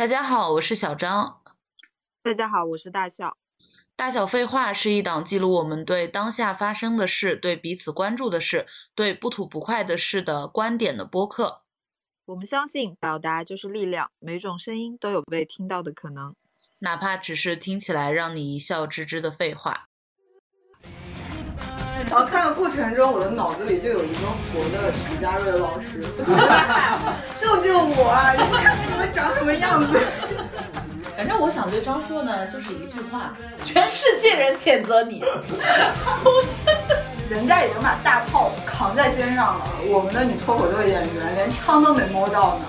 大家好，我是小张。大家好，我是大笑。大小废话是一档记录我们对当下发生的事、对彼此关注的事、对不吐不快的事的观点的播客。我们相信表达就是力量，每种声音都有被听到的可能，哪怕只是听起来让你一笑置之的废话。然后看的过程中，我的脑子里就有一个活的李佳瑞老师，救救我啊！你们看看你们长什么样子。反正我想对张硕呢，就是一句话：全世界人谴责你。我真的，人家已经把大炮扛在肩上了，我们的女脱口秀演员连枪都没摸到呢。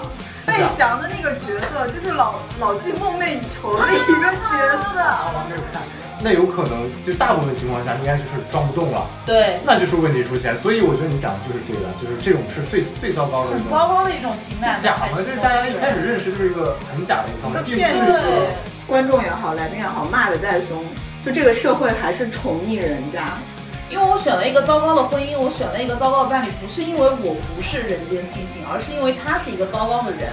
费翔的那个角色，就是老老纪梦寐以求的一个角色。那有可能，就大部分情况下应该就是装不动了，对，那就是问题出现。所以我觉得你讲的就是对的，就是这种是最最糟糕的，很糟糕的一种情感。假的，就是大家一开始认识就是一个很假的一方面，骗就是观众也好，来宾也好，骂的再凶，就这个社会还是宠溺人家。因为我选了一个糟糕的婚姻，我选了一个糟糕的伴侣，不是因为我不是人间清醒，而是因为他是一个糟糕的人。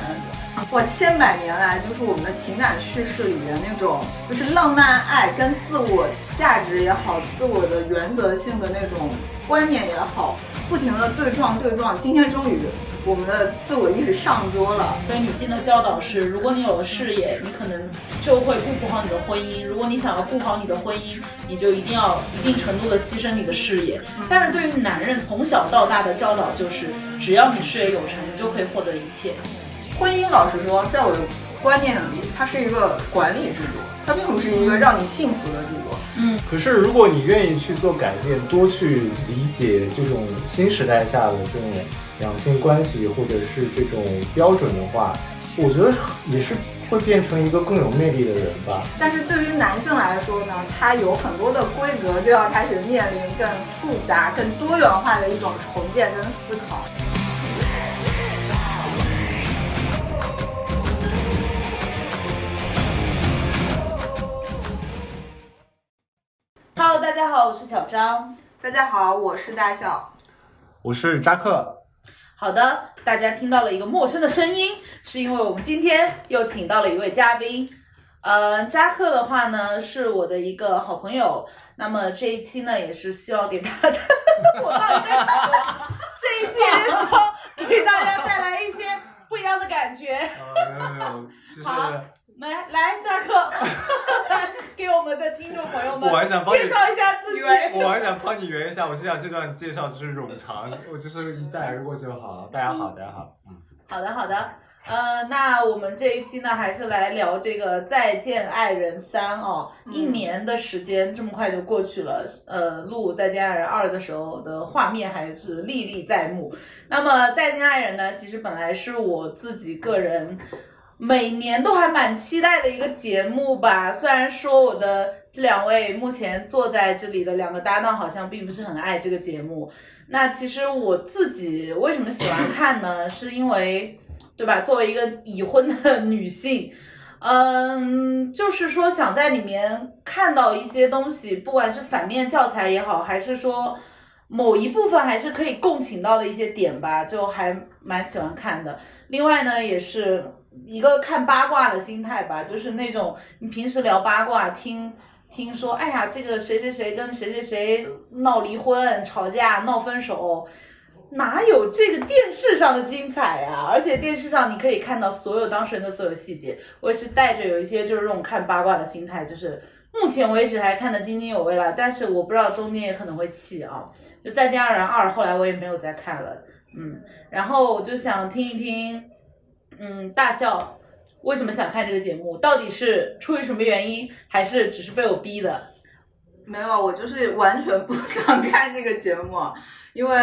哇，千百年来，就是我们的情感叙事里面那种，就是浪漫爱跟自我价值也好，自我的原则性的那种观念也好，不停的对撞对撞。今天终于，我们的自我意识上桌了。对女性的教导是：如果你有了事业，你可能就会顾不好你的婚姻；如果你想要顾好你的婚姻，你就一定要一定程度的牺牲你的事业。但是对于男人从小到大的教导就是：只要你事业有成，你就可以获得一切。婚姻，老实说，在我的观念里，它是一个管理制度，它并不是一个让你幸福的制度。嗯。可是，如果你愿意去做改变，多去理解这种新时代下的这种两性关系或者是这种标准的话，我觉得也是会变成一个更有魅力的人吧。但是对于男性来说呢，他有很多的规则就要开始面临更复杂、更多元化的一种重建跟思考。Hello，大家好，我是小张。大家好，我是大笑。我是扎克。好的，大家听到了一个陌生的声音，是因为我们今天又请到了一位嘉宾。呃，扎克的话呢，是我的一个好朋友。那么这一期呢，也是希望给他的，我到底在说？这一期也是说给大家带来一些不一样的感觉。没有没有，好。来来，扎克，给我们的听众朋友们，我还想介绍一下自己。我还想帮你圆一下，我现在这段介绍就是冗长，我就是一带而过就好。大家好，大家好，嗯。好的好的，呃，那我们这一期呢，还是来聊这个《再见爱人三》哦。一年的时间这么快就过去了，呃，录《再见爱人二》的时候的画面还是历历在目。那么《再见爱人》呢，其实本来是我自己个人。每年都还蛮期待的一个节目吧，虽然说我的这两位目前坐在这里的两个搭档好像并不是很爱这个节目。那其实我自己为什么喜欢看呢？是因为，对吧？作为一个已婚的女性，嗯，就是说想在里面看到一些东西，不管是反面教材也好，还是说某一部分还是可以共情到的一些点吧，就还蛮喜欢看的。另外呢，也是。一个看八卦的心态吧，就是那种你平时聊八卦，听听说，哎呀，这个谁谁谁跟谁谁谁闹离婚、吵架、闹分手，哪有这个电视上的精彩呀？而且电视上你可以看到所有当事人的所有细节。我也是带着有一些就是这种看八卦的心态，就是目前为止还看得津津有味了，但是我不知道中间也可能会气啊。就《再见爱人二》，后来我也没有再看了，嗯，然后我就想听一听。嗯，大笑，为什么想看这个节目？到底是出于什么原因，还是只是被我逼的？没有，我就是完全不想看这个节目，因为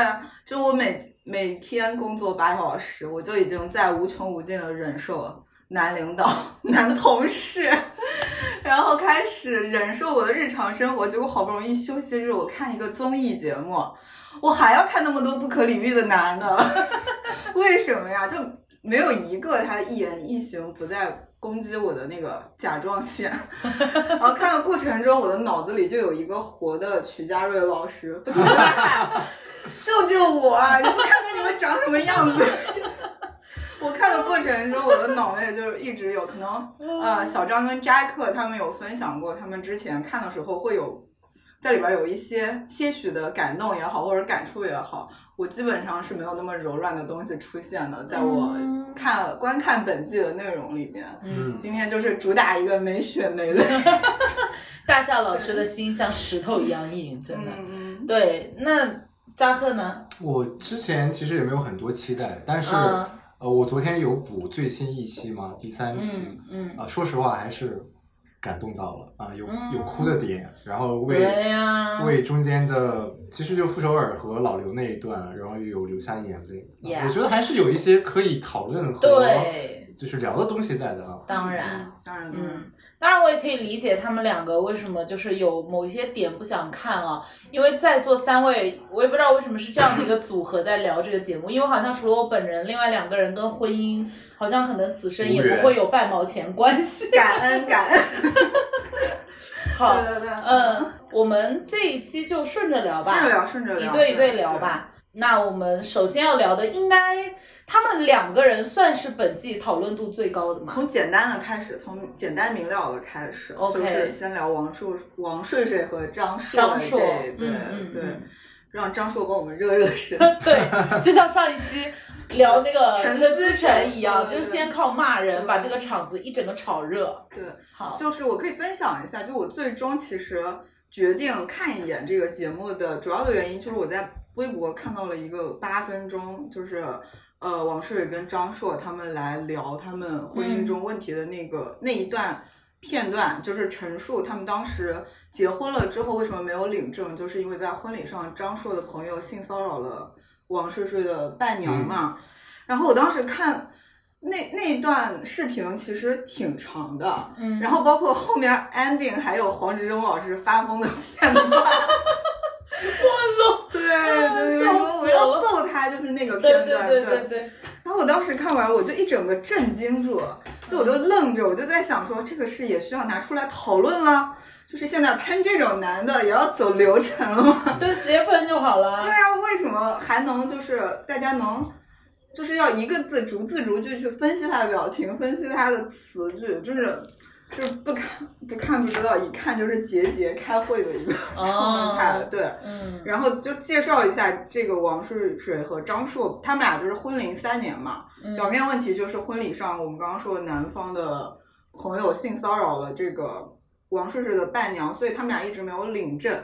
就我每每天工作八小时，我就已经在无穷无尽的忍受男领导、男同事，然后开始忍受我的日常生活。结果好不容易休息日，我看一个综艺节目，我还要看那么多不可理喻的男的，为什么呀？就。没有一个他的一言一行不在攻击我的那个甲状腺，然后看的过程中，我的脑子里就有一个活的曲家瑞老师，不停的喊：“救救我！你们看看你们长什么样子！” 我看的过程中，我的脑内就是一直有可能，呃，小张跟扎克他们有分享过，他们之前看的时候会有在里边有一些些许的感动也好，或者感触也好，我基本上是没有那么柔软的东西出现的，在我嗯看了观看本季的内容里面。嗯，今天就是主打一个没血没泪，大笑老师的心像石头一样硬，真的。嗯对，那扎克呢？我之前其实也没有很多期待，但是、嗯呃，我昨天有补最新一期嘛，第三期嗯嗯，啊、说实话还是感动到了啊、有嗯。有哭的点，然后为为中间的其实就傅首尔和老刘那一段，然后有流下眼泪。啊 Yeah 我觉得还是有一些可以讨论和对，就是聊的东西在的啊。当然，当然，当然。嗯，当然我也可以理解他们两个为什么就是有某一些点不想看啊，因为在座三位，我也不知道为什么是这样的一个组合在聊这个节目，因为好像除了我本人，另外两个人跟婚姻好像可能此生也不会有半毛钱关系。感 恩感恩，好，对对对，嗯，我们这一期就顺着聊吧，顺着聊顺着聊一对一对聊吧。那我们首先要聊的，应该他们两个人算是本季讨论度最高的嘛？从简单的开始，从简单明了的开始 OK 就是先聊王硕、王睡睡和张硕张硕这一对，对嗯，让张硕帮我们热热身。对，就像上一期聊那个陈陈思思诚诚一样，就是先靠骂人把这个场子一整个炒热。对，好，就是我可以分享一下，就我最终其实决定看一眼这个节目的主要的原因，就是我在微博看到了一个八分钟，就是呃王睡跟张硕他们来聊他们婚姻中问题的那个、那一段。片段就是陈述他们当时结婚了之后为什么没有领证，就是因为在婚礼上张硕的朋友性骚扰了王睡睡的伴娘嘛。然后我当时看那那段视频其实挺长的，嗯，然后包括后面 ending 还有黄执中老师发疯的片段，我对对对，笑说我要揍他，就是那个片段，对对对对，然后我当时看完，我就一整个震惊住，就我就愣着，我就在想说，这个事也需要拿出来讨论了。就是现在喷这种男的也要走流程了吗？对，直接喷就好了对。啊，为什么还能就是大家能，就是要一个字逐字逐句去分析他的表情，分析他的词句，就是就是不看不看不知道，一看就是节节开会的一个 状态。哦对，嗯然后就介绍一下这个王睡水和张硕，他们俩就是婚龄三年嘛。嗯表面问题就是婚礼上我们刚刚说的男方的朋友性骚扰了这个王睡睡的伴娘，所以他们俩一直没有领证。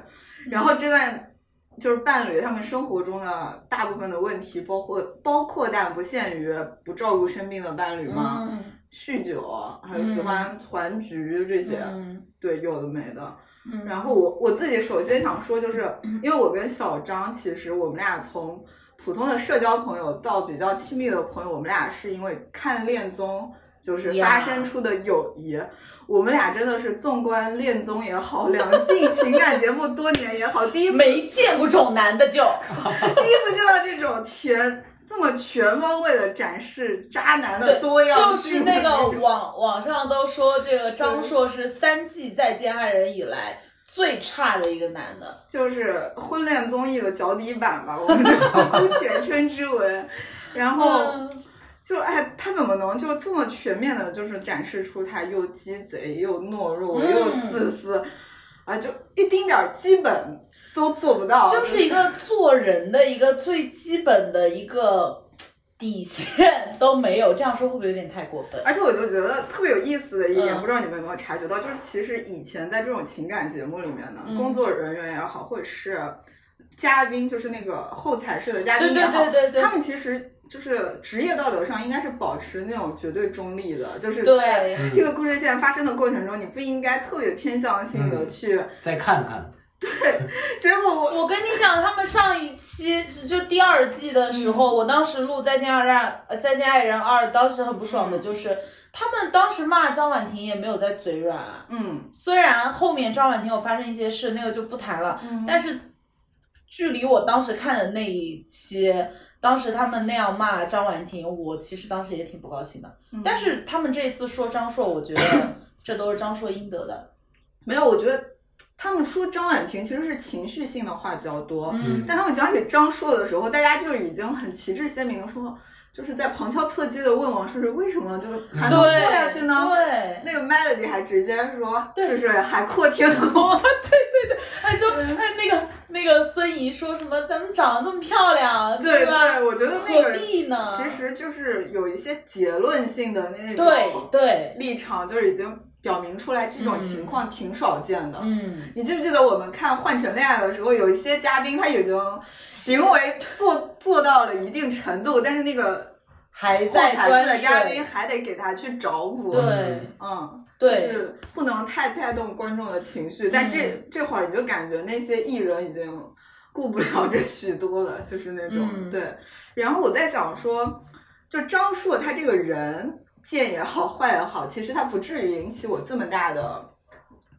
然后这段就是伴侣他们生活中的大部分的问题，包括包括但不限于不照顾生病的伴侣嘛，嗯酗酒，还有喜欢团局这些，嗯对，有的没的。嗯，然后我我自己首先想说，就是因为我跟小张，其实我们俩从普通的社交朋友到比较亲密的朋友，我们俩是因为看恋综，就是发生出的友谊。我们俩真的是纵观恋综也好，两性情感节目多年也好，第一没见过这种男的就，第一次见到这种全这么全方位的展示渣男的，多样就是那个网网上都说这个张硕是三季再见爱人以来最差的一个男的。就是婚恋综艺的脚底板吧，我们就 姑且称之为。然后嗯就哎，他怎么能就这么全面的，就是展示出他又鸡贼又懦弱嗯又自私，啊，就一丁点儿基本都做不到，就是一个做人的一个最基本的一个底线 都没有，这样说会不会有点太过分？而且我就觉得特别有意思的一点，嗯不知道你们有没有察觉到，就是其实以前在这种情感节目里面呢，嗯工作人员也好，或者是嘉宾，就是那个后采式的嘉宾对对也好，对对对他们其实就是职业道德上应该是保持那种绝对中立的，就是在对，嗯。这个故事线发生的过程中，你不应该特别偏向性的嗯。去。再看看，对结果我我跟你讲，他们上一期就第二季的时嗯。候，我当时录《再见爱人》呃《再见爱人二》，当时很不爽的嗯。就是。他们当时骂张婉婷也没有在嘴软啊，嗯，虽然后面张婉婷有发生一些事，那个就不谈了，嗯。但是距离我当时看的那一期，当时他们那样骂张婉婷，我其实当时也挺不高兴的。嗯但是他们这一次说张硕，我觉得 这都是张硕应得的。没有，我觉得他们说张婉婷其实是情绪性的话比较多，嗯但他们讲起张硕的时候，大家就已经很旗帜鲜明的说，就是在旁敲侧击的问王睡睡为什么就还能过下去呢？对，那个 Melody 还直接说，对就是海阔天空。对对对还说哎那个那个孙怡说什么咱们长得这么漂亮，对吧？对，我觉得那何个必呢？其实就是有一些结论性的那对种对，立场，就是已经表明出来这种情况挺少见的。嗯，你记不记得我们看《换乘恋爱》的时候，有一些嘉宾他已经行为做做到了一定程度，但是那个还在端式的嘉宾还得给他去找补。对嗯，就对，是不能太带动观众的情绪。但这嗯这会儿你就感觉那些艺人已经顾不了这许多了，就是那种、嗯对。然后我在想说，就张硕他这个人贱也好，坏也好，其实他不至于引起我这么大的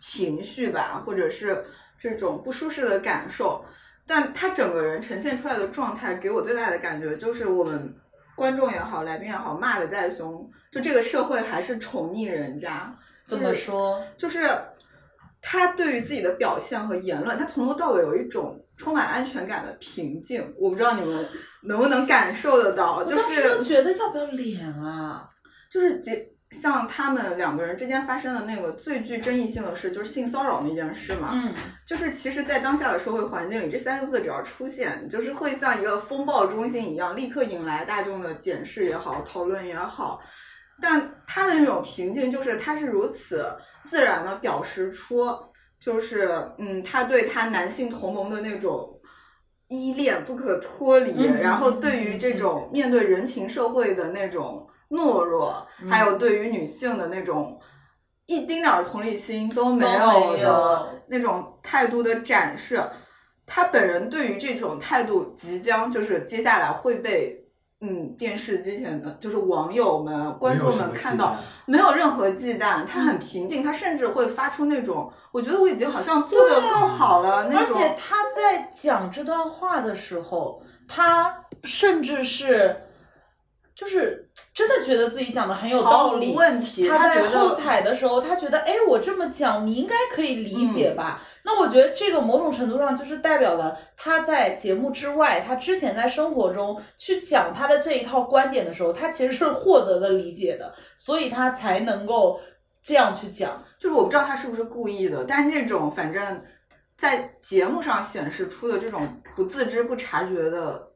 情绪吧，或者是这种不舒适的感受。但他整个人呈现出来的状态，给我最大的感觉就是我们观众也好，来宾也好，骂的再凶，就这个社会还是宠溺人家。怎么说？就是他对于自己的表现和言论，他从头到尾有一种充满安全感的平静。我不知道你们能不能感受得到，就是觉得要不要脸啊？就是结像他们两个人之间发生的那个最具争议性的事，就是性骚扰那件事嘛。嗯，就是其实，在当下的社会环境里，这三个字只要出现，就是会像一个风暴中心一样，立刻引来大众的检视也好，讨论也好。但他的那种平静，就是他是如此自然的表示出，就是嗯，他对他男性同盟的那种依恋不可脱离，嗯然后对于这种面对人情社会的那种懦弱，嗯还有对于女性的那种一丁点儿同理心都没有的那种态度的展示，他本人对于这种态度即将就是接下来会被。嗯，电视机前的就是网友们、观众们看到，没有任何忌惮，他很平静，他甚至会发出那种，我觉得我已经好像做的更好了那种。而且他在讲这段话的时候，他甚至是就是真的觉得自己讲的很有道理。问题，他在后采的时候，他觉得，哎，我这么讲，你应该可以理解吧？嗯那我觉得这个某种程度上就是代表了他在节目之外，他之前在生活中去讲他的这一套观点的时候，他其实是获得了理解的，所以他才能够这样去讲。就是我不知道他是不是故意的，但是这种反正在节目上显示出的这种不自知不察觉的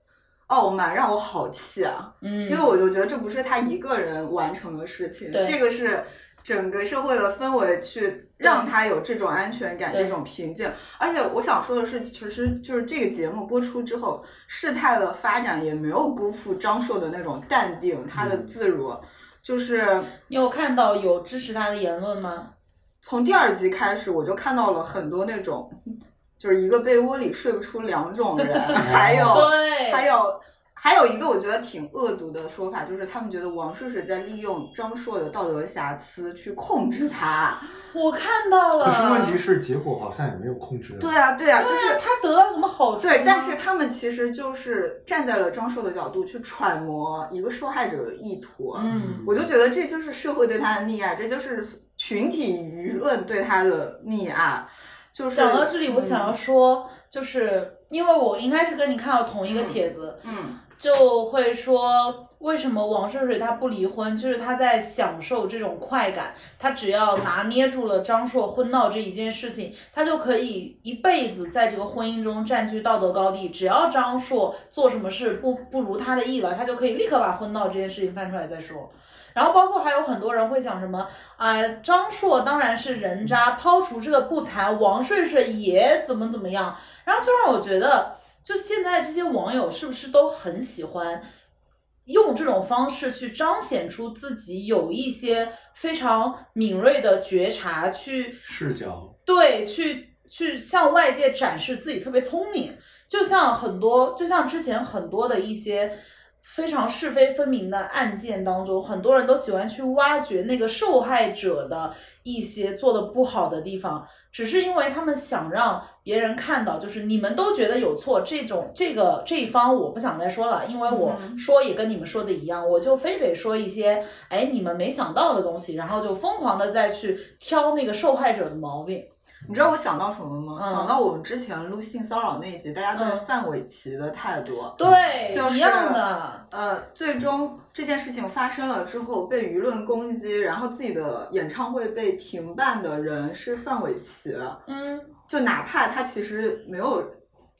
傲慢，让我好气啊！嗯，因为我就觉得这不是他一个人完成的事情，对这个是整个社会的氛围去让他有这种安全感、这种平静。而且我想说的是，其实就是这个节目播出之后，事态的发展也没有辜负张硕的那种淡定，他的自如。就是你有看到有支持他的言论吗？从第二集开始，我就看到了很多那种，就是一个被窝里睡不出两种人，还有对，还有还有一个我觉得挺恶毒的说法，就是他们觉得王睡睡在利用张硕的道德瑕疵去控制他。我看到了。可是问题是，结果好像也没有控制。对啊，对啊，就对啊，是。他得到什么好处？对，但是他们其实就是站在了张硕的角度去揣摩一个受害者的意图。嗯，我就觉得这就是社会对他的溺爱，这就是群体舆论对他的溺爱。就是讲到这里，我想要嗯说，就是因为我应该是跟你看到同一个帖子，嗯就会说为什么王睡睡她不离婚，就是她在享受这种快感，她只要拿捏住了张硕婚闹这一件事情，她就可以一辈子在这个婚姻中占据道德高地。只要张硕做什么事不不如她的意了，她就可以立刻把婚闹这件事情翻出来再说。然后包括还有很多人会讲什么啊、张硕当然是人渣，抛除这个不谈，王睡睡也怎么怎么样，然后就让我觉得，就现在这些网友是不是都很喜欢用这种方式去彰显出自己有一些非常敏锐的觉察，去视角，对，去去向外界展示自己特别聪明，就像很多，就像之前很多的一些非常是非分明的案件当中，很多人都喜欢去挖掘那个受害者的一些做的不好的地方，只是因为他们想让别人看到，就是你们都觉得有错，这种这个这一方我不想再说了，因为我嗯说也跟你们说的一样，我就非得说一些哎你们没想到的东西，然后就疯狂的再去挑那个受害者的毛病。你知道我想到什么吗？嗯想到我们之前录性骚扰那一集，大家对嗯范玮琪的态度。对，就是一样的，呃，最终这件事情发生了之后，被舆论攻击，然后自己的演唱会被停办的人是范玮琪。嗯，就哪怕他其实没有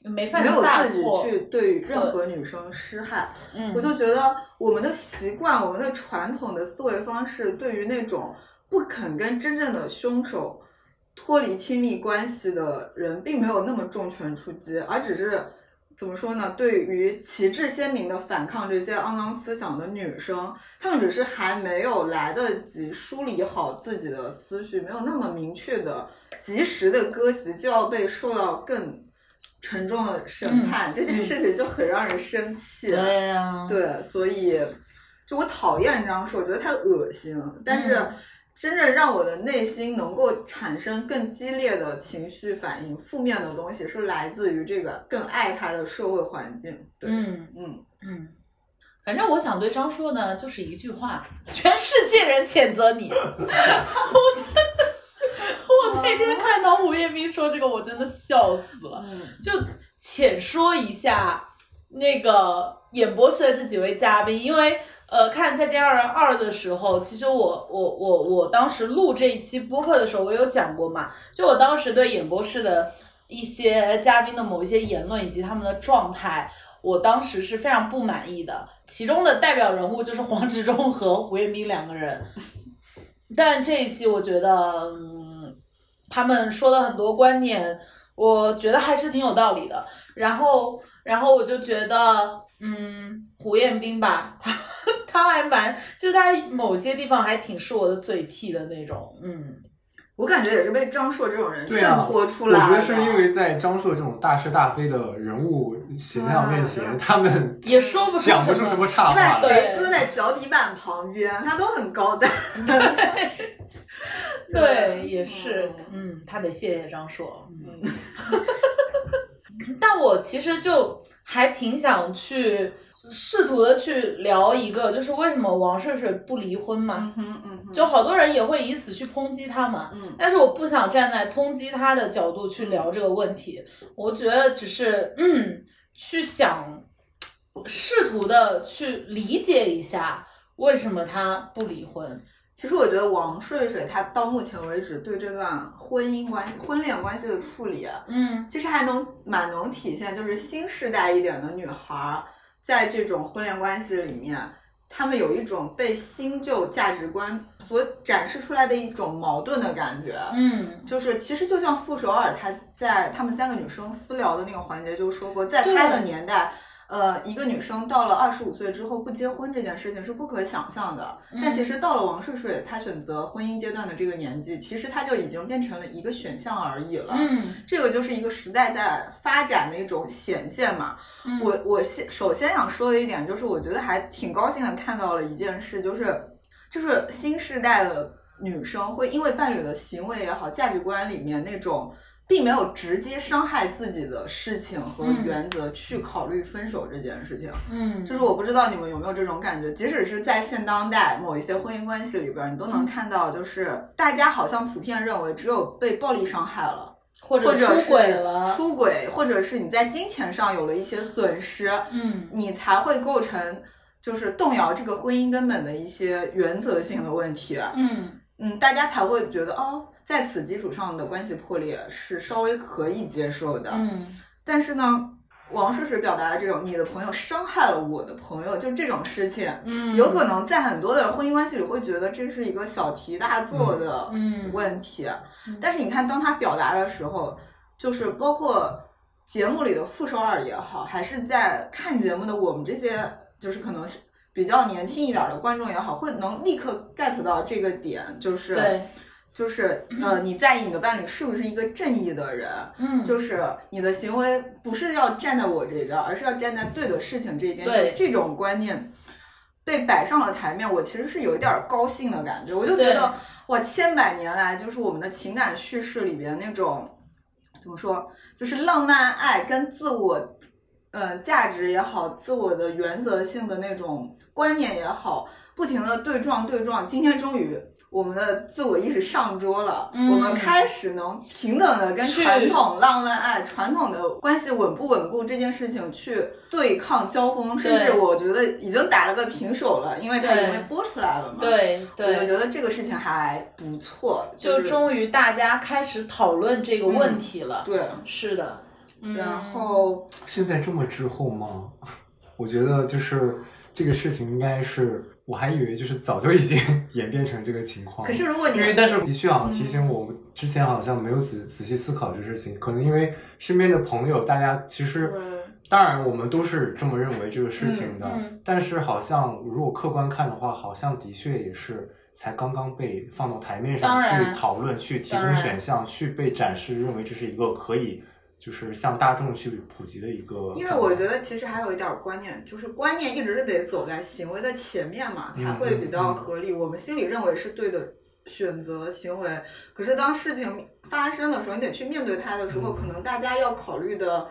没犯没有自己，去对任何女生施害，嗯，我就觉得我们的习惯、我们的传统的思维方式，对于那种不肯跟真正的凶手脱离亲密关系的人，并没有那么重拳出击，而只是怎么说呢？对于旗帜鲜明的反抗这些肮脏思想的女生，她们只是还没有来得及梳理好自己的思绪，没有那么明确的、及时的割席，就要被受到更沉重的审判，这件事情就很让人生气。对呀，对，所以就我讨厌这样说，我觉得太恶心了，但是嗯真正让我的内心能够产生更激烈的情绪反应、负面的东西，是来自于这个更爱他的社会环境。对，嗯嗯，嗯，反正我想对张硕呢，就是一句话：全世界人谴责你。我真的，我那天看到胡彦斌说这个，我真的笑死了。嗯就浅说一下那个演播室的这几位嘉宾，因为呃，看《再见爱人二》的时候，其实我我我我当时录这一期播客的时候，我有讲过嘛，就我当时对演播室的一些嘉宾的某一些言论以及他们的状态。我当时是非常不满意的，其中的代表人物就是黄执中和胡彦斌两个人。但这一期我觉得，嗯，他们说的很多观点，我觉得还是挺有道理的。然后，然后我就觉得，嗯，胡彦斌吧，他他还蛮，就他某些地方还挺是我的嘴替的那种，嗯，我感觉也是被张硕这种人衬托出我来我。觉得是因为在张硕这种大是大非的人物形象面前，嗯他们也说不出讲不出什么差你把话。谁搁在脚底板旁边，他都很高大。对，也是，嗯，他得谢谢张硕，嗯。嗯 但我其实就还挺想去试图的去聊一个，就是为什么王睡睡不离婚嘛？嗯哼嗯哼，就好多人也会以此去抨击他嘛。嗯但是我不想站在抨击他的角度去聊这个问题，我觉得只是嗯，去想，试图的去理解一下为什么他不离婚。其实我觉得王睡睡他到目前为止对这段婚姻关系、婚恋关系的处理，啊嗯其实还能蛮能体现，就是新时代一点的女孩儿，在这种婚恋关系里面，他们有一种被新旧价值观所展示出来的一种矛盾的感觉。嗯，就是其实就像傅首尔她在他们三个女生私聊的那个环节就说过，在对她的年代。呃，一个女生到了二十五岁之后不结婚这件事情是不可想象的，但其实到了王睡睡她选择婚姻阶段的这个年纪，其实她就已经变成了一个选项而已了。嗯，这个就是一个时代在发展的一种显现嘛。嗯我我先首先想说的一点就是，我觉得还挺高兴的看到了一件事，就是就是新时代的女生会因为伴侣的行为也好，价值观里面那种。并没有直接伤害自己的事情和嗯。原则去考虑分手这件事情，嗯，就是我不知道你们有没有这种感觉，即使是在现当代某一些婚姻关系里边，你都能嗯。看到，就是大家好像普遍认为只有被暴力伤害了，或者出轨了，出轨，或者是你在金钱上有了一些损失，嗯。你才会构成就是动摇这个婚姻根本的一些原则性的问题。嗯嗯，大家才会觉得哦，在此基础上的关系破裂是稍微可以接受的。嗯但是呢，王诗诗表达的这种你的朋友伤害了我的朋友，就这种事情。嗯，有可能在很多的婚姻关系里会觉得这是一个小题大做的嗯问题，嗯但是你看，当他表达的时候，就是包括节目里的傅首尔也好，还是在看节目的我们这些，就是可能是比较年轻一点的观众也好，会能立刻 get 到这个点，就是对，就是呃，你在意你的伴侣是不是一个正义的人，嗯就是你的行为不是要站在我这边，而是要站在对的事情这边。对就这种观念被摆上了台面，我其实是有一点儿高兴的感觉。我就觉得，哇，千百年来就是我们的情感叙事里边那种怎么说，就是浪漫爱跟自我。呃，价值也好，自我的原则性的那种观念也好，不停的对撞对撞，今天终于我们的自我意识上桌了，嗯我们开始能平等的跟传统浪漫爱、传统的关系稳不稳固这件事情去对抗交锋，甚至我觉得已经打了个平手了，因为它已经被播出来了嘛。，对我觉得这个事情还不错，就是终于大家开始讨论这个问题了。对。是的，嗯然后现在这么滞后吗？我觉得就是这个事情应该是，我还以为就是早就已经 演变成这个情况。可是如果你因为但是的确啊，提醒我们之前好像没有仔仔细思考这事情，可能因为身边的朋友，大家其实当然我们都是这么认为这个事情的，嗯嗯。但是好像如果客观看的话，好像的确也是才刚刚被放到台面上去讨论、去提供选项、去被展示，认为这是一个可以就是向大众去普及的一个。因为我觉得其实还有一点儿观念，就是观念一直是得走在行为的前面嘛，嗯才会比较合理。我们心里认为是对的选择行为，可是当事情发生的时候，你得去面对它的时候，嗯可能大家要考虑的，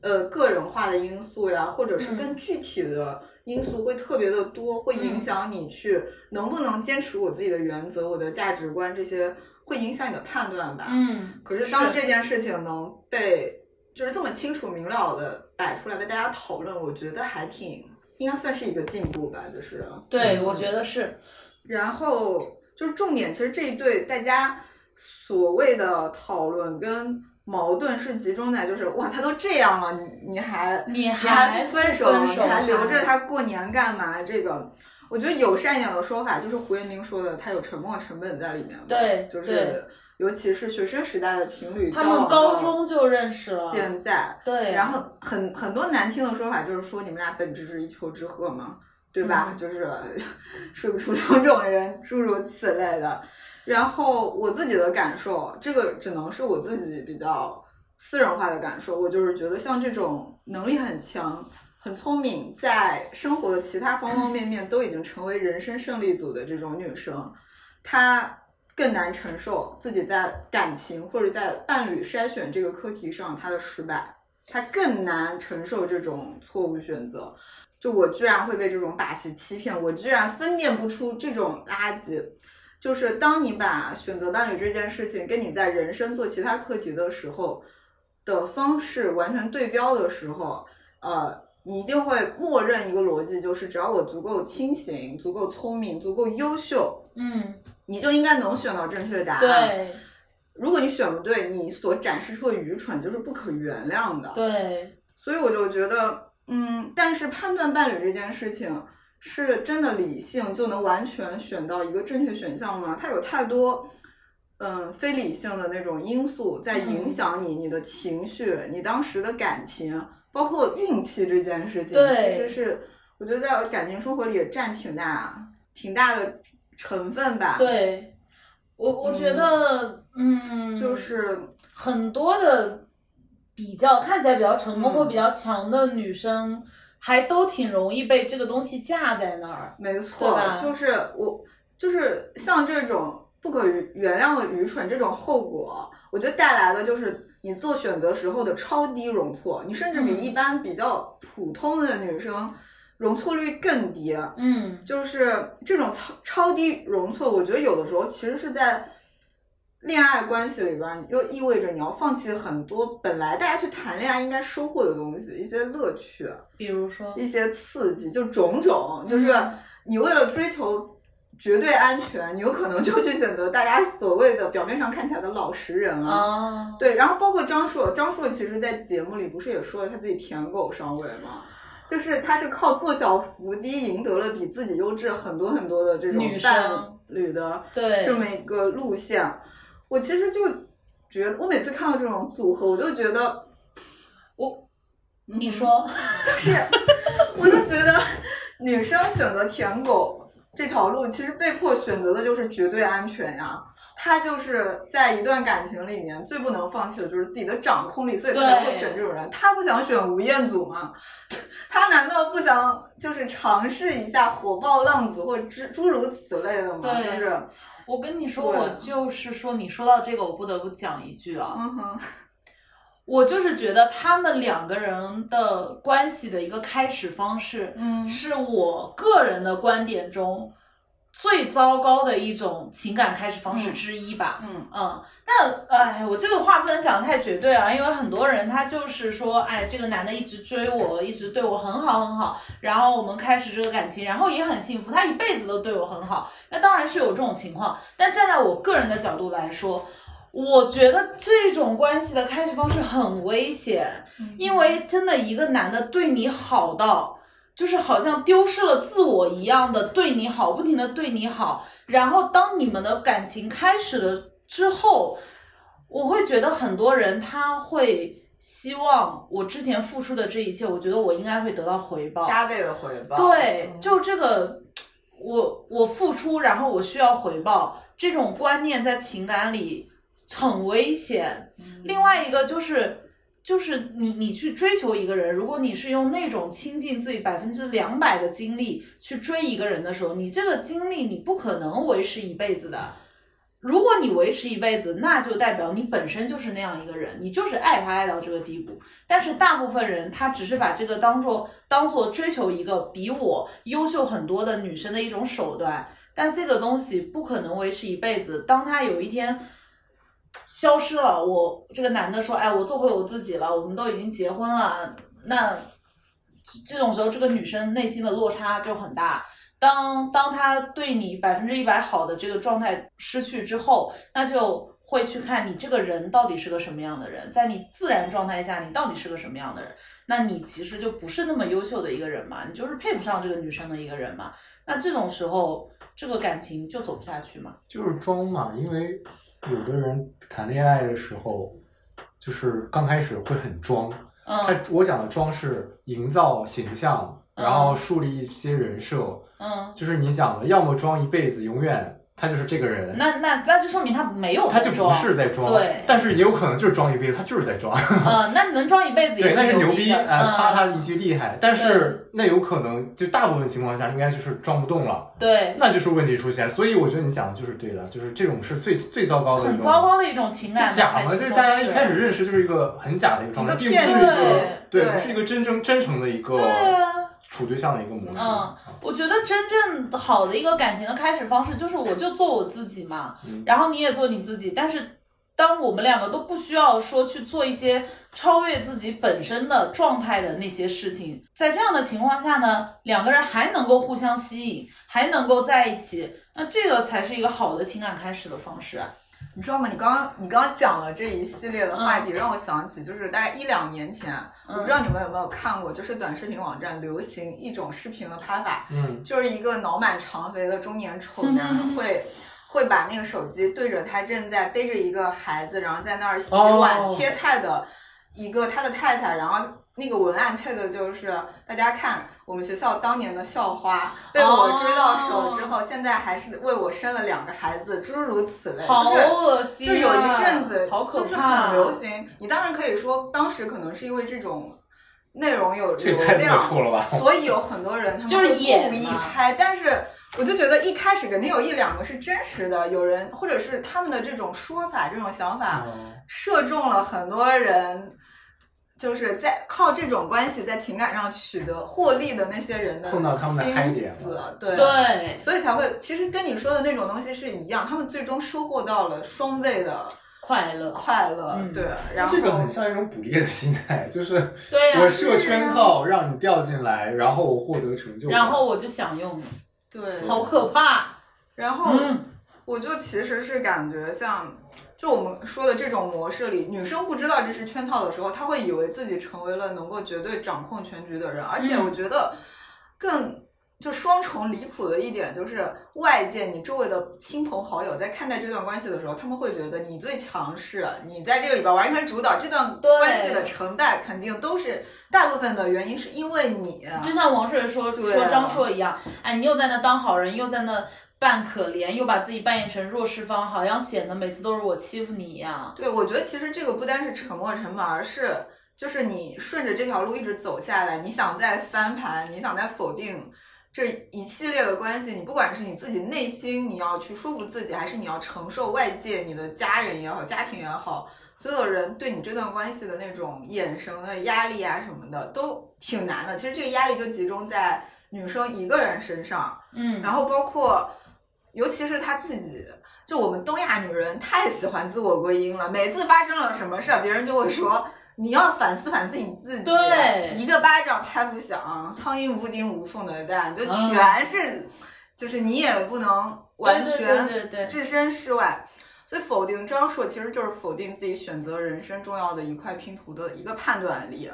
呃，个人化的因素呀，或者是更具体的因素会特别的多，会影响你去能不能坚持我自己的原则、我的价值观这些，会影响你的判断吧。嗯，可是当这件事情能被就是这么清楚明了的摆出来被大家讨论，我觉得还挺应该算是一个进步吧，就是对，嗯我觉得是，然后就是重点，其实这一对大家所谓的讨论跟矛盾是集中在就是哇，他都这样了，你你还你你还还不分手你还留着他过年干嘛？这个。我觉得友善一点的说法就是胡彦斌说的，他有沉默成本在里面嘛。对就是尤其是学生时代的情侣，他们高中就认识了，现在，对，然后很很多难听的说法就是说你们俩本质是一丘之貉嘛，对吧？嗯就是 睡不出两种人，诸如此类的。然后我自己的感受，这个只能是我自己比较私人化的感受，我就是觉得像这种能力很强、很聪明，在生活的其他方方面面都已经成为人生胜利组的这种女生，她更难承受自己在感情或者在伴侣筛选这个课题上她的失败，她更难承受这种错误选择。就我居然会被这种把戏欺骗，我居然分辨不出这种垃圾。就是当你把选择伴侣这件事情跟你在人生做其他课题的时候的方式完全对标的时候，呃，你一定会默认一个逻辑，就是只要我足够清醒、足够聪明、足够优秀，嗯，你就应该能选到正确的答案。，对如果你选不对，你所展示出的愚蠢就是不可原谅的。对，所以我就觉得，嗯，但是判断伴侣这件事情，是真的理性就能完全选到一个正确选项吗？它有太多，嗯，非理性的那种因素在影嗯响你，你的情绪，你当时的感情，包括运气这件事情，对其实是我觉得在感情生活里也占挺大、挺大的成分吧。，对，我我觉得，嗯，就是很多的比较看起来比较成功嗯或比较强的女生，还都挺容易被这个东西架在那儿。没错就是我，就是像这种不可原谅的愚蠢，这种后果，我觉得带来的就是你做选择时候的超低容错，你甚至比嗯一般比较普通的女生容错率更低。嗯，就是这种超超低容错，我觉得有的时候其实是在恋爱关系里边儿，又意味着你要放弃很多本来大家去谈恋爱应该收获的东西，一些乐趣。比如说，一些刺激，就种种，就是嗯你为了追求绝对安全，你有可能就去选择大家所谓的表面上看起来的老实人了。啊，对，然后包括张硕，张硕其实在节目里不是也说了他自己舔狗上位吗？就是他是靠做小伏低赢得了比自己优质很多很多的这种女伴生侣的对，这么一个路线。我其实就觉得，我每次看到这种组合，我就觉得我，你嗯说，就是，我就觉得女生选择舔狗这条路，其实被迫选择的就是绝对安全呀。他就是在一段感情里面最不能放弃的就是自己的掌控力，所以他才会选这种人。他不想选吴彦祖吗？他难道不想就是尝试一下火爆浪子或者诸诸如此类的吗？对就是，我跟你说，我就是说，你说到这个，我不得不讲一句啊，嗯哼，我就是觉得他们两个人的关系的一个开始方式，嗯是我个人的观点中最糟糕的一种情感开始方式之一吧。嗯嗯，那哎，我这个话不能讲得太绝对啊，因为很多人他就是说，哎，这个男的一直追我，一直对我很好很好，然后我们开始这个感情，然后也很幸福，他一辈子都对我很好。那当然是有这种情况，但站在我个人的角度来说，我觉得这种关系的开始方式很危险，因为真的一个男的对你好到。就是好像丢失了自我一样的对你好，不停的对你好，然后当你们的感情开始了之后，我会觉得很多人他会希望我之前付出的这一切，我觉得我应该会得到回报，加倍的回报。对，就这个，我我付出，然后我需要回报，这种观念在情感里很危险。另外一个就是。就是你，你去追求一个人，如果你是用那种倾尽自己百分之两百的精力去追一个人的时候，你这个精力你不可能维持一辈子的。如果你维持一辈子，那就代表你本身就是那样一个人，你就是爱他爱到这个地步。但是大部分人他只是把这个当做当做追求一个比我优秀很多的女生的一种手段，但这个东西不可能维持一辈子。当他有一天。消失了，我这个男的说：“哎，我做回我自己了，我们都已经结婚了。”那这种时候，这个女生内心的落差就很大。当当他对你百分之一百好的这个状态失去之后，那就会去看你这个人到底是个什么样的人，在你自然状态下，你到底是个什么样的人？那你其实就不是那么优秀的一个人嘛，你就是配不上这个女生的一个人嘛。那这种时候，这个感情就走不下去嘛。就是装嘛，因为。有的人谈恋爱的时候，就是刚开始会很装。他我讲的装是营造形象，然后树立一些人设。嗯，就是你讲的，要么装一辈子，永远。他就是这个人，那那那就说明他没有，他就不是在装，对，但是也有可能就是装一辈子，他就是在装。嗯，那能装一辈子 也对，那是牛逼，哎，夸他一句厉害。但是那有可能，就大部分情况下应该就是装不动了，对，那就是问题出现。所以我觉得你讲的就是对的，就是这种是最最糟糕的，很糟糕的一种情感。假嘛，就是大家一开始认识就是一个很假的一个状态，并不是一个对，不是一个真正真诚的一个。处对象的一个模式。嗯，我觉得真正好的一个感情的开始方式，就是我就做我自己嘛，然后你也做你自己。但是，当我们两个都不需要说去做一些超越自己本身的状态的那些事情，在这样的情况下呢，两个人还能够互相吸引，还能够在一起，那这个才是一个好的情感开始的方式啊。你知道吗？你刚刚你刚刚讲了这一系列的话题，让我想起就是大概一两年前，我不知道你们有没有看过，就是短视频网站流行一种视频的拍法，嗯，就是一个脑满肠肥的中年丑男会会把那个手机对着他正在背着一个孩子，然后在那儿洗碗切菜的一个他的太太，然后。那个文案配的就是大家看我们学校当年的校花被我追到手之后，现在还是为我生了两个孩子，诸如此类。好恶心就有一阵子，好可怕，很流行。你当然可以说，当时可能是因为这种内容有流量，所以有很多人他们就会故意拍。但是我就觉得一开始肯定有一两个是真实的，有人或者是他们的这种说法、这种想法射中了很多人。就是在靠这种关系在情感上取得获利的那些人的碰到他们的嗨点了，对对，所以才会其实跟你说的那种东西是一样，他们最终收获到了双倍的快乐快乐，对。然后这个很像一种捕猎的心态，就是对我设圈套让你掉进来，然后我获得成就，然后我就享用，对，好可怕。然后我就其实是感觉像。就我们说的这种模式里，女生不知道这是圈套的时候，她会以为自己成为了能够绝对掌控全局的人。而且我觉得，更就双重离谱的一点就是，外界你周围的亲朋好友在看待这段关系的时候，他们会觉得你最强势，你在这个里边完全主导这段关系的成败，肯定都是大部分的原因是因为你。就像王睡说说张硕一样，哎，你又在那当好人，又在那。扮可怜，又把自己扮演成弱势方，好像显得每次都是我欺负你一样。对，我觉得其实这个不单是沉没成本，而是就是你顺着这条路一直走下来，你想再翻盘，你想再否定这一系列的关系，你不管是你自己内心你要去说服自己，还是你要承受外界你的家人也好，家庭也好，所有人对你这段关系的那种眼神的压力啊什么的，都挺难的。其实这个压力就集中在女生一个人身上，嗯，然后包括。尤其是她自己，就我们东亚女人太喜欢自我归因了。每次发生了什么事儿，别人就会说你要反思反思你自己。对一个巴掌拍不响，苍蝇不叮无缝的蛋，就全是，就是你也不能完全对对对置身事外。所以否定张硕其实就是否定自己选择人生重要的一块拼图的一个判断力。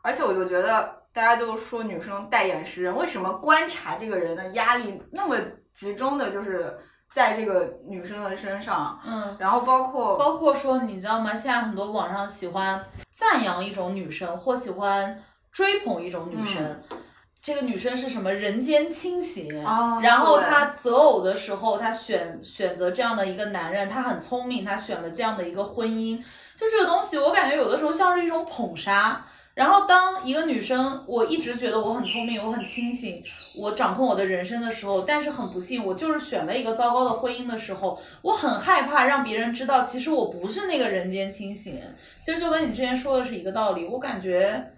而且我就觉得大家都说女生带眼识人，为什么观察这个人的压力那么集中的，就是在这个女生的身上？嗯，然后包括包括说，你知道吗？现在很多网上喜欢赞扬一种女生，或喜欢追捧一种女生。嗯这个女生是什么人间清醒，哦然后她择偶的时候，她选选择这样的一个男人，她很聪明，她选了这样的一个婚姻。就这个东西，我感觉有的时候像是一种捧杀。然后，当一个女生，我一直觉得我很聪明，我很清醒，我掌控我的人生的时候，但是很不幸，我就是选了一个糟糕的婚姻的时候，我很害怕让别人知道，其实我不是那个人间清醒。其实就跟你之前说的是一个道理，我感觉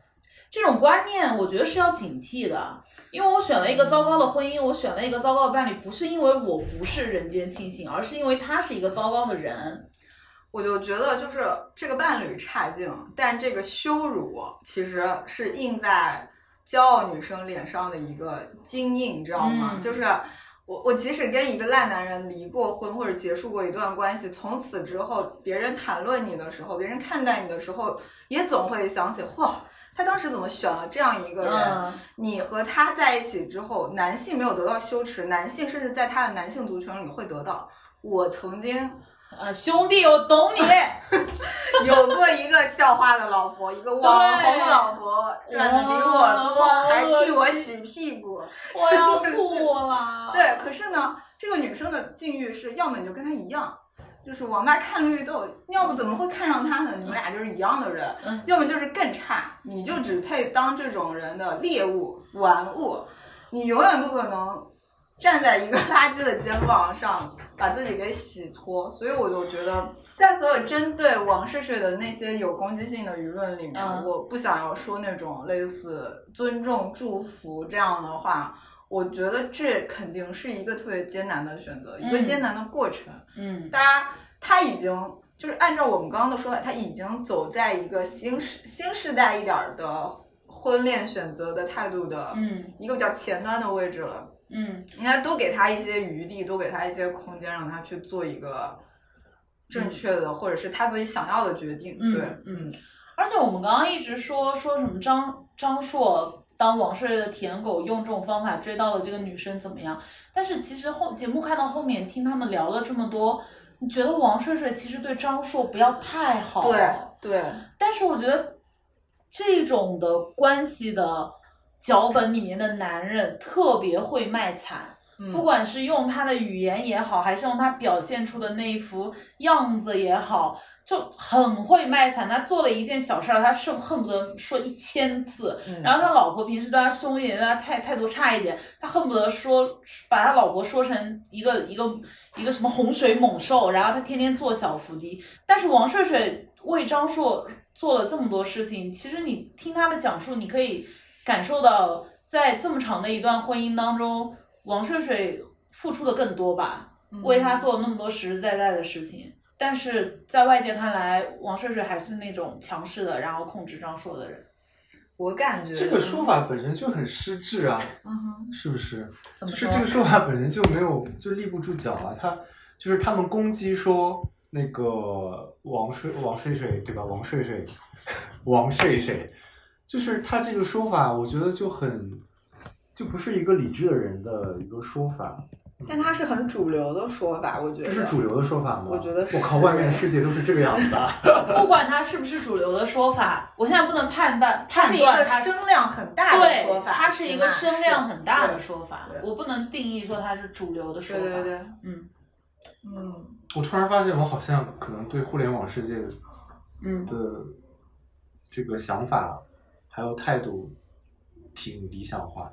这种观念，我觉得是要警惕的。因为我选了一个糟糕的婚姻，我选了一个糟糕的伴侣，不是因为我不是人间清醒，而是因为他是一个糟糕的人。我就觉得就是这个伴侣差劲，但这个羞辱其实是印在骄傲女生脸上的一个金印，你知道吗？嗯就是我我即使跟一个烂男人离过婚或者结束过一段关系，从此之后别人谈论你的时候，别人看待你的时候，也总会想起，嚯，他当时怎么选了这样一个人？嗯你和他在一起之后，男性没有得到羞耻，男性甚至在他的男性族群里会得到。我曾经呃，兄弟，我懂你。有过一个校花的老婆，一个网红老婆，赚的比我多，还替我洗屁股。我要 吐了。对，可是呢，这个女生的境遇是，要么你就跟她一样，就是网吧看绿豆，要不怎么会看上她呢？你们俩就是一样的人，嗯要么就是更差，你就只配当这种人的猎物、玩物，你永远不可能站在一个垃圾的肩膀上把自己给洗脱。所以我就觉得，在所有针对王睡睡的那些有攻击性的舆论里面，嗯我不想要说那种类似尊重、祝福这样的话。我觉得这肯定是一个特别艰难的选择，一个嗯艰难的过程。嗯大家他已经就是按照我们刚刚的说法，他已经走在一个新时新时代一点儿的婚恋选择的态度的嗯一个比较前端的位置了。嗯应该多给他一些余地，多给他一些空间，让他去做一个正确的、或者是他自己想要的决定。嗯对，嗯。而且我们刚刚一直说说什么张张硕当王睡的舔狗，用这种方法追到了这个女生怎么样？但是其实后节目看到后面，听他们聊了这么多，你觉得王睡睡其实对张硕不要太好。对对，但是我觉得这种的关系的脚本里面的男人特别会卖惨，嗯不管是用他的语言也好，还是用他表现出的那一副样子也好，就很会卖惨。他做了一件小事儿，他是恨不得说一千次。嗯然后他老婆平时对他凶一点，对他态态度差一点，他恨不得说把他老婆说成一个一个一个什么洪水猛兽，然后他天天做小伏低。但是王睡睡为张硕做了这么多事情，其实你听他的讲述，你可以感受到，在这么长的一段婚姻当中，王睡睡付出的更多吧，为他做了那么多实实在在的事情。但是在外界看来，王睡睡还是那种强势的，然后控制张硕的人。我感觉这个说法本身就很失智啊，嗯哼，是不是？怎么就是这个说法本身就没有就立不住脚啊。他就是他们攻击说那个王睡王睡睡对吧？王睡睡，王睡睡，就是他这个说法，我觉得就很就不是一个理智的人的一个说法。但他是很主流的说法，我觉得这是主流的说法吗？我觉得是我靠，外面的世界都是这个样子的。不管他是不是主流的说法，我现在不能判断它是一个判断他声量很大的说对，法，它是一个声量很大的说法，我不能定义说它是主流的说法。对对对，嗯嗯。我突然发现，我好像可能对互联网世界嗯的这个想法还有态度挺理想化的。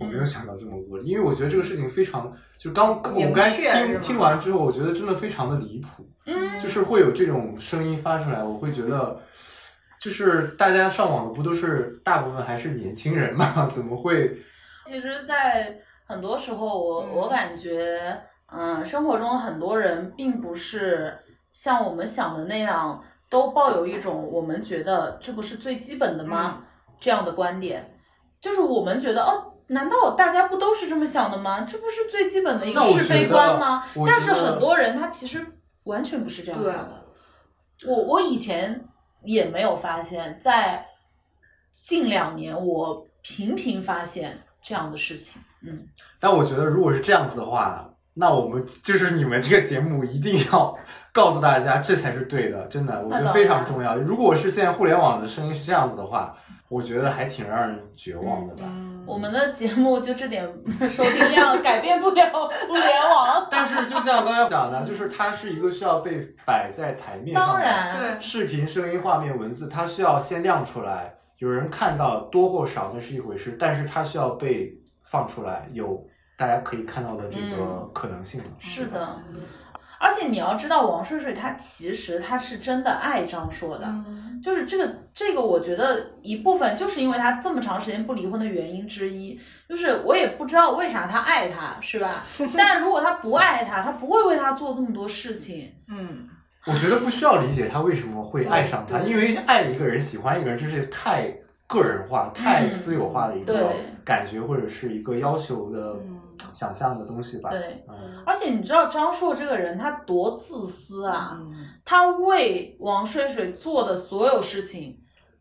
我没有想到这么恶劣，因为我觉得这个事情非常，就刚我刚听听完之后，我觉得真的非常的离谱，嗯，就是会有这种声音发出来，我会觉得，就是大家上网的不都是大部分还是年轻人嘛？怎么会？其实，在很多时候我，嗯我感觉嗯，生活中很多人并不是像我们想的那样，都抱有一种我们觉得这不是最基本的吗？这样的观点，就是我们觉得哦，难道大家不都是这么想的吗？这不是最基本的一个是非观吗？但是很多人他其实完全不是这样想的。我我以前也没有发现，在近两年我频频发现这样的事情。嗯，但我觉得，如果是这样子的话，那我们就是你们这个节目一定要 告诉大家，这才是对的，真的，我觉得非常重要。如果是现在互联网的声音是这样子的话，我觉得还挺让人绝望的吧。嗯我们的节目就这点收听量改变不了互联网。但是就像刚才讲的，就是它是一个需要被摆在台面上的，当然，对视频、声音、画面、文字，它需要先亮出来，有人看到多或少那是一回事，但是它需要被放出来，有大家可以看到的这个嗯可能性。是的。而且你要知道，王睡睡他其实他是真的爱张硕的，嗯。就是这个这个，我觉得一部分就是因为他这么长时间不离婚的原因之一，就是我也不知道为啥他爱他，是吧？但如果他不爱他，他不会为他做这么多事情。嗯，我觉得不需要理解他为什么会爱上他，因为爱一个人、喜欢一个人，这是太个人化、太私有化的一个感觉，或者是一个要求的嗯想象的东西吧。对，嗯，而且你知道张硕这个人他多自私啊，嗯他为王睡睡做的所有事情，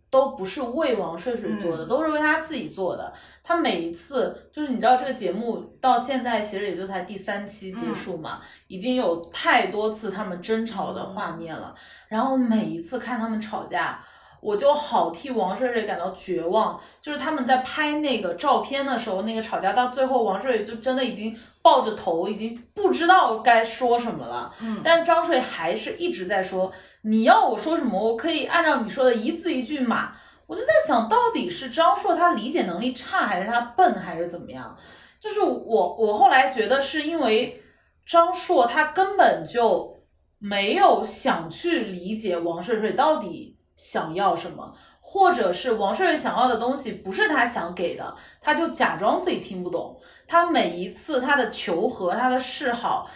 都不是为王睡睡做的，嗯都是为他自己做的。他每一次，就是你知道这个节目到现在其实也就才第三期结束嘛，已经有太多次他们争吵的画面了。然后每一次看他们吵架，我就好替王睡睡感到绝望。就是他们在拍那个照片的时候，那个吵架到最后，王睡睡就真的已经抱着头，已经不知道该说什么了。嗯但张睡还是一直在说，你要我说什么，我可以按照你说的一字一句码。我就在想，到底是张硕他理解能力差，还是他笨，还是怎么样？就是我我后来觉得是因为张硕他根本就没有想去理解王睡睡到底想要什么，或者是王睡睡想要的东西不是他想给的，他就假装自己听不懂。他每一次他的求和，他的示好，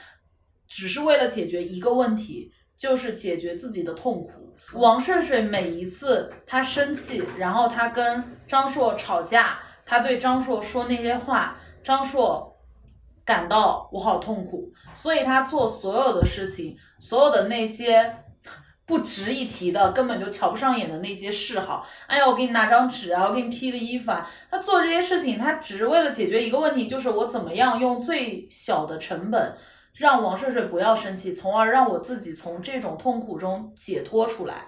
只是为了解决一个问题，就是解决自己的痛苦。王睡睡每一次他生气，然后他跟张硕吵架，他对张硕说那些话，张硕感到我好痛苦，所以他做所有的事情，所有的那些不值一提的，根本就瞧不上眼的那些嗜好，哎呀，我给你拿张纸啊，我给你披个衣服啊，他做这些事情，他只是为了解决一个问题，就是我怎么样用最小的成本。让王睡睡不要生气，从而让我自己从这种痛苦中解脱出来。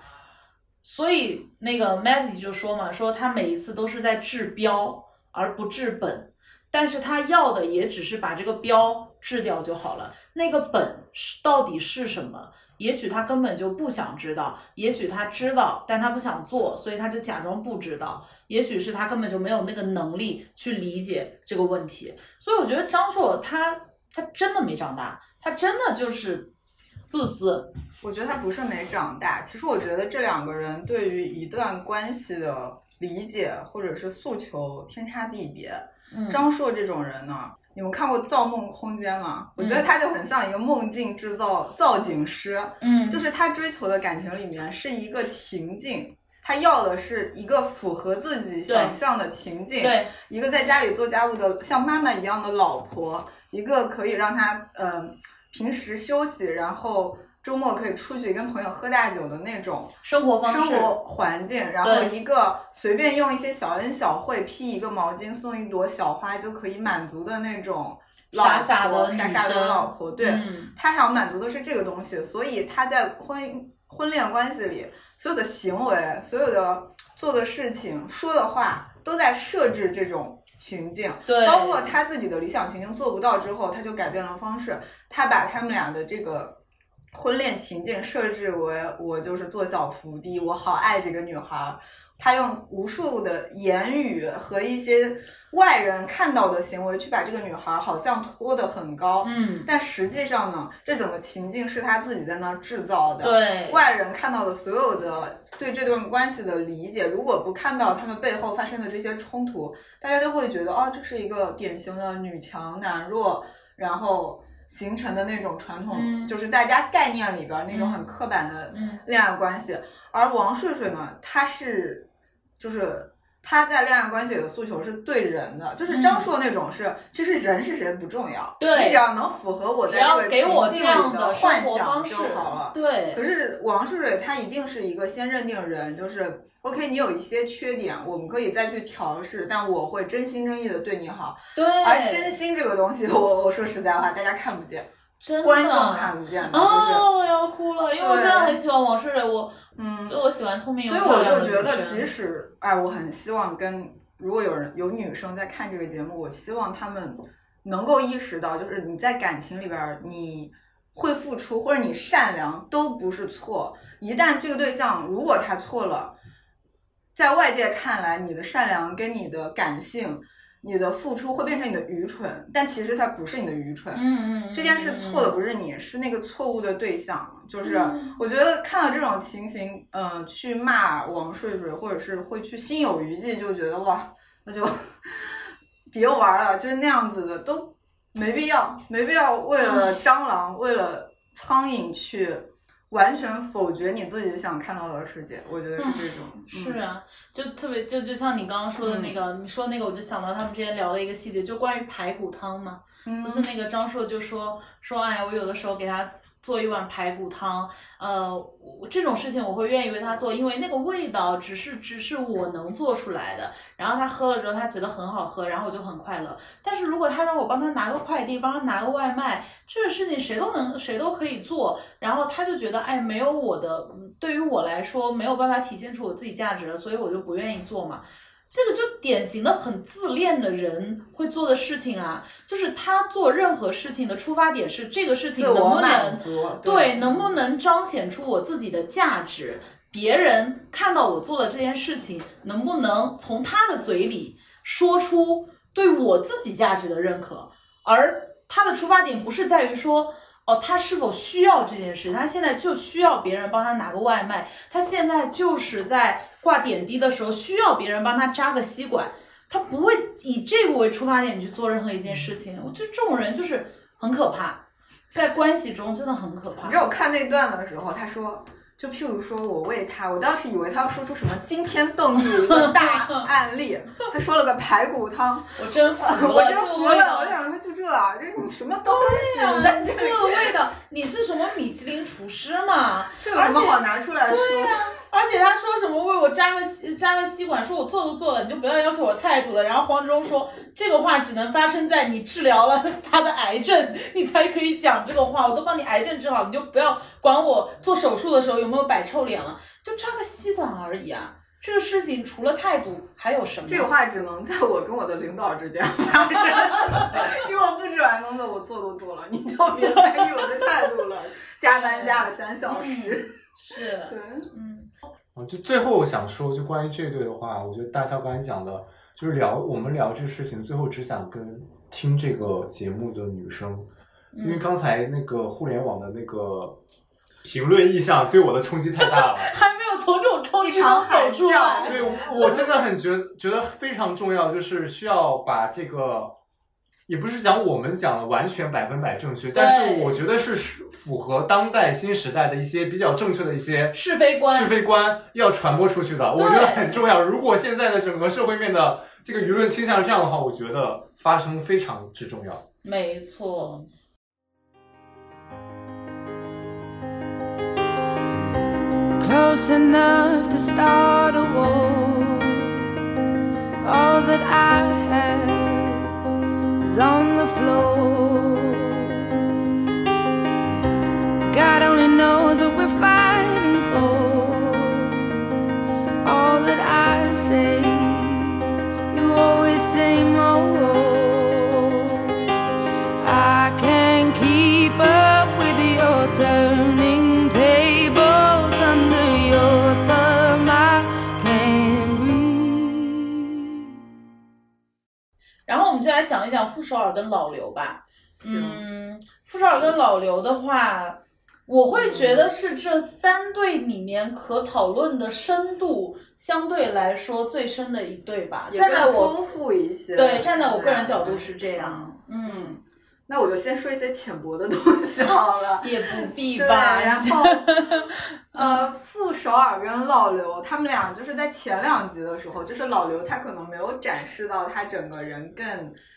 所以那个 Maddie 就说嘛，说他每一次都是在治标而不治本，但是他要的也只是把这个标治掉就好了。那个本是到底是什么？也许他根本就不想知道，也许他知道，但他不想做，所以他就假装不知道。也许是他根本就没有那个能力去理解这个问题。所以我觉得张硕他他真的没长大，他真的就是自私。我觉得他不是没长大，其实我觉得这两个人对于一段关系的理解或者是诉求天差地别。嗯，张硕这种人呢，你们看过《造梦空间》吗？我觉得他就很像一个梦境制造造景师，嗯，就是他追求的感情里面是一个情境。他要的是一个符合自己想象的情境，对，一个在家里做家务的像妈妈一样的老婆，一个可以让他嗯、呃、平时休息，然后周末可以出去跟朋友喝大酒的那种生活方式，生活环境，然后一个随便用一些小恩小惠，披一个毛巾，送一朵小花就可以满足的那种老傻傻的傻傻的老婆，对，嗯他想满足的是这个东西，所以他在婚婚恋关系里所有的行为、所有的做的事情、说的话，都在设置这种情境。对，包括他自己的理想情境做不到之后，他就改变了方式，他把他们俩的这个婚恋情境设置为我就是做小伏低，我好爱这个女孩儿。他用无数的言语和一些外人看到的行为去把这个女孩儿好像拖得很高，嗯，但实际上呢，这整个情境是他自己在那儿制造的。对，外人看到的所有的对这段关系的理解，如果不看到他们背后发生的这些冲突，大家就会觉得哦，这是一个典型的女强男弱，然后形成的那种传统，嗯。就是大家概念里边儿那种嗯。很刻板的嗯。恋爱关系。而王睡睡呢，他是就是他在恋爱关系里的诉求是对人的，就是张嗯硕那种是，其实人是谁不重要，对你只要能符合我只要在这个给我这情境里样的生幻想活方式就好了。对可是王睡睡他一定是一个先认定人，就是 OK，你有一些缺点，我们可以再去调试，但我会真心真意的对你好。对，而真心这个东西，我我说实在话，大家看不见，真的。观众看不见哦，我要哭了，因为我真的很喜欢王诗蕊，我嗯，就我喜欢聪明又所以我就觉得，即使哎，我很希望跟如果有人有女生在看这个节目，我希望她们能够意识到，就是你在感情里边儿，你会付出或者你善良都不是错。一旦这个对象如果他错了，在外界看来，你的善良跟你的感性、你的付出会变成你的愚蠢，但其实它不是你的愚蠢。嗯嗯，嗯这件事错的不是你，是那个错误的对象。就是嗯我觉得看到这种情形，嗯、去骂王睡睡，或者是会去心有余悸，就觉得哇，那就 别玩了，就是那样子的都没必要，没必要为了蟑螂，为了苍蝇去完全否决你自己想看到的世界。我觉得是这种，嗯、是啊，就特别就就像你刚刚说的那个，你说那个，我就想到他们之前聊的一个细节，就关于排骨汤嘛。嗯，不是那个张硕就说说，哎呀，我有的时候给他做一碗排骨汤，呃，这种事情我会愿意为他做，因为那个味道只是只是我能做出来的。然后他喝了之后，他觉得很好喝，然后我就很快乐。但是如果他让我帮他拿个快递，帮他拿个外卖，这个事情谁都能谁都可以做，然后他就觉得，哎，没有我的，对于我来说没有办法体现出我自己价值了，所以我就不愿意做嘛。这个就典型的很自恋的人会做的事情啊，就是他做任何事情的出发点是这个事情能不能满足，对，能不能彰显出我自己的价值？别人看到我做了这件事情，能不能从他的嘴里说出对我自己价值的认可？而他的出发点不是在于说，哦，他是否需要这件事？他现在就需要别人帮他拿个外卖，他现在就是在挂点滴的时候需要别人帮他扎个吸管，他不会以这个为出发点去做任何一件事情。我觉得这种人就是很可怕，在关系中真的很可怕。你知道我看那段的时候，他说，就譬如说我喂他，我当时以为他要说出什么惊天动地的一个大 案例，他说了个排骨汤，我真服了，我真服了，我想说就这啊，这你什么东西？啊你这里这个味道，你是什么米其林厨师吗？这有什么好拿出来说？而且他说什么为我扎个吸扎个吸管，说我做都做了，你就不要要求我态度了。然后黄志忠说这个话只能发生在你治疗了他的癌症，你才可以讲这个话。我都帮你癌症治好，你就不要管我做手术的时候有没有摆臭脸了，就扎个吸管而已啊。这个事情除了态度还有什么？这个话只能在我跟我的领导之间发生，因为我布置完工作，我做都做了，你就别在意我的态度了。加班加了三小时，是，对，嗯嗯，就最后我想说，就关于这对的话，我觉得大肖刚才讲的，就是聊我们聊这个事情，最后只想跟听这个节目的女生，因为嗯，刚才那个互联网的那个评论意向对我的冲击太大了。还没有从这种冲击走出来。对，我真的很觉觉得非常重要，就是需要把这个，也不是讲我们讲的完全百分百正确，但是我觉得是符合当代新时代的一些比较正确的一些是非观是非观要传播出去的，我觉得很重要。如果现在的整个社会面的这个舆论倾向是这样的话，我觉得发声非常之重要。没错。close enough to start a war. All that I have is on the floor. God only knows what we're fighting for. All that I say, you always say more. I can't keep up with your turning tables under your thumb. I can't breathe. 然后我们就来讲一讲傅首尔跟老刘吧。嗯，傅首尔跟老刘的话，我会觉得是这三对里面可讨论的深度相对来说最深的一对吧。也站在我更丰富一些。对站在我个人角度是这样。嗯，嗯，那我就先说一些浅薄的东西 好了。也不必，吧。然后，呃，傅首尔跟老刘他们俩就是在前两集的时候，就是老刘他可能没有展示到他整个人更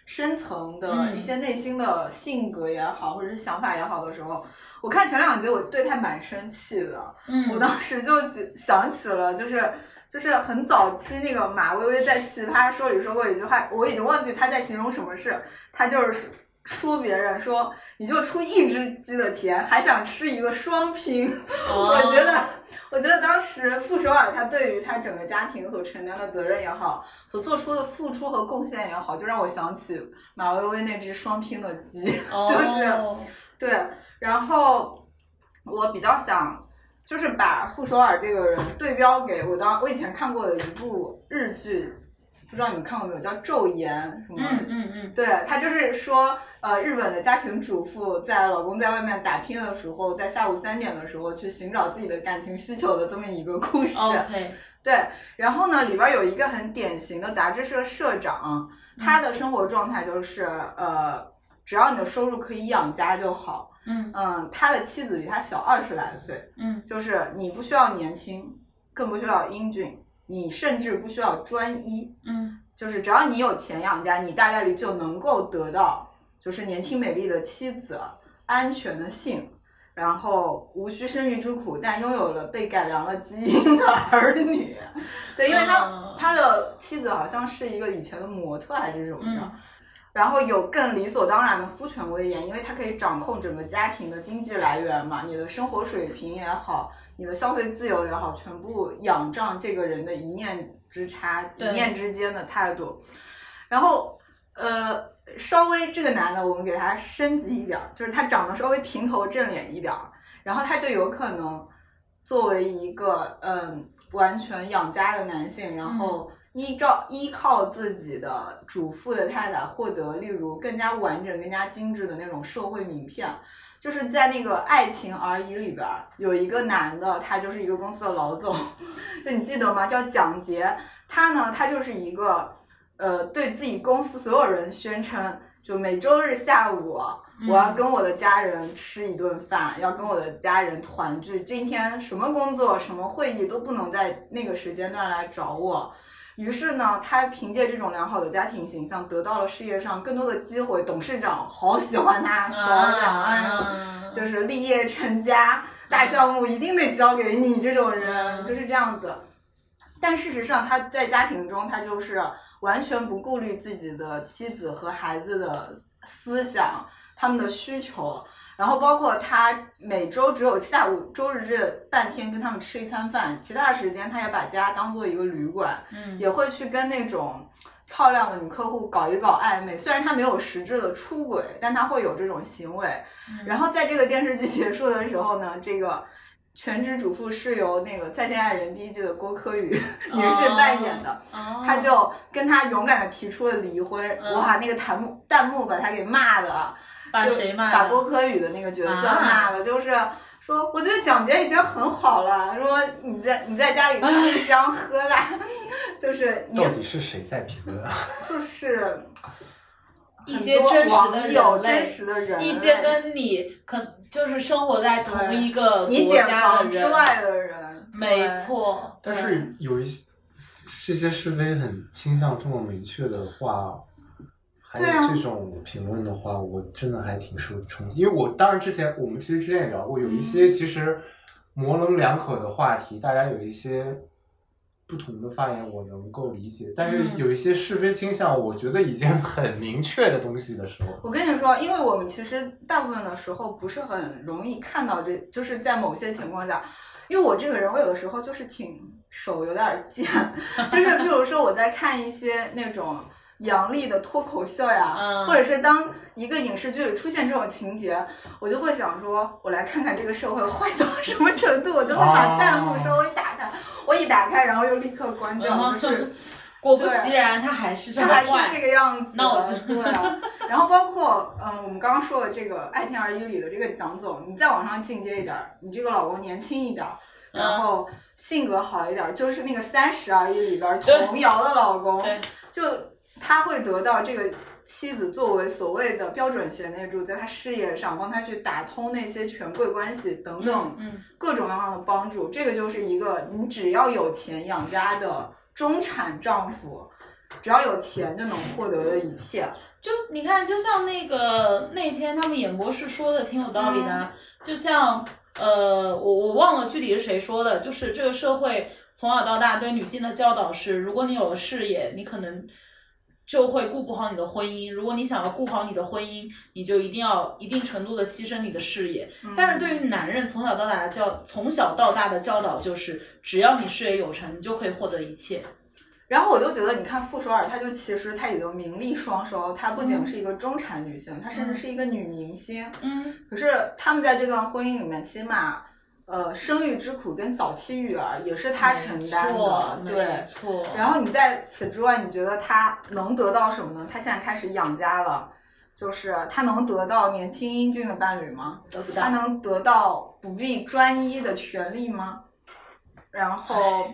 深层的嗯一些内心的性格也好，或者是想法也好的时候，我看前两集我对他蛮生气的，嗯，我当时就想起了就是。就是很早期那个马薇薇在《奇葩说》里说过一句话，我已经忘记他在形容什么事，他就是说别人说你就出一只鸡的钱，还想吃一个双拼。哦我觉得，我觉得当时傅首尔他对于他整个家庭所承担的责任也好，所做出的付出和贡献也好，就让我想起马薇薇那只双拼的鸡，就是哦对。然后我比较想。就是把傅首尔这个人对标给我当我以前看过的一部日剧，不知道你们看过没有，叫《昼颜》什么？嗯嗯嗯，对他就是说，呃，日本的家庭主妇在老公在外面打拼的时候，在下午三点的时候去寻找自己的感情需求的这么一个故事。OK，对，然后呢，里边有一个很典型的杂志社社长，他的生活状态就是，呃，只要你的收入可以养家就好。嗯嗯，他的妻子比他小二十来岁，嗯就是你不需要年轻，更不需要英俊，你甚至不需要专一，嗯就是只要你有钱养家，你大概率就能够得到就是年轻美丽的妻子、安全的性，然后无需生育之苦，但拥有了被改良了基因的儿女。对，因为他、嗯他的妻子好像是一个以前的模特还是什么的。嗯然后有更理所当然的夫权威严，因为他可以掌控整个家庭的经济来源嘛，你的生活水平也好，你的消费自由也好，全部仰仗这个人的一念之差、一念之间的态度。然后，呃，稍微这个男的，我们给他升级一点儿，就是他长得稍微平头正脸一点儿，然后他就有可能作为一个嗯完全养家的男性，然后依照依靠自己的主妇的太太获得，例如更加完整、更加精致的那种社会名片。就是在那个《爱情而已》里边儿有一个男的，他就是一个公司的老总，就你记得吗？叫蒋杰。他呢，他就是一个呃，对自己公司所有人宣称，就每周日下午嗯我要跟我的家人吃一顿饭，要跟我的家人团聚。今天什么工作、什么会议都不能在那个时间段来找我。于是呢，他凭借这种良好的家庭形象，得到了事业上更多的机会。董事长好喜欢他，小长哎，啊，就是立业成家，大项目一定得交给你这种人，嗯就是这样子。但事实上，他在家庭中，他就是完全不顾虑自己的妻子和孩子的思想、他们的需求，然后包括他每周只有下午周日这半天跟他们吃一餐饭，其他的时间他也把家当做一个旅馆，嗯也会去跟那种漂亮的女客户搞一搞暧昧。虽然他没有实质的出轨，但他会有这种行为。嗯然后在这个电视剧结束的时候呢，这个全职主妇是由那个《再见爱人》第一季的郭柯宇 女士扮演的，哦她就跟他勇敢的提出了离婚。嗯哇，那个弹幕弹幕把他给骂的，把谁骂的把郭柯宇的那个角色啊骂了，就是。说，我觉得蒋洁已经很好了。说你在你在家里吃香喝辣，就是你到底是谁在评论啊？就是一些真实的很多网友人类真实的人类，一些跟你可就是生活在同一个国家的房之人，外的人，没错，但是有一些这些是非很倾向这么明确的话，这种评论的话，我真的还挺受冲击。因为我当然之前我们其实之前也聊过，有一嗯些其实模棱两可的话题，大家有一些不同的发言，我能够理解。但是嗯有一些是非倾向，我觉得已经很明确的东西的时候，我跟你说，因为我们其实大部分的时候不是很容易看到这，就是在某些情况下，因为我这个人，我有的时候就是挺手有点儿贱，就是譬如说我在看一些那种杨笠的脱口秀呀，嗯或者是当一个影视剧里出现这种情节，我就会想说，我来看看这个社会坏到什么程度，我就会把弹幕稍微打开，我一打开，然后又立刻关掉，嗯就是。果不其然，他还是这么他还是。这个样子，那我就对啊。然后包括嗯，我们刚刚说的这个《爱听而已》里的这个蒋总，你再往上进阶一点儿，你这个老公年轻一点然后性格好一点儿，就是那个《三十而已》里边儿童谣的老公，对，就他会得到这个妻子作为所谓的标准贤内助，在他事业上帮他去打通那些权贵关系等等嗯各种各样的帮助，这个就是一个你只要有钱养家的中产丈夫，只要有钱就能获得的一切。就你看，就像那个那天他们演播室说的挺有道理的，就像呃，我我忘了具体是谁说的，就是这个社会从小到大对女性的教导是，如果你有了事业，你可能就会顾不好你的婚姻；如果你想要顾好你的婚姻，你就一定要一定程度的牺牲你的事业。但是对于男人从小到大的教，从小到大的教导就是，只要你事业有成，你就可以获得一切。然后我就觉得，你看傅首尔，她就其实她已经名利双收，她不仅是一个中产女性，她甚至是一个女明星。嗯可是他们在这段婚姻里面，起码，呃，生育之苦跟早期育儿也是他承担的，没对。错。然后你在此之外，你觉得他能得到什么呢？他现在开始养家了，就是他能得到年轻英俊的伴侣吗？得不到他。能得到不必专一的权利吗？然后，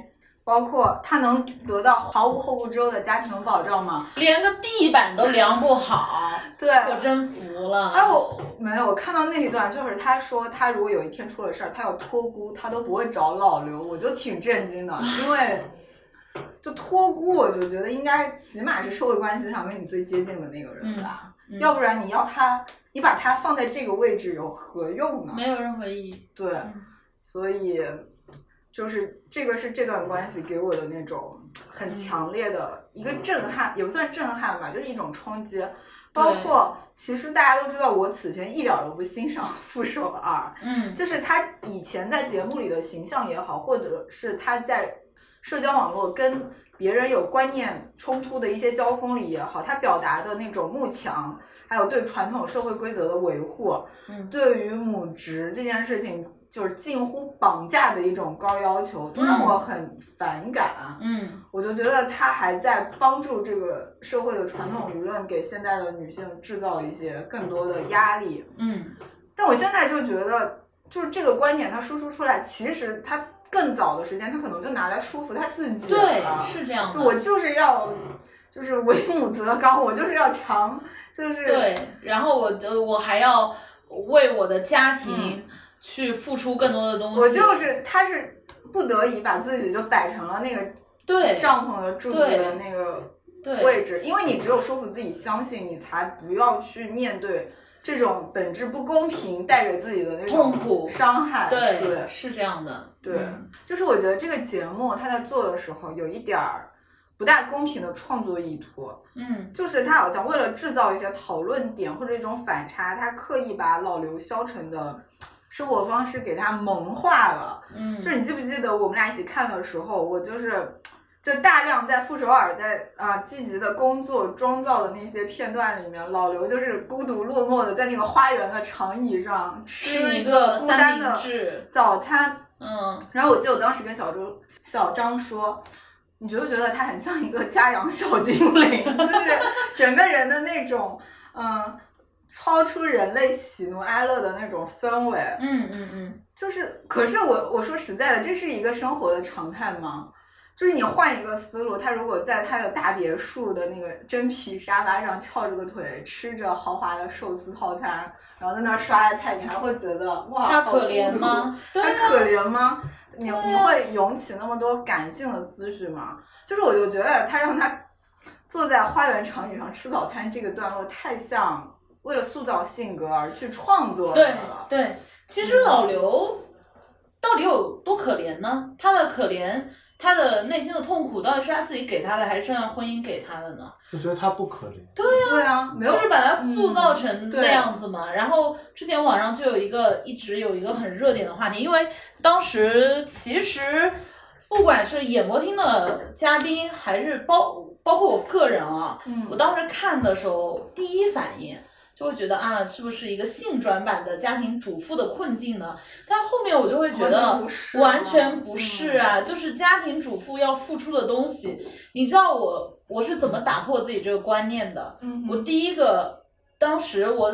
包括他能得到毫无后顾之忧的家庭保障吗？连个地板都量不好，对，我真服了。哎，我没有我看到那一段，就是他说他如果有一天出了事儿，他要托孤，他都不会找老刘，我就挺震惊的，因为就托孤，我就觉得应该起码是社会关系上跟你最接近的那个人吧，嗯要不然你要他，你把他放在这个位置有何用呢？没有任何意义。对，嗯所以就是这个是这段关系给我的那种很强烈的一个震撼，也不算震撼吧，就是一种冲击。包括其实大家都知道，我此前一点儿都不欣赏傅首尔，嗯。就是他以前在节目里的形象也好，或者是他在社交网络跟别人有观念冲突的一些交锋里也好，他表达的那种慕强，还有对传统社会规则的维护，嗯。对于母职这件事情就是近乎绑架的一种高要求，都让我很反感。嗯我就觉得他还在帮助这个社会的传统舆论给现在的女性制造一些更多的压力。嗯但我现在就觉得，就是这个观点他输出出来，其实他更早的时间他可能就拿来说服他自己对了，。是这样的。就我就是要，就是为母则刚，我就是要强，就是对，然后我呃我还要为我的家庭去付出更多的东西。嗯我就是他是不得已把自己就摆成了那个对帐篷的柱子的那个对位置，因为你只有说服自己相信，你才不要去面对这种本质不公平带给自己的那种痛苦伤害。对对是这样的。对嗯就是我觉得这个节目他在做的时候有一点儿不大公平的创作意图，嗯就是他好像为了制造一些讨论点或者一种反差，他刻意把老刘消沉的生活方式给他萌化了。嗯，就是你记不记得我们俩一起看的时候，我就是就大量在傅首尔在啊、积极的工作妆造的那些片段里面，老刘就是孤独落寞的在那个花园的长椅上吃一个孤单的治。早餐。嗯，然后我记得我当时跟小周、小张说，你觉不觉得他很像一个家养小精灵？就是整个人的那种，嗯，超出人类喜怒哀乐的那种氛围。嗯嗯嗯，就是，可是我我说实在的，这是一个生活的常态吗？就是你换一个思路，他如果在他的大别墅的那个真皮沙发上翘着个腿，吃着豪华的寿司套餐，然后在那儿刷 iPad，你还会觉得哇，好他可怜吗？他可怜吗？你你会涌起那么多感性的思绪吗？就是我就觉得他让他坐在花园长椅上吃早餐这个段落太像为了塑造性格而去创作的对了。对，其实老刘到底有多可怜呢？他的可怜，他的内心的痛苦，到底是他自己给他的，还是这段婚姻给他的呢？我觉得他不可怜。对啊，没有就是把他塑造成嗯那样子嘛。然后之前网上就有一个一直有一个很热点的话题，因为当时其实不管是演播厅的嘉宾，还是包包括我个人啊，嗯我当时看的时候，第一反应就会觉得啊，是不是一个性转版的家庭主妇的困境呢？但后面我就会觉得完全不是啊，就是家庭主妇要付出的东西。你知道我我是怎么打破自己这个观念的？嗯我第一个，当时我，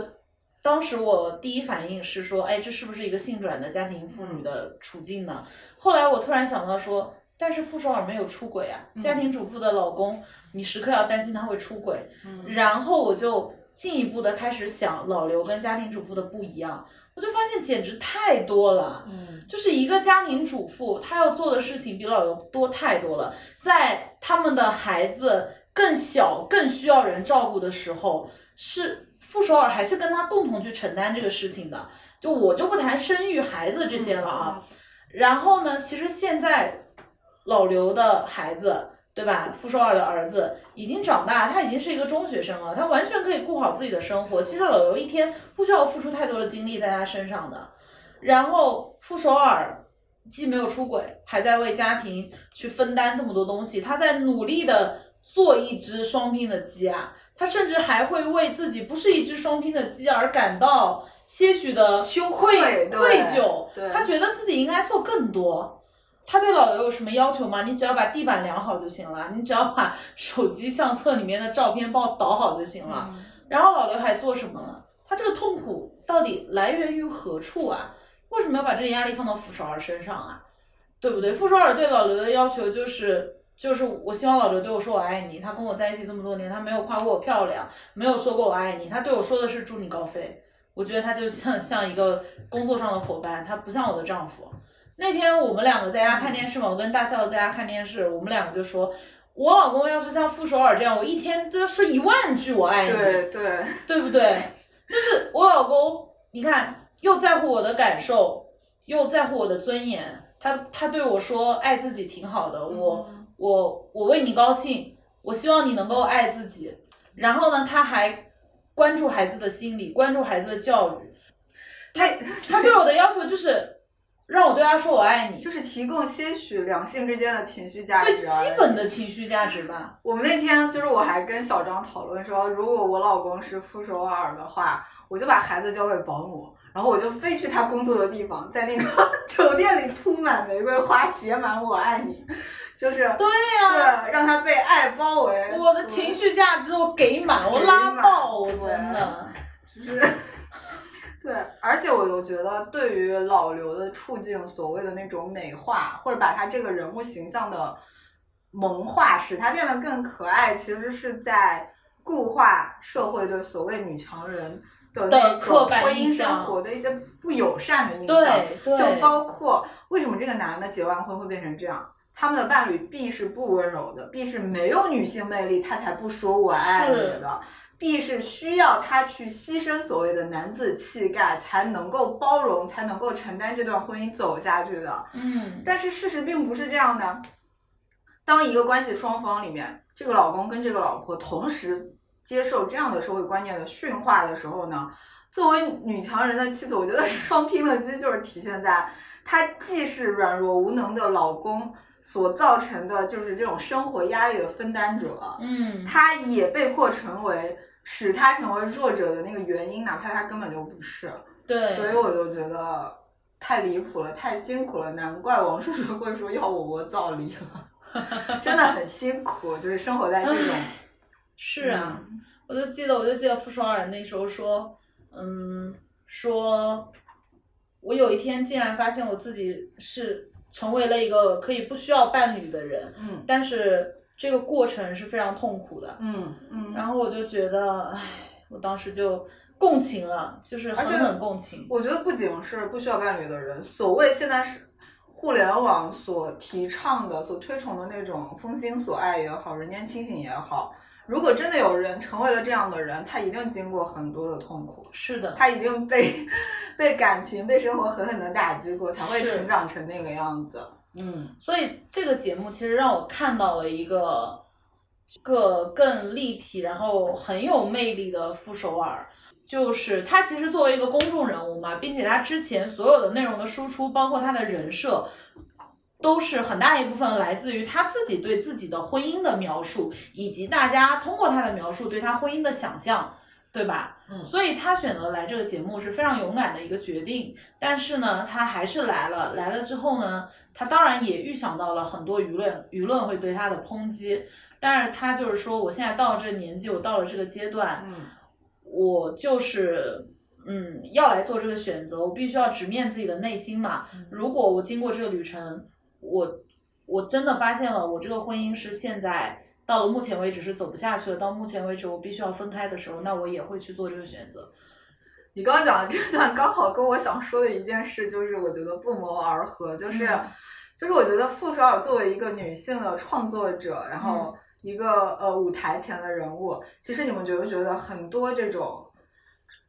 当时我第一反应是说，哎，这是不是一个性转的家庭妇女的处境呢？后来我突然想到说，但是傅首尔没有出轨啊，嗯家庭主妇的老公，你时刻要担心他会出轨。嗯然后我就进一步的开始想老刘跟家庭主妇的不一样，我就发现简直太多了。嗯就是一个家庭主妇，她要做的事情比老刘多太多了。在他们的孩子更小、更需要人照顾的时候，是傅首尔还是跟他共同去承担这个事情的。就我就不谈生育孩子这些了啊。然后呢，其实现在老刘的孩子，对吧？傅首尔的儿子已经长大，他已经是一个中学生了，他完全可以顾好自己的生活。其实老刘一天不需要付出太多的精力在他身上的。然后傅首尔既没有出轨，还在为家庭去分担这么多东西，他在努力的做一只双拼的鸡啊，他甚至还会为自己不是一只双拼的鸡而感到些许的羞愧愧疚，他觉得自己应该做更多。他对老刘有什么要求吗？你只要把地板量好就行了，你只要把手机相册里面的照片帮我导好就行了。然后老刘还做什么了？他这个痛苦到底来源于何处啊？为什么要把这个压力放到傅首尔身上啊？对不对？傅首尔对老刘的要求就是，就是我希望老刘对我说我爱你。他跟我在一起这么多年，他没有夸过我漂亮，没有说过我爱你，他对我说的是祝你高飞。我觉得他就像像一个工作上的伙伴，他不像我的丈夫。那天我们两个在家看电视嘛，我跟大笑在家看电视，我们两个就说，我老公要是像傅首尔这样，我一天都要说一万句我爱你。对对，对不对？就是我老公，你看又在乎我的感受，又在乎我的尊严。他他对我说爱自己挺好的，我我我为你高兴，我希望你能够爱自己。然后呢，他还关注孩子的心理，关注孩子的教育。他他对我的要求就是让我对他说我爱你，就是提供些许两性之间的情绪价值最基。本的情绪价值吧。我们那天就是我还跟小张讨论说，如果我老公是傅首尔的话，我就把孩子交给保姆，然后我就飞去他工作的地方，在那个 酒店里铺满玫瑰花，写满我爱你，就是对呀、对，让他被爱包围。我的情绪价值我给满，我拉爆，我真的。就是，对，而且我就觉得，对于老刘的处境，所谓的那种美化，或者把他这个人物形象的萌化，使他变得更可爱，其实是在固化社会对所谓女强人的的那种刻板婚姻生活的一些不友善的印象。对对，就包括为什么这个男的结完婚会变成这样。他们的伴侣必是不温柔的，必是没有女性魅力，他才不说我爱你的。必是需要他去牺牲所谓的男子气概，才能够包容，才能够承担这段婚姻走下去的。嗯，但是事实并不是这样的。当一个关系双方里面，这个老公跟这个老婆同时接受这样的社会观念的驯化的时候呢，作为女强人的妻子，我觉得 双拼的鸡就是体现在她既是软弱无能的老公所造成的就是这种生活压力的分担者，嗯，她也被迫成为使他成为弱者的那个原因，哪怕他根本就不是。对，所以我就觉得太离谱了，太辛苦了，难怪王叔叔会说要我我早离了，真的很辛苦，就是生活在这种。是啊，嗯我就记得，我就记得傅首尔那时候说，嗯，说，我有一天竟然发现我自己是成为了一个可以不需要伴侣的人，嗯但是这个过程是非常痛苦的。嗯嗯，然后我就觉得，唉，我当时就共情了，就是而且狠狠共情。我觉得不仅是不需要伴侣的人，所谓现在是互联网所提倡的、所推崇的那种风心所爱也好，人间清醒也好，如果真的有人成为了这样的人，他一定经过很多的痛苦，是的，他一定被 被感情、被生活狠狠的打击过，才会成长成那个样子。嗯所以这个节目其实让我看到了一个个更立体，然后很有魅力的傅首尔。就是他其实作为一个公众人物嘛，并且他之前所有的内容的输出，包括他的人设，都是很大一部分来自于他自己对自己的婚姻的描述，以及大家通过他的描述对他婚姻的想象，对吧？嗯所以他选择来这个节目是非常勇敢的一个决定。但是呢，他还是来了。来了之后呢，他当然也预想到了很多舆论舆论会对他的抨击。但是他就是说，我现在到了这个年纪，我到了这个阶段，嗯我就是嗯要来做这个选择，我必须要直面自己的内心嘛。如果我经过这个旅程，我我真的发现了，我这个婚姻是现在到了目前为止是走不下去了，到目前为止我必须要分开的时候，那我也会去做这个选择。你刚刚讲的这段刚好跟我想说的一件事，就是我觉得不谋而合，就是、嗯。就是我觉得傅首尔作为一个女性的创作者，然后嗯。一个呃舞台前的人物，其实你们觉不觉得很多这种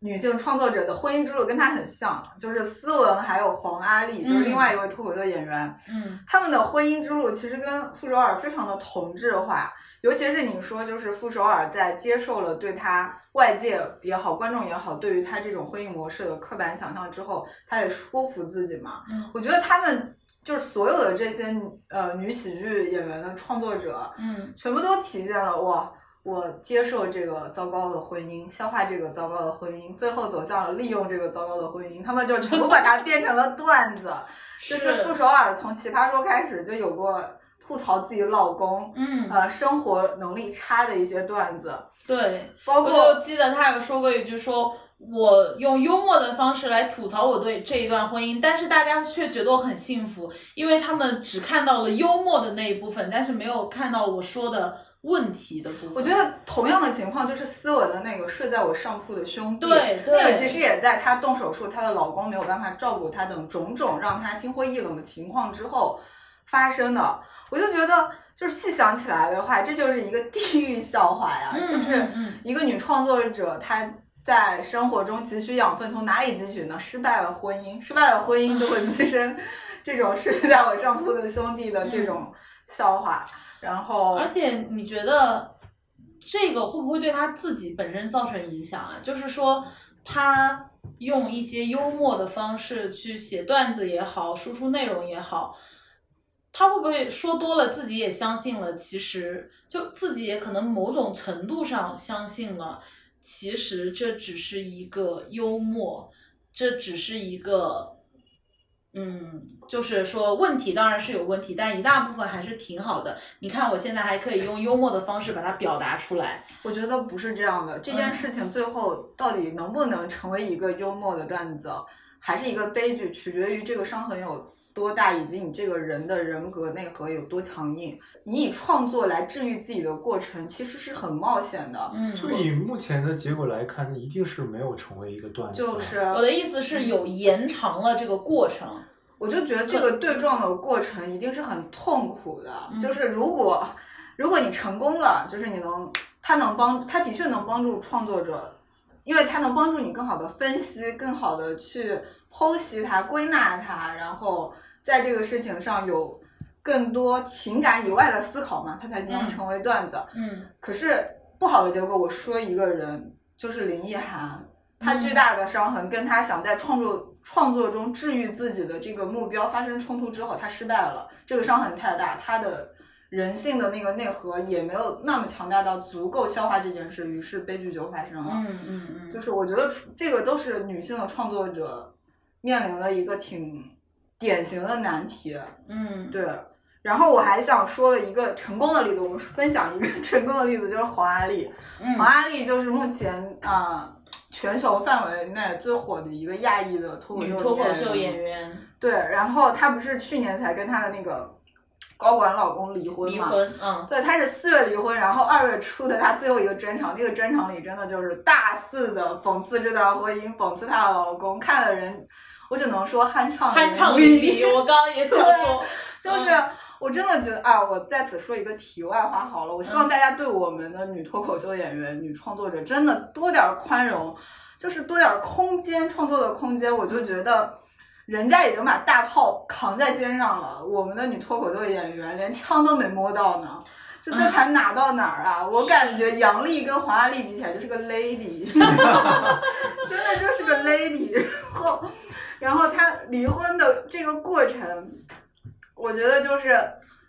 女性创作者的婚姻之路跟她很像，就是思文还有黄阿丽，就是嗯另外一位脱口秀演员，嗯他们的婚姻之路其实跟傅首尔非常的同质化，尤其是你说，就是傅首尔在接受了对他外界也好、观众也好，对于他这种婚姻模式的刻板想象之后，他也说服自己嘛。嗯我觉得他们就是所有的这些呃女喜剧演员的创作者，嗯全部都体现了哇。我接受这个糟糕的婚姻，消化这个糟糕的婚姻，最后走向了利用这个糟糕的婚姻。他们就全部把它变成了段子，就是傅首尔从奇葩说开始就有过吐槽自己老公，嗯，呃，生活能力差的一些段子，对，包括就记得他有说过一句说。我用幽默的方式来吐槽我对这一段婚姻，但是大家却觉得我很幸福，因为他们只看到了幽默的那一部分，但是没有看到我说的问题的部分。我觉得同样的情况就是思文的那个睡在我上铺的兄弟，对对那个其实也在她动手术，她的老公没有办法照顾她等种种让她心灰意冷的情况之后发生的。我就觉得，就是细想起来的话，这就是一个地狱笑话呀，嗯就是一个女创作者她。在生活中汲取养分，从哪里汲取呢？失败了婚姻，失败了婚姻就会 滋生这种睡在我上铺的兄弟的这种笑话。然后，而且你觉得这个会不会对他自己本身造成影响啊？就是说，他用一些幽默的方式去写段子也好，输出内容也好，他会不会说多了自己也相信了？其实就自己也可能某种程度上相信了，其实这只是一个幽默，这只是一个。嗯，就是说问题当然是有问题，但一大部分还是挺好的。你看我现在还可以用幽默的方式把它表达出来。我觉得不是这样的，这件事情最后到底能不能成为一个幽默的段子，还是一个悲剧，取决于这个伤痕有多大，以及你这个人的人格内核有多强硬。你以创作来治愈自己的过程，其实是很冒险的。嗯，就以目前的结果来看，一定是没有成为一个段子。就是我的意思是有延长了这个过程。我就觉得这个对撞的过程一定是很痛苦的。嗯就是如果如果你成功了，就是你能，它能帮，它的确能帮助创作者，因为它能帮助你更好的分析，更好的去剖析它、归纳它，然后在这个事情上有更多情感以外的思考嘛，它才能嗯成为段子。嗯可是不好的结果，我说一个人就是林奕涵，他嗯巨大的伤痕跟他想在创作创作中治愈自己的这个目标发生冲突之后，他失败了，这个伤痕太大，他的人性的那个内核也没有那么强大到足够消化这件事，于是悲剧就发生了。嗯嗯嗯，就是我觉得这个都是女性的创作者面临了一个挺典型的难题。嗯对，然后我还想说了一个成功的例子，我们分享一个 成功的例子，就是黄阿丽。黄嗯阿丽就是目前啊、全球范围内最火的一个亚裔的脱口秀女脱口秀演员。对，然后她不是去年才跟她的那个高管老公离婚嘛？离婚，嗯对，她是四月离婚，然后二月初的她最后一个专场，那个专场里真的就是大肆的讽刺这段婚姻，讽刺她的老公，看的人我只能说酣畅酣畅淋淋漓。我刚刚也想说，就是嗯我真的觉得啊，我在此说一个题外话好了，我希望大家对我们的女脱口秀演员、女创作者真的多点儿宽容，就是多点儿空间，创作的空间。我就觉得。人家已经把大炮扛在肩上了，我们的女脱口秀演员连枪都没摸到呢，就这才哪到哪儿啊？我感觉杨笠跟黄阿丽比起来就是个 lady，真的就是个 lady。然后，然后他离婚的这个过程，我觉得就是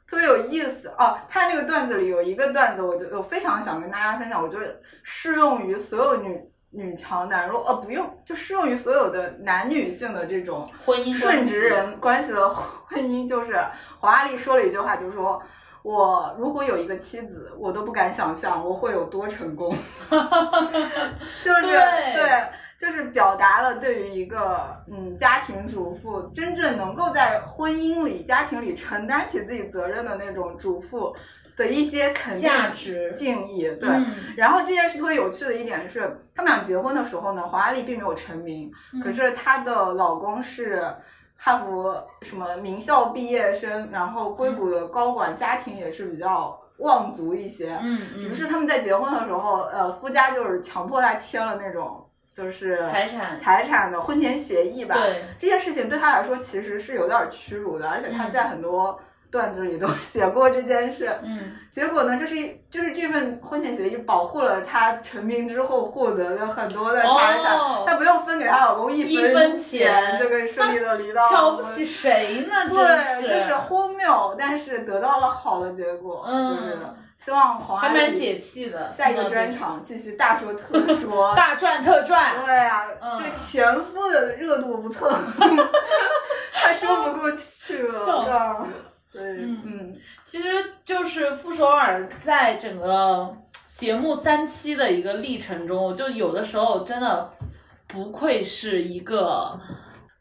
特别有意思哦。他那个段子里有一个段子，我就我非常想跟大家分享，我觉得适用于所有女女强男弱，呃，不用，就适用于所有的男女性的这种婚姻顺直人关系的婚姻。就是黄阿丽说了一句话，就是说。我如果有一个妻子，我都不敢想象我会有多成功。就是对对，就是表达了对于一个嗯家庭主妇真正能够在婚姻里、家庭里承担起自己责任的那种主妇的一些肯定价值敬意。对，嗯然后这件事特别有趣的一点是，他们俩结婚的时候呢，黄雅丽并没有成名，嗯可是她的老公是哈佛什么名校毕业生，然后硅谷的高管，家庭也是比较望族一些。嗯嗯，于是他们在结婚的时候，呃，夫家就是强迫他签了那种就是财产财产的婚前协议吧。对，这件事情对他来说其实是有点屈辱的，而且他嗯在很多段子里都 写过这件事。嗯结果呢，就是就是这份婚前协议保护了她成名之后获得的很多的财产，哦她不用分给她老公一一分钱就可以顺利的离到。瞧不起谁呢？真对，是，就是荒谬，但是得到了好的结果，嗯就是希望黄阿还蛮解气的。下一个专场继续大说特说。大赚特赚。对啊、嗯这前夫的热度不错，快说不过去了。对，嗯嗯其实就是傅首尔在整个节目三期的一个历程中，就有的时候真的不愧是一个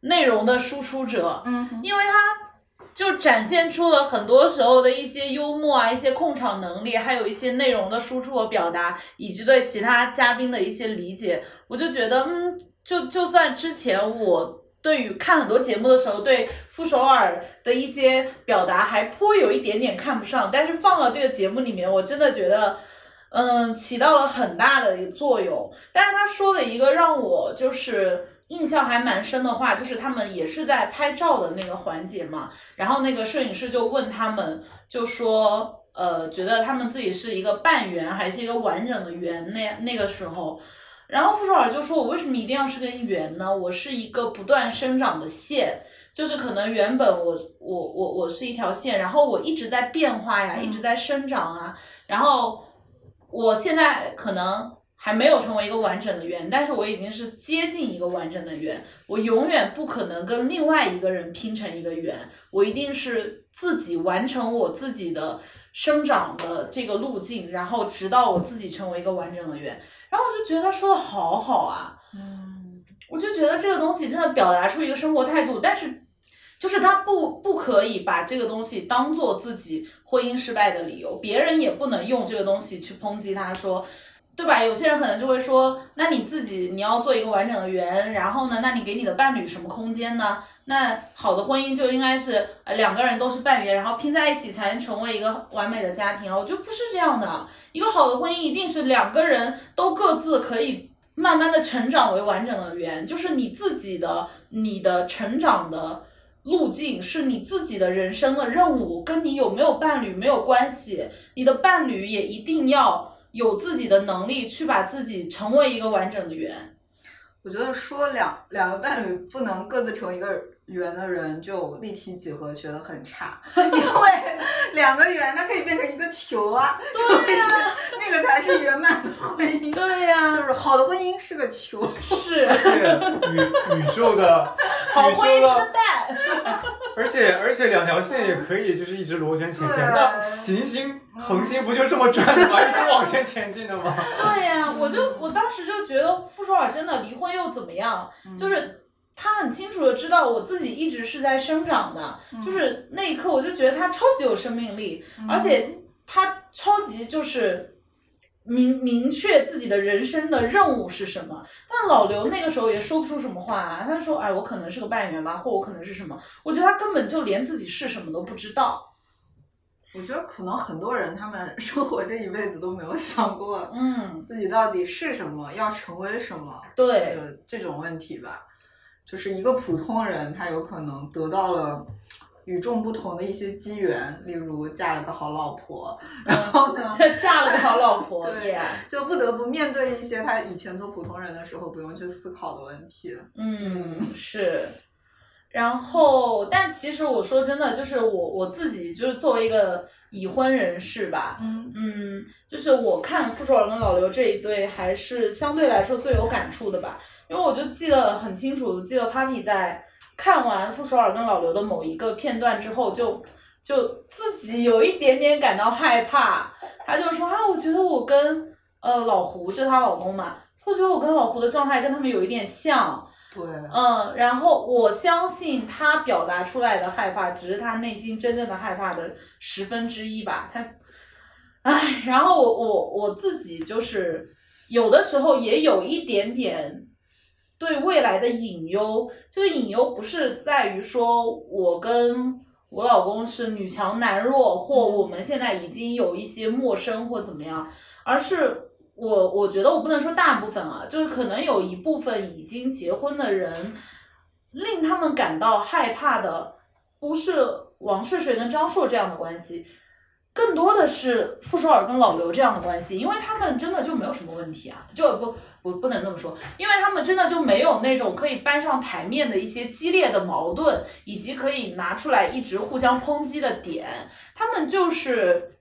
内容的输出者，嗯因为他就展现出了很多时候的一些幽默啊，一些控场能力，还有一些内容的输出和表达，以及对其他嘉宾的一些理解。我就觉得，嗯，就就算之前我。对于看很多节目的时候，对傅首尔的一些表达还颇有一点点看不上，但是放到这个节目里面，我真的觉得，嗯，起到了很大的一个作用。但是他说了一个让我就是印象还蛮深的话，就是他们也是在拍照的那个环节嘛，然后那个摄影师就问他们，就说，呃，觉得他们自己是一个半圆还是一个完整的圆？那那个时候。然后傅首尔就说：“我为什么一定要是根圆呢？我是一个不断生长的线，就是可能原本我我我我是一条线，然后我一直在变化呀，一直在生长啊，然后我现在可能还没有成为一个完整的圆，但是我已经是接近一个完整的圆。我永远不可能跟另外一个人拼成一个圆，我一定是自己完成我自己的生长的这个路径，然后直到我自己成为一个完整的圆。然后我就觉得他说的好好啊，嗯我就觉得这个东西真的表达出一个生活态度，但是就是他不不可以把这个东西当做自己婚姻失败的理由，别人也不能用这个东西去抨击他说。对吧？有些人可能就会说，那你自己你要做一个完整的圆，然后呢，那你给你的伴侣什么空间呢？那好的婚姻就应该是呃两个人都是半圆，然后拼在一起才能成为一个完美的家庭啊！我觉得不是这样的，一个好的婚姻一定是两个人都各自可以慢慢的成长为完整的圆，就是你自己的你的成长的路径是你自己的人生的任务，跟你有没有伴侣没有关系，你的伴侣也一定要有自己的能力去把自己成为一个完整的圆。我觉得说两两个伴侣不能各自成一个圆的人，就立体几何学的很差，因为两个圆它可以变成一个球啊，对呀、那个才是圆满的婚姻。对呀、就是好的婚姻是个球，是 而且宇宇宙的 好婚姻是个蛋。而且而且两条线也可以就是一直螺旋前进，对那行星恒星不就这么转的吗？一直往前前进的吗？对呀、我就我当时就觉得傅首尔真的离婚又怎么样？就是他很清楚的知道我自己一直是在生长的，就是那一刻我就觉得他超级有生命力，而且他超级就是。明明确自己的人生的任务是什么，但老刘那个时候也说不出什么话啊。他说：“哎，我可能是个半圆吧，或我可能是什么？”我觉得他根本就连自己是什么都不知道。我觉得可能很多人他们生活这一辈子都没有想过嗯，自己到底是什么，要成为什么，对，呃这种问题吧。就是一个普通人，他有可能得到了与众不同的一些机缘，例如嫁了个好老婆，然后呢，嫁了个好老婆，对 yeah 就不得不面对一些他以前做普通人的时候不用去思考的问题。嗯，是。然后，但其实我说真的，就是我我自己就是作为一个已婚人士吧，嗯。嗯，就是我看傅首尔跟老刘这一对还是相对来说最有感触的吧，因为我就记得很清楚，记得 Papi 在看完傅首尔跟老刘的某一个片段之后就，就自己有一点点感到害怕，他就说啊，我觉得我跟呃老胡就是她老公嘛，我觉得我跟老胡的状态跟他们有一点像，对，嗯，然后我相信他表达出来的害怕，只是他内心真正的害怕的十分之一吧。他，唉，然后我我我自己就是有的时候也有一点点对未来的隐忧。这个隐忧不是在于说我跟我老公是女强男弱，或我们现在已经有一些陌生或怎么样，而是我我觉得我不能说大部分啊，就是可能有一部分已经结婚的人，令他们感到害怕的，不是王睡睡跟张硕这样的关系，更多的是傅首尔跟老刘这样的关系，因为他们真的就没有什么问题啊，就不不不能这么说，因为他们真的就没有那种可以搬上台面的一些激烈的矛盾，以及可以拿出来一直互相抨击的点，他们就是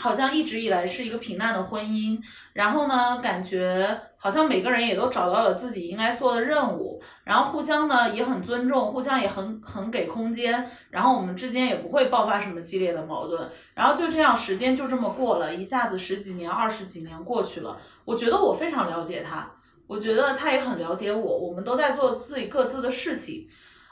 好像一直以来是一个平淡的婚姻，然后呢，感觉好像每个人也都找到了自己应该做的任务，然后互相呢也很尊重，互相也很很给空间，然后我们之间也不会爆发什么激烈的矛盾，然后就这样时间就这么过了，一下子十几年、二十几年过去了，我觉得我非常了解他，我觉得他也很了解我，我们都在做自己各自的事情。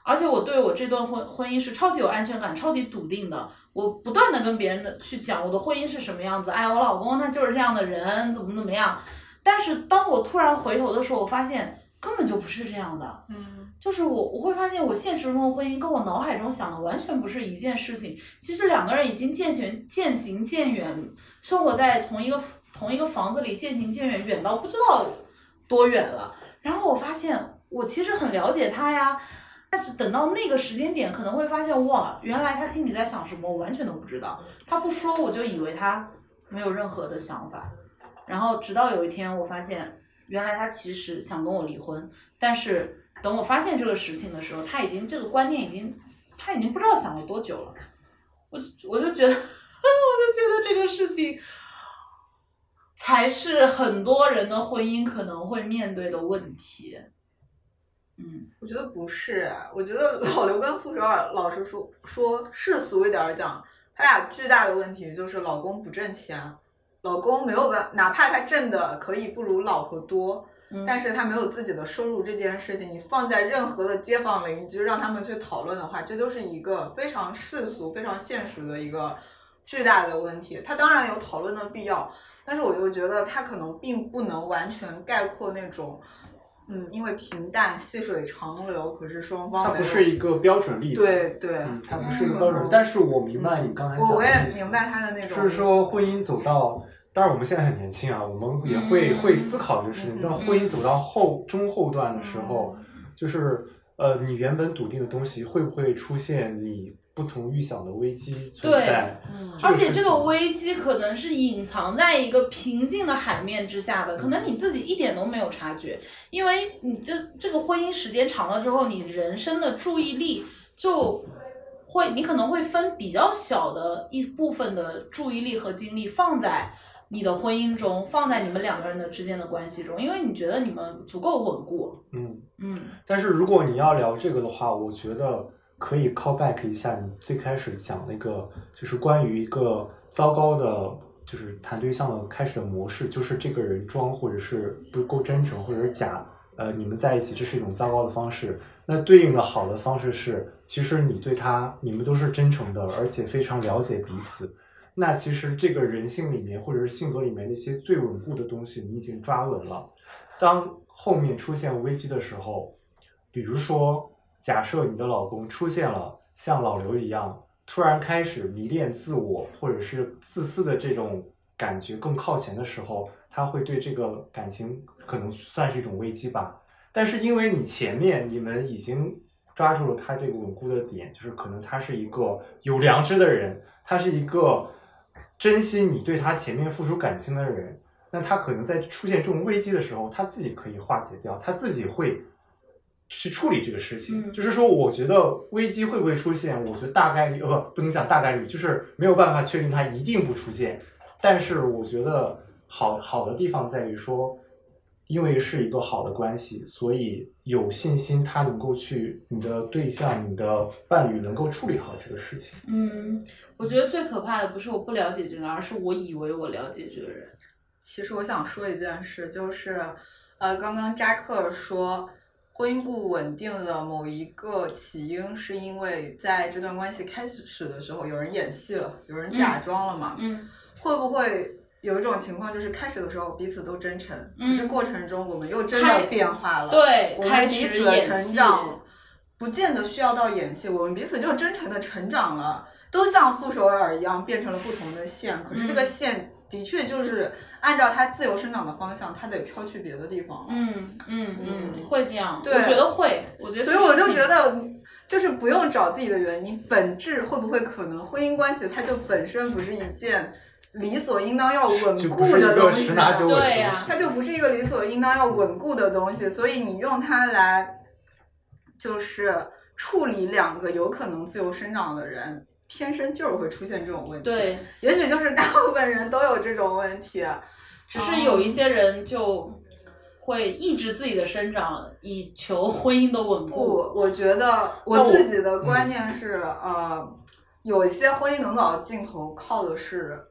而且我对我这段婚婚姻是超级有安全感、超级笃定的。我不断的跟别人的去讲我的婚姻是什么样子，哎，我老公他就是这样的人，怎么怎么样。但是当我突然回头的时候，我发现根本就不是这样的。嗯，就是我我会发现我现实中的婚姻跟我脑海中想的完全不是一件事情。其实两个人已经渐行渐行渐远，生活在同一个同一个房子里，渐行渐远，远到不知道多远了。然后我发现我其实很了解他呀，但是等到那个时间点，可能会发现哇，原来他心里在想什么，我完全都不知道。他不说，我就以为他没有任何的想法。然后直到有一天，我发现原来他其实想跟我离婚，但是等我发现这个事情的时候，他已经这个观念已经他已经不知道想了多久了。我就我就觉得，我就觉得这个事情才是很多人的婚姻可能会面对的问题。嗯，我觉得不是，我觉得老刘跟傅首尔，老实说说世俗一点儿讲，他俩巨大的问题就是老公不挣钱，老公没有办，哪怕他挣的可以不如老婆多，嗯但是他没有自己的收入这件事情，你放在任何的街坊邻居让他们去讨论的话，这都是一个非常世俗、非常现实的一个巨大的问题。他当然有讨论的必要，但是我就觉得他可能并不能完全概括那种，嗯，因为平淡细水长流，可是双方它不是一个标准例子。对对，嗯，它不是一个标准，但是我明白你刚才讲的我我也意思明白他的那种，就是说婚姻走到，当然我们现在很年轻啊，我们也会、嗯会思考这个事情。嗯但婚姻走到后中后段的时候，就是呃，你原本笃定的东西会不会出现你不曾预想的危机存在？嗯，而且这个危机可能是隐藏在一个平静的海面之下的，可能你自己一点都没有察觉，因为你这这个婚姻时间长了之后，你人生的注意力就会，你可能会分比较小的一部分的注意力和精力放在你的婚姻中，放在你们两个人的之间的关系中，因为你觉得你们足够稳固。嗯，嗯但是如果你要聊这个的话，我觉得可以 call back 一下你最开始讲那个，就是关于一个糟糕的，就是谈对象的开始的模式，就是这个人装或者是不够真诚，或者是假，呃，你们在一起这是一种糟糕的方式。那对应的好的方式是，其实你对他，你们都是真诚的，而且非常了解彼此。那其实这个人性里面或者是性格里面那些最稳固的东西，你已经抓稳了。当后面出现危机的时候，比如说，假设你的老公出现了像老刘一样，突然开始迷恋自我或者是自私的这种感觉更靠前的时候，他会对这个感情可能算是一种危机吧。但是因为你前面你们已经抓住了他这个稳固的点，就是可能他是一个有良知的人，他是一个珍惜你对他前面付出感情的人，那他可能在出现这种危机的时候，他自己可以化解掉，他自己会去处理这个事情。嗯就是说，我觉得危机会不会出现，我觉得大概率呃不不能讲大概率，就是没有办法确定它一定不出现。但是我觉得好好的地方在于说，因为是一个好的关系，所以有信心他能够去你的对象、你的伴侣能够处理好这个事情。嗯，我觉得最可怕的不是我不了解这个人，而是我以为我了解这个人。其实我想说一件事，就是，呃，刚刚扎克说，婚姻不稳定的某一个起因，是因为在这段关系开始的时候，有人演戏了，有人假装了嘛？嗯会不会有一种情况，就是开始的时候彼此都真诚，嗯可是过程中我们又真的变化了，对我们彼开始此的成长，不见得需要到演戏，我们彼此就真诚的成长了，都像傅首尔一样变成了不同的线，可是这个嗯线的确就是按照它自由生长的方向，它得飘去别的地方了。嗯嗯嗯，嗯会这样，对我觉得会，我觉得所以我就觉得，就是不用找自己的原因，本质会不会可能婚姻关系它就本身不是一件理所应当要稳固的东西十拿九稳对呀。它就不是一个理所应当要稳固的东西，所以你用它来就是处理两个有可能自由生长的人，天生就是会出现这种问题。，对，也许就是大部分人都有这种问题。只是有一些人就会抑制自己的生长，以求婚姻的稳固不固。，我觉得我自己的观念是，呃，有一些婚姻能走到尽头，靠的是，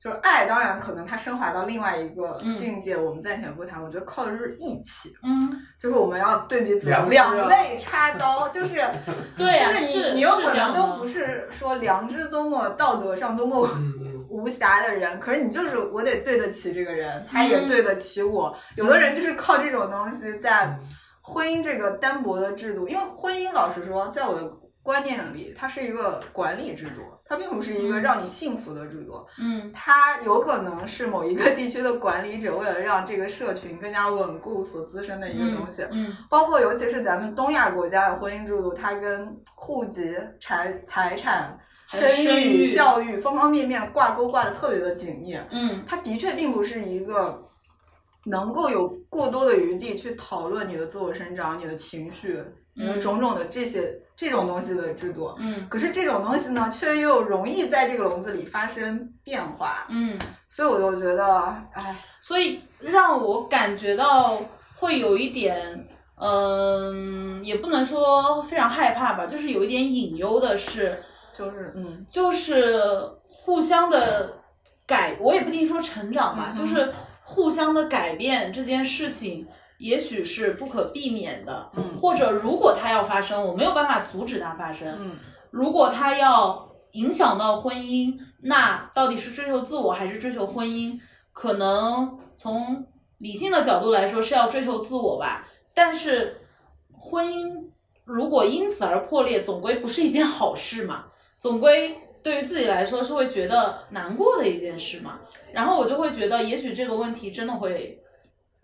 就是爱，当然可能它升华到另外一个嗯。境界，我们暂且不谈。我觉得靠的就是义气，嗯，就是我们要对彼此良知两啊肋插刀，就是 对呀就是是你你有可能都不是说良知多么道德上多么 无瑕的人，可是你就是我得对得起这个人，他也嗯。对得起我。有的人就是靠这种东西在嗯。婚姻这个单薄的制度，因为婚姻老实说，在我的观念里，它是一个管理制度，它并不是一个嗯让你幸福的制度。嗯它有可能是某一个地区的管理者为了让这个社群更加稳固所滋生的一个东西。嗯包括尤其是咱们东亚国家的婚姻制度，它跟户籍、财财产、生生育育、教育方方面面挂钩挂的特别的紧密。嗯它的确并不是一个能够有过多的余地去讨论你的自我生长、你的情绪、你的嗯种种的这些这种东西的制度。嗯。可是这种东西呢，却又容易在这个笼子里发生变化，嗯，所以我就觉得，哎，所以让我感觉到会有一点，嗯，也不能说非常害怕吧，就是有一点隐忧的是，就是嗯。就是互相的改，我也不一定说成长吧，嗯就是互相的改变这件事情，也许是不可避免的，嗯或者如果它要发生，我没有办法阻止它发生，嗯如果它要影响到婚姻，那到底是追求自我还是追求婚姻？可能从理性的角度来说是要追求自我吧，但是婚姻如果因此而破裂，总归不是一件好事嘛，总归对于自己来说是会觉得难过的一件事嘛。然后我就会觉得，也许这个问题真的会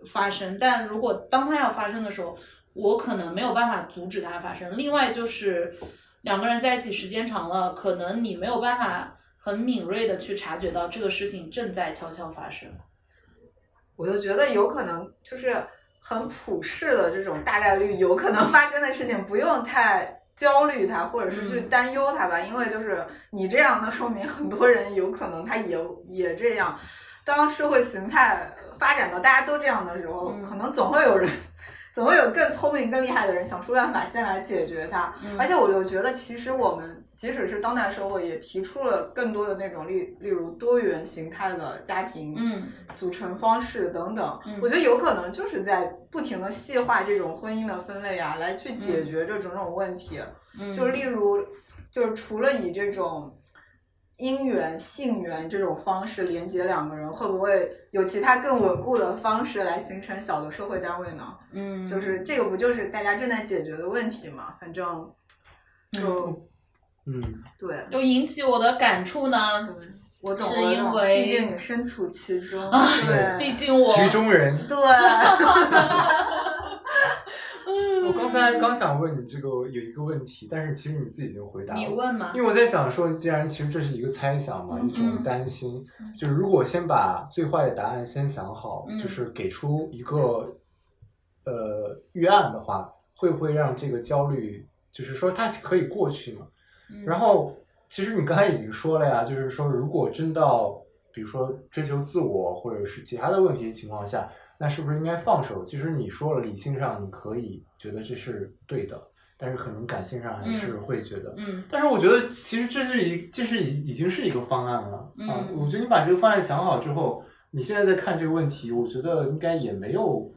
发生，但如果当它要发生的时候，我可能没有办法阻止它发生。另外就是两个人在一起时间长了，可能你没有办法很敏锐的去察觉到这个事情正在悄悄发生。我就觉得有可能就是很普世的这种大概率有可能发生的事情，不用太焦虑它，或者是去嗯担忧它吧，因为就是你这样，那说明很多人有可能他也也这样。当社会形态发展到大家都这样的时候，嗯。可能总会有人。总会有更聪明、更厉害的人想出办法先来解决它，嗯。而且我就觉得，其实我们即使是当代社会，也提出了更多的那种例，例如多元形态的家庭，嗯。组成方式等等，嗯。我觉得有可能就是在不停的细化这种婚姻的分类啊，来去嗯。解决这种种问题。嗯，就例如，就是除了以这种姻缘、性缘这种方式连接两个人，会不会有其他更稳固的方式来形成小的社会单位呢？嗯，就是这个不就是大家正在解决的问题吗？反正就、嗯，对。又引起我的感触呢。对我懂，是因为毕竟你身处其中，啊对，毕竟我局中人。对，我刚才刚想问你这个有一个问题，但是其实你自己已经回答了。你问嘛因，为我在想说，既然其实这是一个猜想嘛，嗯一种担心，就是如果先把最坏的答案先想好，嗯就是给出一个呃预案的话，会不会让这个焦虑，就是说它可以过去嘛？嗯然后其实你刚才已经说了呀，就是说如果真到比如说追求自我或者是其他的问题情况下，那是不是应该放手？其实你说了，理性上你可以觉得这是对的，但是可能感性上还是嗯会觉得。嗯但是我觉得其实这是一，这是已已经是一个方案了、啊。嗯我觉得你把这个方案想好之后，你现在在看这个问题，我觉得应该也没有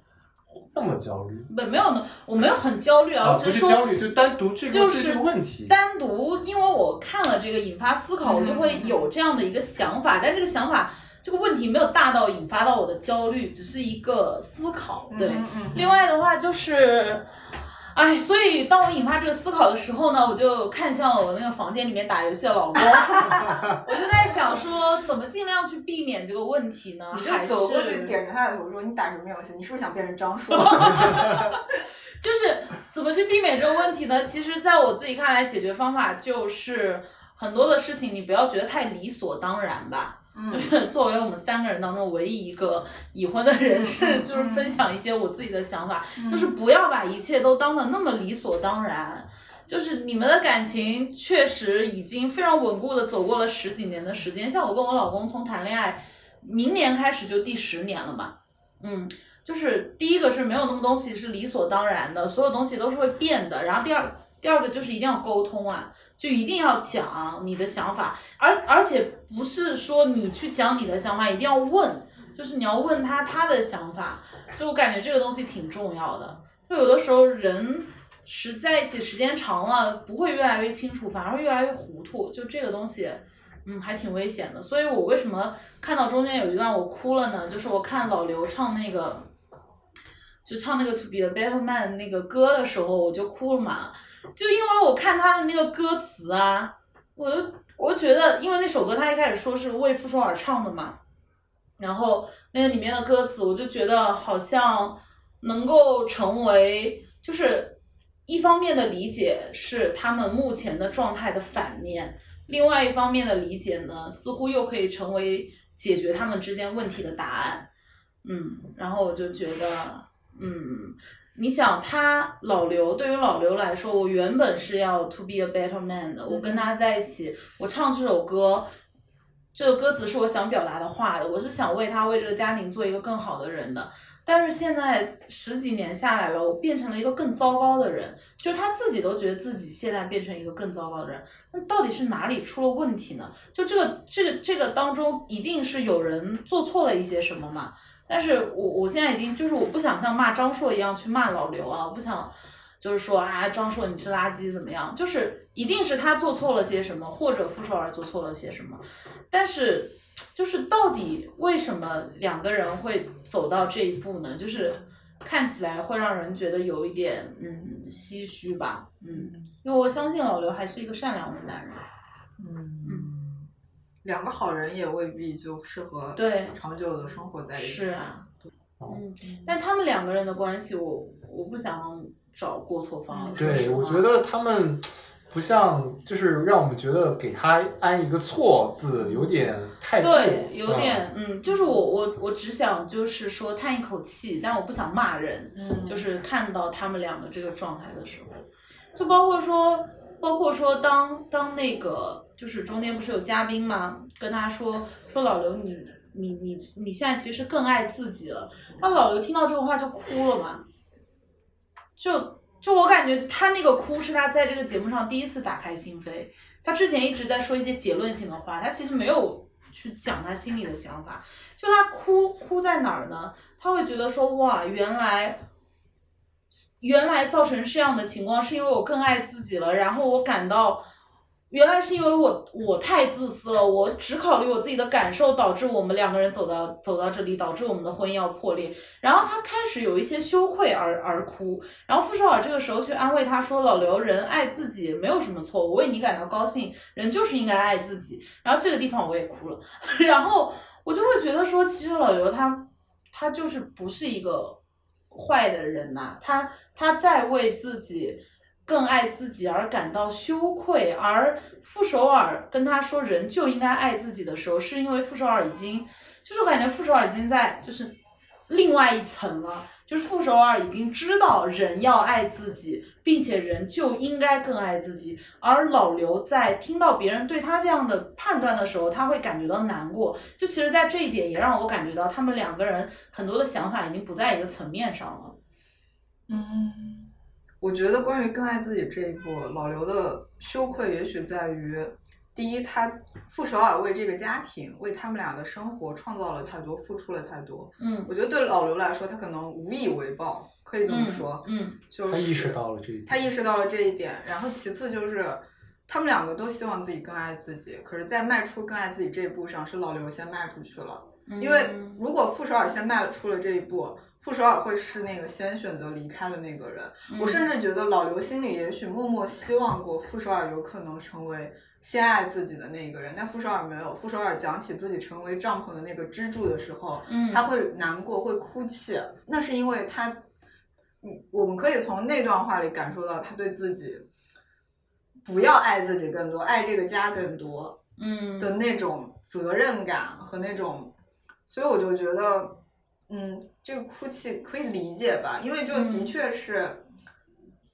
那么焦虑不没有呢，我没有很焦虑啊，啊，我只是焦虑，就单独这个就是对这个问题，单独，因为我看了这个引发思考，我就会有这样的一个想法，但这个想法这个问题没有大到引发到我的焦虑，只是一个思考。对，嗯嗯另外的话就是。哎，所以当我引发这个思考的时候呢，我就看向了我那个房间里面打游戏的老公，我就在想说，怎么尽量去避免这个问题呢？你还就是走过去是点着他的头说：“你打什么游戏？你是不是想变成张硕？” 就是怎么去避免这个问题呢？其实，在我自己看来，解决方法就是很多的事情，你不要觉得太理所当然吧。嗯。就是作为我们三个人当中唯一一个已婚的人士，嗯就是分享一些我自己的想法，嗯。就是不要把一切都当的那么理所当然。就是你们的感情确实已经非常稳固的走过了十几年的时间，像我跟我老公从谈恋爱，明年开始就第十年了嘛，嗯，就是第一个是没有那么东西是理所当然的，所有东西都是会变的。然后第二第二个就是一定要沟通啊，就一定要讲你的想法，而而且不是说你去讲你的想法，一定要问，就是你要问他他的想法。就我感觉这个东西挺重要的。就有的时候人是在一起时间长了，不会越来越清楚，反而会越来越糊涂。就这个东西。嗯，还挺危险的，所以我为什么看到中间有一段我哭了呢？就是我看老刘唱那个，就唱那个 To Be a Better Man 那个歌的时候，我就哭了嘛。就因为我看他的那个歌词啊，我就我觉得，因为那首歌他一开始说是为傅首尔唱的嘛，然后那个里面的歌词，我就觉得好像能够成为，就是一方面的理解是他们目前的状态的反面，另外一方面的理解呢，似乎又可以成为解决他们之间问题的答案。嗯，然后我就觉得，嗯，你想他老刘，对于老刘来说，我原本是要 to be a better man 的，我跟他在一起，我唱这首歌。这个歌词是我想表达的话的，我是想为他为这个家庭做一个更好的人的。但是现在十几年下来了，我变成了一个更糟糕的人，就是他自己都觉得自己现在变成一个更糟糕的人。那到底是哪里出了问题呢？就这个这个这个当中，一定是有人做错了一些什么嘛？但是我我现在已经就是我不想像骂张硕一样去骂老刘啊，我不想就是说啊张硕你是垃圾怎么样？就是一定是他做错了些什么，或者傅首尔做错了些什么。但是就是到底为什么两个人会走到这一步呢？就是看起来会让人觉得有一点嗯唏嘘吧，嗯，因为我相信老刘还是一个善良的男人。嗯，两个好人也未必就适合对长久的生活在一起。是啊，哦嗯，但他们两个人的关系，我我不想找过错方。对，我觉得他们不像，就是让我们觉得给他安一个错字有点太对，有嗯点嗯，就是我我我只想就是说叹一口气，但我不想骂人。嗯，就是看到他们两个这个状态的时候，就包括说，包括说当当那个就是中间不是有嘉宾吗？跟他说说老刘你你你你现在其实更爱自己了，那老刘听到这个话就哭了嘛，就就我感觉他那个哭是他在这个节目上第一次打开心扉，他之前一直在说一些结论性的话，他其实没有去讲他心里的想法，就他哭哭在哪儿呢？他会觉得说哇，原来原来造成这样的情况是因为我更爱自己了，然后我感到原来是因为我我太自私了，我只考虑我自己的感受，导致我们两个人走到走到这里，导致我们的婚姻要破裂。然后他开始有一些羞愧而而哭，然后傅首尔这个时候去安慰他说：“老刘，人爱自己没有什么错，我为你感到高兴，人就是应该爱自己。”然后这个地方我也哭了，然后我就会觉得说，其实老刘他他就是不是一个坏的人呐、他他在为自己更爱自己而感到羞愧，而傅首尔跟他说人就应该爱自己的时候，是因为傅首尔已经，就是我感觉傅首尔已经在就是另外一层了。就是傅首尔已经知道人要爱自己，并且人就应该更爱自己，而老刘在听到别人对他这样的判断的时候，他会感觉到难过。就其实，在这一点也让我感觉到，他们两个人很多的想法已经不在一个层面上了。嗯我觉得关于更爱自己这一步，老刘的羞愧也许在于第一，他傅首尔为这个家庭，为他们俩的生活创造了太多，付出了太多。嗯我觉得对老刘来说，他可能无以为报，可以这么说。嗯就是他意识到了这一点。他意识到了这一点，然后其次就是他们两个都希望自己更爱自己，可是，在迈出更爱自己这一步上，是老刘先迈出去了。嗯，因为如果傅首尔先迈出了这一步，傅首尔会是那个先选择离开的那个人。嗯我甚至觉得老刘心里也许默默希望过傅首尔有可能成为先爱自己的那个人，但傅首尔没有。傅首尔讲起自己成为帐篷的那个支柱的时候，嗯他会难过，会哭泣，那是因为他，嗯，我们可以从那段话里感受到他对自己不要爱自己更多，爱这个家更多嗯的那种责任感和那种，所以我就觉得，嗯，这个哭泣可以理解吧，因为就嗯的确是。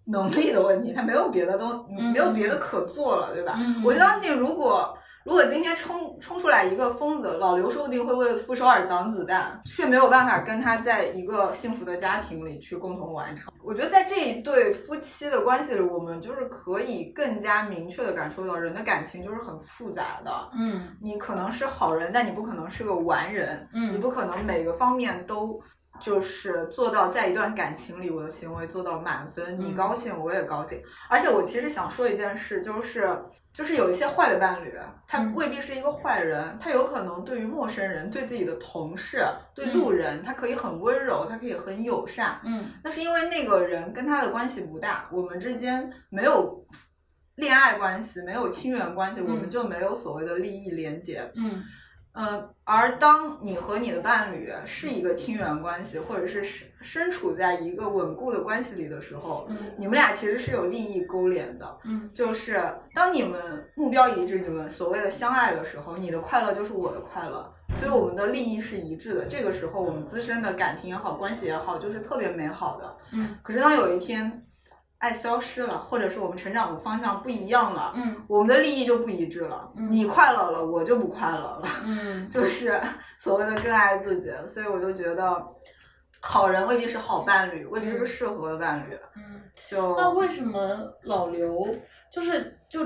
能力的问题，他没有别的东，嗯没有别的可做了，对吧？嗯我相信，如果如果今天冲冲出来一个疯子，老刘说不定会为傅首尔挡子弹，却没有办法跟他在一个幸福的家庭里去共同完成。我觉得在这一对夫妻的关系里，我们就是可以更加明确的感受到，人的感情就是很复杂的。嗯你可能是好人，但你不可能是个完人，嗯你不可能每个方面都。就是做到在一段感情里，我的行为做到满分，你嗯高兴我也高兴。而且我其实想说一件事，就是就是有一些坏的伴侣，他嗯未必是一个坏人，他有可能对于陌生人、对自己的同事、对路人，他可以很温柔，他可以很友善。嗯那是因为那个人跟他的关系不大，我们之间没有恋爱关系，没有亲缘关系，我们嗯就没有所谓的利益连结。嗯嗯，而当你和你的伴侣是一个亲缘关系，或者是身身处在一个稳固的关系里的时候，嗯你们俩其实是有利益勾连的。嗯就是当你们目标一致，你们所谓的相爱的时候，你的快乐就是我的快乐，所以我们的利益是一致的。这个时候，我们自身的感情也好，关系也好，就是特别美好的。嗯可是当有一天爱消失了，或者是我们成长的方向不一样了，嗯我们的利益就不一致了。嗯你快乐了，我就不快乐了。嗯 就是所谓的更爱自己，所以我就觉得，好人未必是好伴侣，未必是适合的伴侣。嗯。就那为什么老刘就是就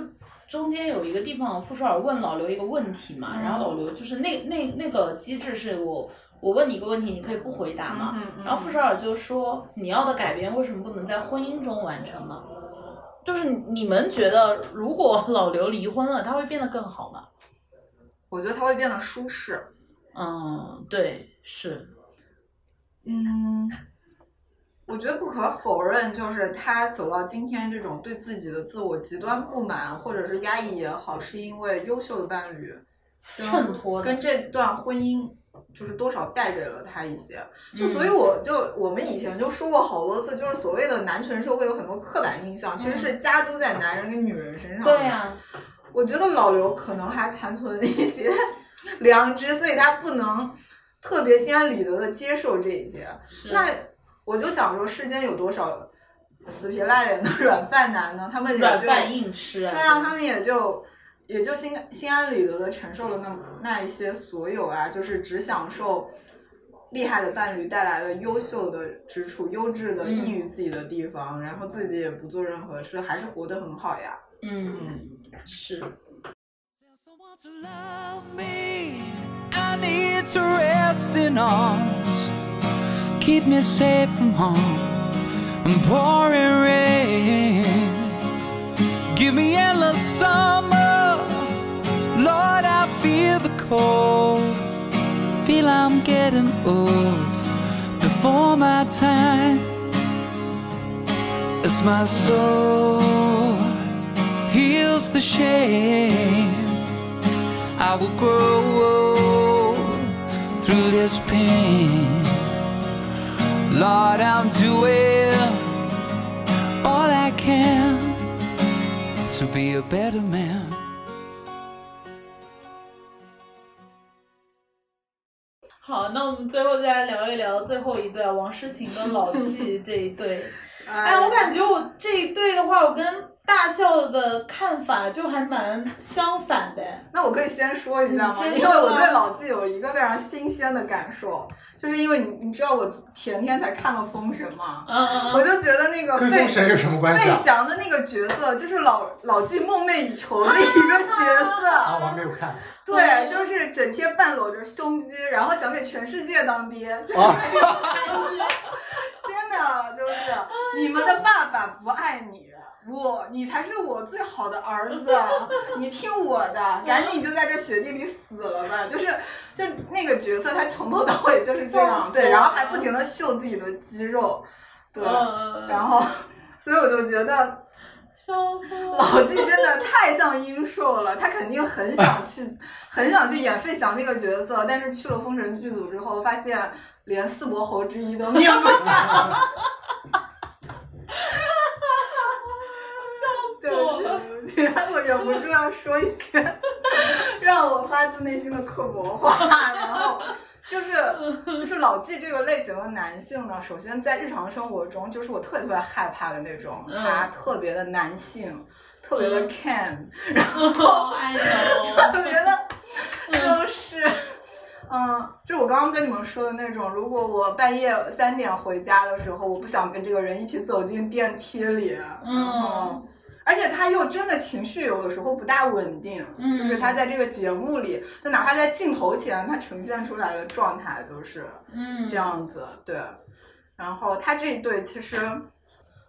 中间有一个地方，傅首尔问老刘一个问题嘛，嗯然后老刘就是那那那个机制是我我问你一个问题，你可以不回答吗，嗯嗯然后傅首尔就说你要的改变为什么不能在婚姻中完成呢？就是你们觉得如果老刘离婚了，他会变得更好吗？我觉得他会变得舒适。嗯，对，是，嗯，我觉得不可否认，就是他走到今天这种对自己的自我极端不满或者是压抑也好，是因为优秀的伴侣衬托跟这段婚姻。就是多少带给了他一些，就嗯所以我就我们以前就说过好多次，就是所谓的男权社会有很多刻板印象，其实是加诸在男人跟女人身上的。对呀、我觉得老刘可能还残存一些 良知，所以他不能特别心安理得的接受这一些。是，那我就想说，世间有多少死皮赖脸的 软饭男呢？他们也就软饭硬吃啊，对啊，他们也就也就心心安理得的承受了那那一些所有啊，就是只享受厉害的伴侣带来的优秀的之处、优质的嗯益于自己的地方，然后自己也不做任何事，还是活得很好呀。嗯，是。Someone to love me. I need to rest in arms. Keep me safe from harm and pouring rain. Give me endless summer. Lord, I feel the cold. Feel I'm getting old before my time. As my soul heals the shame. I will grow through this pain. Lord, I'm doing all I can to be a better man. 好，那我们最后再来聊一聊最后一对啊，王诗晴跟老纪 这一对。哎，我感觉我这一对的话，我跟大笑的看法就还蛮相反的。那我可以先说一下吗？因为我对老纪有一个非常新鲜的感受，就是因为你你知道我前天才看了《封神》吗？嗯嗯嗯，我就觉得那个跟费封神有什么关系费啊？翔的那个角色，就是老老纪梦寐以求的一个角色啊，我还没有。看。对，就是整天半裸着胸肌，然后想给全世界当爹。真的就是你们的爸爸不爱你，我你才是我最好的儿子，你听我的，赶紧就在这雪地里死了吧！就是就那个角色，他从头到尾就是这样，对，然后还不停的秀自己的肌肉，对，嗯然后所以我就觉得。笑死我！老纪真的太像殷寿了，他肯定很想去，很想去演费翔那个角色，但是去了封神剧组之后，发现连四伯侯之一都面不上。对对对对，我忍不住要说一些让我发自内心的刻薄话，然后就是就是老纪这个类型的男性呢，首先在日常生活中，就是我特别特别害怕的那种，嗯他特别的男性，特别的嗯 can，哦，爱 know。特别的，就是。嗯，就是我刚刚跟你们说的那种，如果我半夜三点回家的时候，我不想跟这个人一起走进电梯里，嗯，而且他又真的情绪有的时候不大稳定，嗯就是他在这个节目里，就哪怕在镜头前，他呈现出来的状态都是嗯，这样子，对。然后他这一对其实，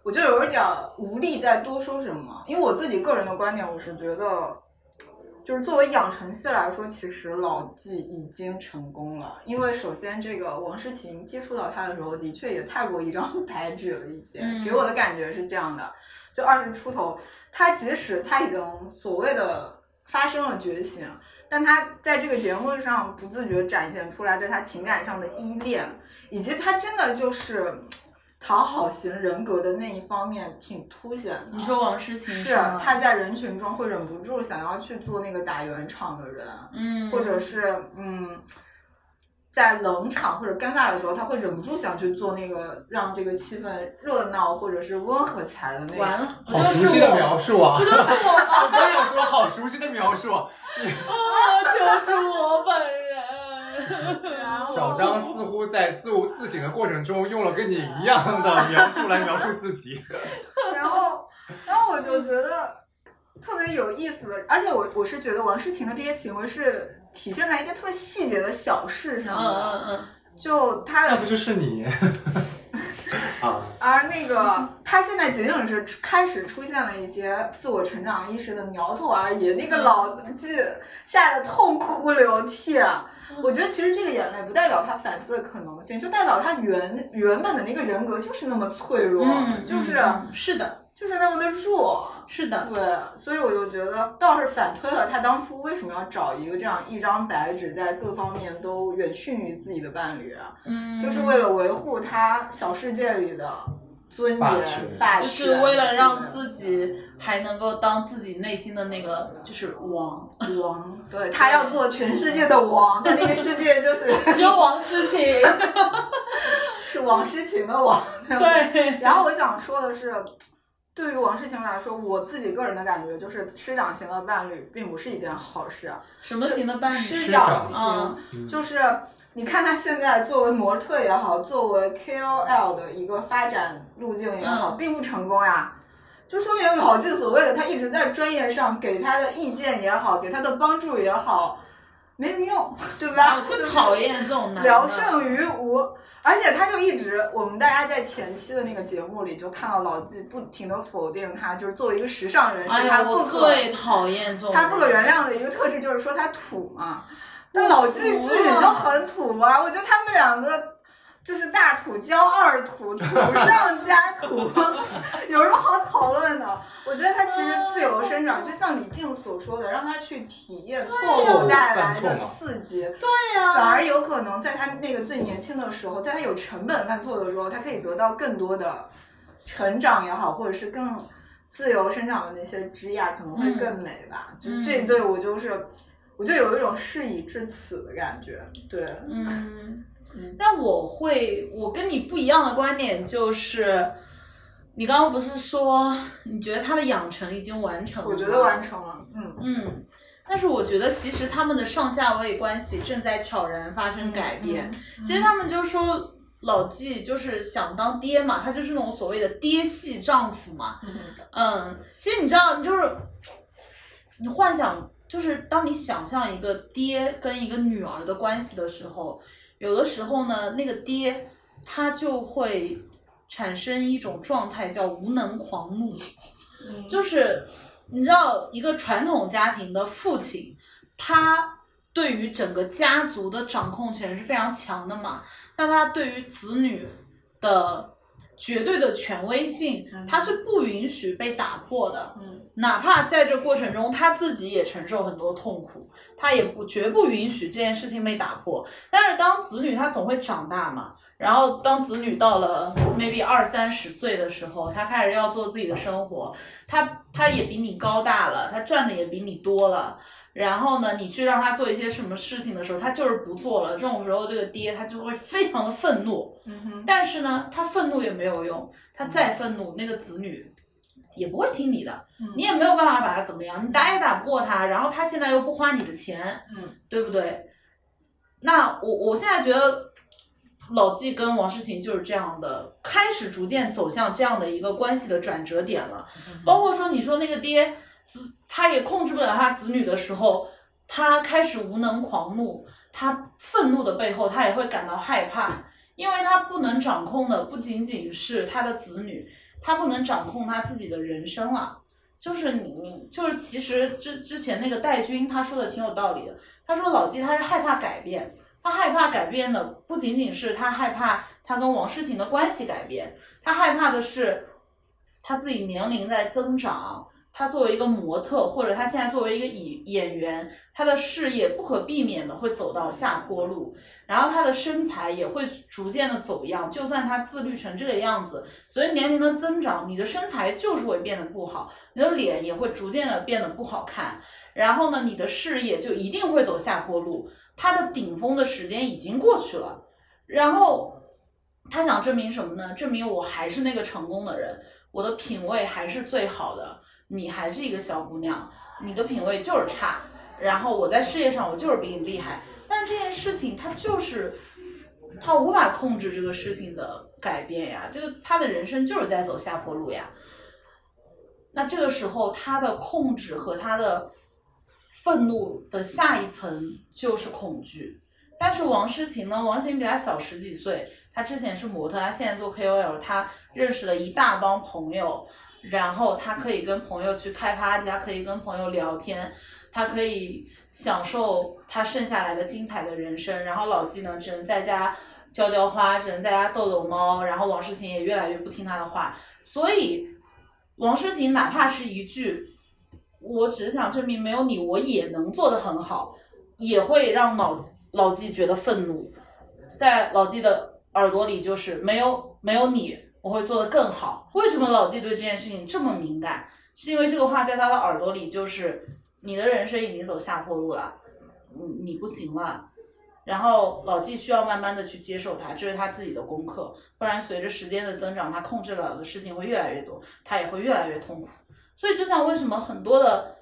我就有一点儿无力再多说什么，因为我自己个人的观点，我是觉得，就是作为养成系来说，其实老纪已经成功了。因为首先这个王诗晴接触到他的时候，的确也太过一张 白纸了一些，嗯给我的感觉是这样的。就二十出头，他即使他已经所谓的发生了觉醒，但他在这个节目上不自觉展现出来对他情感上的依恋，以及他真的就是讨好型人格的那一方面挺凸显的。你说王诗晴是吗？他在人群中会忍不住想要去做那个打圆场的人，嗯，或者是嗯，在冷场或者尴尬的时候，他会忍不住想去做那个让这个气氛热闹或者是温和起来的那个。完了，好熟悉的描述啊！不就是我吗？我刚想说好熟悉的描述，啊，就是我本人。然后小张似乎在自我自省的过程中用了跟你一样的描述来描述自己。然后，然后我就觉得特别有意思的，而且我我是觉得王诗晴的这些行为是体现在一些特别细节的小事上嗯的，嗯就他的那不就是你？啊，而那个他现在仅仅是开始出现了一些自我成长意识的苗头而已。那个老纪吓得痛哭流涕，我觉得其实这个眼泪不代表他反思的可能性，就代表他原原本的那个人格就是那么脆弱，嗯，就是、嗯是的，就是那么的弱。是的，对，所以我就觉得倒是反推了他当初为什么要找一个这样一张白纸，在各方面都远逊于自己的伴侣，啊嗯，就是为了维护他小世界里的尊严、就是为了让自己还能够当自己内心的那个就是王，王，对他要做全世界的王，他那个世界就是 只有王诗晴。是王诗晴的王。对，然后我想说的是，对于王诗晴来说，我自己个人的感觉就是师长型的伴侣并不是一件好事。啊什么型的伴侣？师长型嗯就是你看他现在作为模特也好，作为 KOL 的一个发展路径也好，嗯并不成功呀。就说明老纪所谓的他一直在专业上给他的意见也好，给他的帮助也好，没什么用，对吧？我最就是讨厌这种男的。聊胜于无，而且他就一直，我们大家在前期的那个节目里就看到老纪不停的否定他，就是作为一个时尚人士，他不可最讨厌这种。他不可原。谅的一个特质就是说他土嘛。那老纪自己就很土啊，我觉得他们两个就是大土浇二土，土上加土，有什么好讨论的？我觉得他其实自由生长，就像李静所说的，让他去体验错误带来的刺激，对呀、反而有可能在他那个最年轻的时候，在他有成本犯错的时候，他可以得到更多的成长也好，或者是更自由生长的那些枝桠，可能会更美吧。嗯就这对我就是，我就有一种事已至此的感觉。对，嗯，但我会，我跟你不一样的观点就是，你刚刚不是说你觉得他的养成已经完成了？我觉得完。成了。嗯，嗯，但是我觉得其实他们的上下位关系正在悄然发生改变。嗯其实他们就说老纪就是想当爹嘛，他就是那种所谓的爹系丈夫嘛。嗯嗯，其实你知道，你就是你幻想就是当你想象一个爹跟一个女儿的关系的时候，有的时候呢，那个爹他就会产生一种状态叫无能狂怒，就是你知道一个传统家庭的父亲，他对于整个家族的掌控权是非常强的嘛，那他对于子女的绝对的权威性，他是不允许被打破的。嗯，哪怕在这过程中他自己也承受很多痛苦，他也不绝不允许这件事情被打破。但是当子女他总会长大嘛，然后当子女到了 maybe 二三十岁的时候，他开始要做自己的生活，他他也比你高大了，他赚的也比你多了。然后呢，你去让他做一些什么事情的时候，他就是不做了。这种时候，这个爹他就会非常的愤怒。嗯哼，但是呢，他愤怒也没有用，他再愤怒，那个子女也不会听你的，嗯你也没有办法把他怎么样，你打也打不过他，然后他现在又不花你的钱，嗯，对不对？那我我现在觉得老纪跟王诗晴就是这样的，开始逐渐走向这样的一个关系的转折点了。包括说你说那个爹子，他也控制不了他子女的时候，他开始无能狂怒，他愤怒的背后，他也会感到害怕，因为他不能掌控的不仅仅是他的子女，他不能掌控他自己的人生了。就是你你就是其实之之前那个戴军他说的挺有道理的，他说老纪他是害怕改变，他害怕改变的不仅仅是他害怕他跟王诗晴的关系改变，他害怕的是他自己年龄在增长，他作为一个模特，或者他现在作为一个演演员，他的事业不可避免的会走到下坡路，然后他的身材也会逐渐的走样。就算他自律成这个样子，随着年龄的增长，你的身材就是会变得不好，你的脸也会逐渐的变得不好看。然后呢，你的事业就一定会走下坡路，他的顶峰的时间已经过去了。然后他想证明什么呢？证明我还是那个成功的人，我的品味还是最好的。你还是一个小姑娘，你的品味就是差，然后我在事业上我就是比你厉害，但这件事情他就是他无法控制这个事情的改变呀，这个他的人生就是在走下坡路呀。那这个时候他的控制和他的愤怒的下一层就是恐惧。但是王诗晴呢？王诗晴比他小十几岁，她之前是模特，她现在做 KOL，她认识了一大帮朋友，然后他可以跟朋友去开 party，他可以跟朋友聊天，他可以享受他剩下来的精彩的人生。然后老纪呢，只能在家浇浇花，只能在家逗逗猫。然后王诗晴也越来越不听他的话，所以王诗晴哪怕是一句“我只想证明没有你，我也能做得很好”，也会让老老纪觉得愤怒。在老纪的耳朵里，就是没有没有你，我会做得更好。为什么老纪对这件事情这么敏感？是因为这个话在他的耳朵里，就是你的人生已经走下坡路了，你你不行了。然后老纪需要慢慢的去接受它，这是他自己的功课。不然随着时间的增长，他控制不了的事情会越来越多，他也会越来越痛苦。所以就像为什么很多的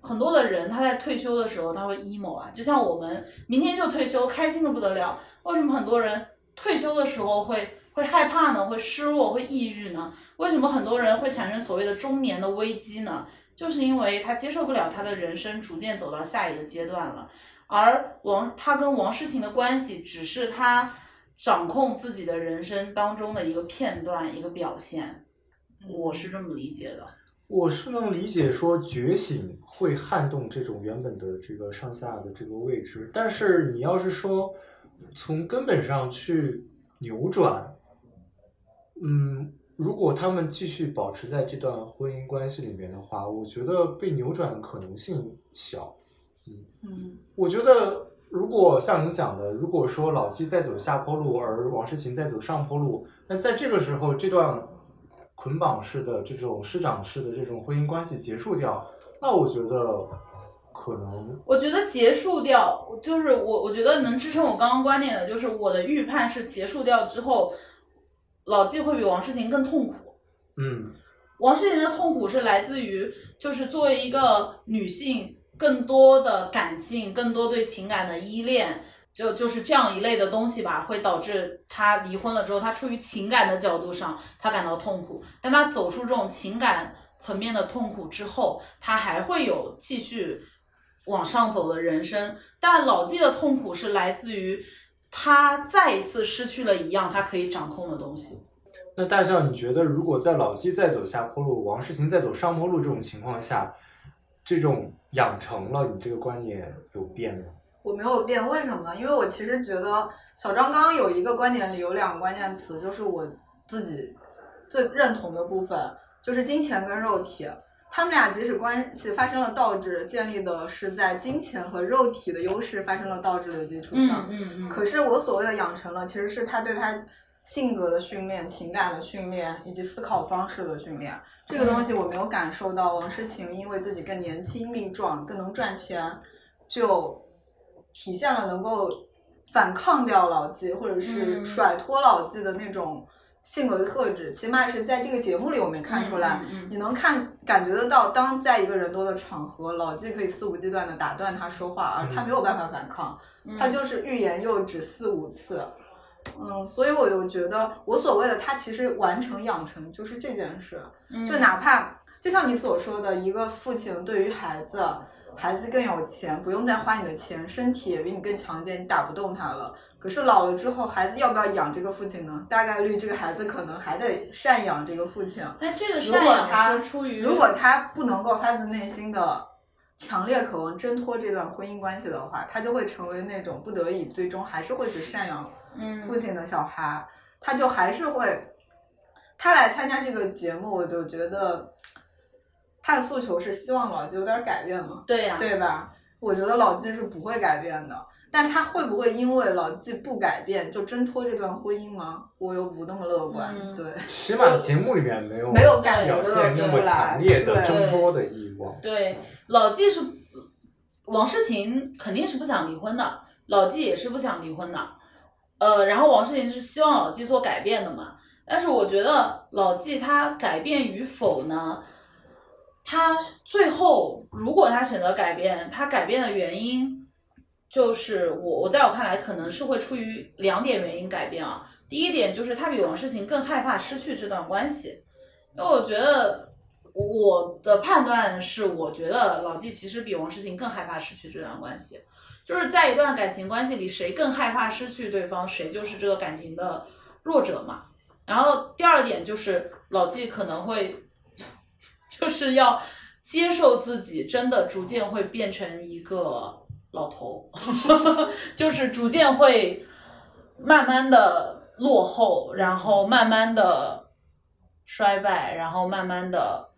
很多的人他在退休的时候他会 emo 啊，就像我们明天就退休，开心的不得了。为什么很多人退休的时候会会害怕呢？会失落，会抑郁呢？为什么很多人会产生所谓的中年的危机呢？就是因为他接受不了他的人生逐渐走到下一个阶段了。而王他跟王诗晴的关系，只是他掌控自己的人生当中的一个片段，一个表现。我是这么理解的。我是能理解说觉醒会撼动这种原本的这个上下的这个位置，但是你要是说从根本上去扭转，嗯，如果他们继续保持在这段婚姻关系里面的话，我觉得被扭转的可能性小。嗯嗯我觉得，如果像你讲的，如果说老纪在走下坡路，而王诗琴在走上坡路，那在这个时候，这段捆绑式的这种师长式的这种婚姻关系结束掉，那我觉得可能我觉得结束掉，就是我我觉得能支撑我刚刚观点的，就是我的预判是结束掉之后，老纪会比王诗晴更痛苦。嗯王诗晴的痛苦是来自于，就是作为一个女性，更多的感性，更多对情感的依恋，就就是这样一类的东西吧，会导致她离婚了之后，她出于情感的角度上，她感到痛苦。但她走出这种情感层面的痛苦之后，她还会有继续往上走的人生。但老纪的痛苦是来自于他再一次失去了一样他可以掌控的东西。那大笑，你觉得如果在老纪再走下坡路，王诗晴再走上坡路这种情况下，这种养成了，你这个观点有变吗？我没有变，为什么呢？因为我其实觉得小张刚刚有一个观点里有两个关键词，就是我自己最认同的部分，就是金钱跟肉体。他们俩即使关系发生了倒置，建立的是在金钱和肉体的优势发生了倒置的基础上。嗯嗯可是我所谓的养成了，其实是他对他性格的训练、情感的训练以及思考方式的训练。这个东西我没有感受到王诗晴因为自己更年轻力壮、更能赚钱，就体现了能够反抗掉老纪或者是嗯甩脱老纪的那种性格的特质。起码是在这个节目里我没看出来。嗯嗯嗯你能看感觉得到，当在一个人多的场合，老纪可以肆无忌惮的打断他说话，而他没有办法反抗。嗯他就是欲言又止四五次，嗯，所以我就觉得我所谓的他其实完成养成就是这件事，嗯就哪怕就像你所说的，一个父亲对于孩子，孩子更有钱，不用再花你的钱，身体也比你更强健，你打不动他了。可是老了之后，孩子要不要养这个父亲呢？大概率这个孩子可能还得赡养这个父亲。那这个如赡养果他是出于如果他不能够发自内心的强烈渴望挣脱这段婚姻关系的话，他就会成为那种不得已最终还是会去赡养嗯父亲的小孩，他就还是会，他来参加这个节目，我就觉得他的诉求是希望老纪有点改变嘛，对呀、对吧？我觉得老纪是不会改变的。但他会不会因为老纪不改变就挣脱这段婚姻吗？我又不那么乐观。嗯对，起码节目里面没有没有感表觉现那么强烈的挣脱的欲望。对，老纪是王诗晴肯定是不想离婚的，老纪也是不想离婚的，呃，然后王诗晴是希望老纪做改变的嘛。但是我觉得老纪他改变与否呢，他最后如果他选择改变，他改变的原因就是我我在我看来可能是会出于两点原因改变啊。第一点就是他比王诗晴更害怕失去这段关系，因为我觉得我的判断是，我觉得老纪其实比王诗晴更害怕失去这段关系，就是在一段感情关系里，谁更害怕失去对方，谁就是这个感情的弱者嘛。然后第二点就是老纪可能会，就是要接受自己真的逐渐会变成一个老头，就是逐渐会慢慢的落后，然后慢慢的衰败，然后慢慢的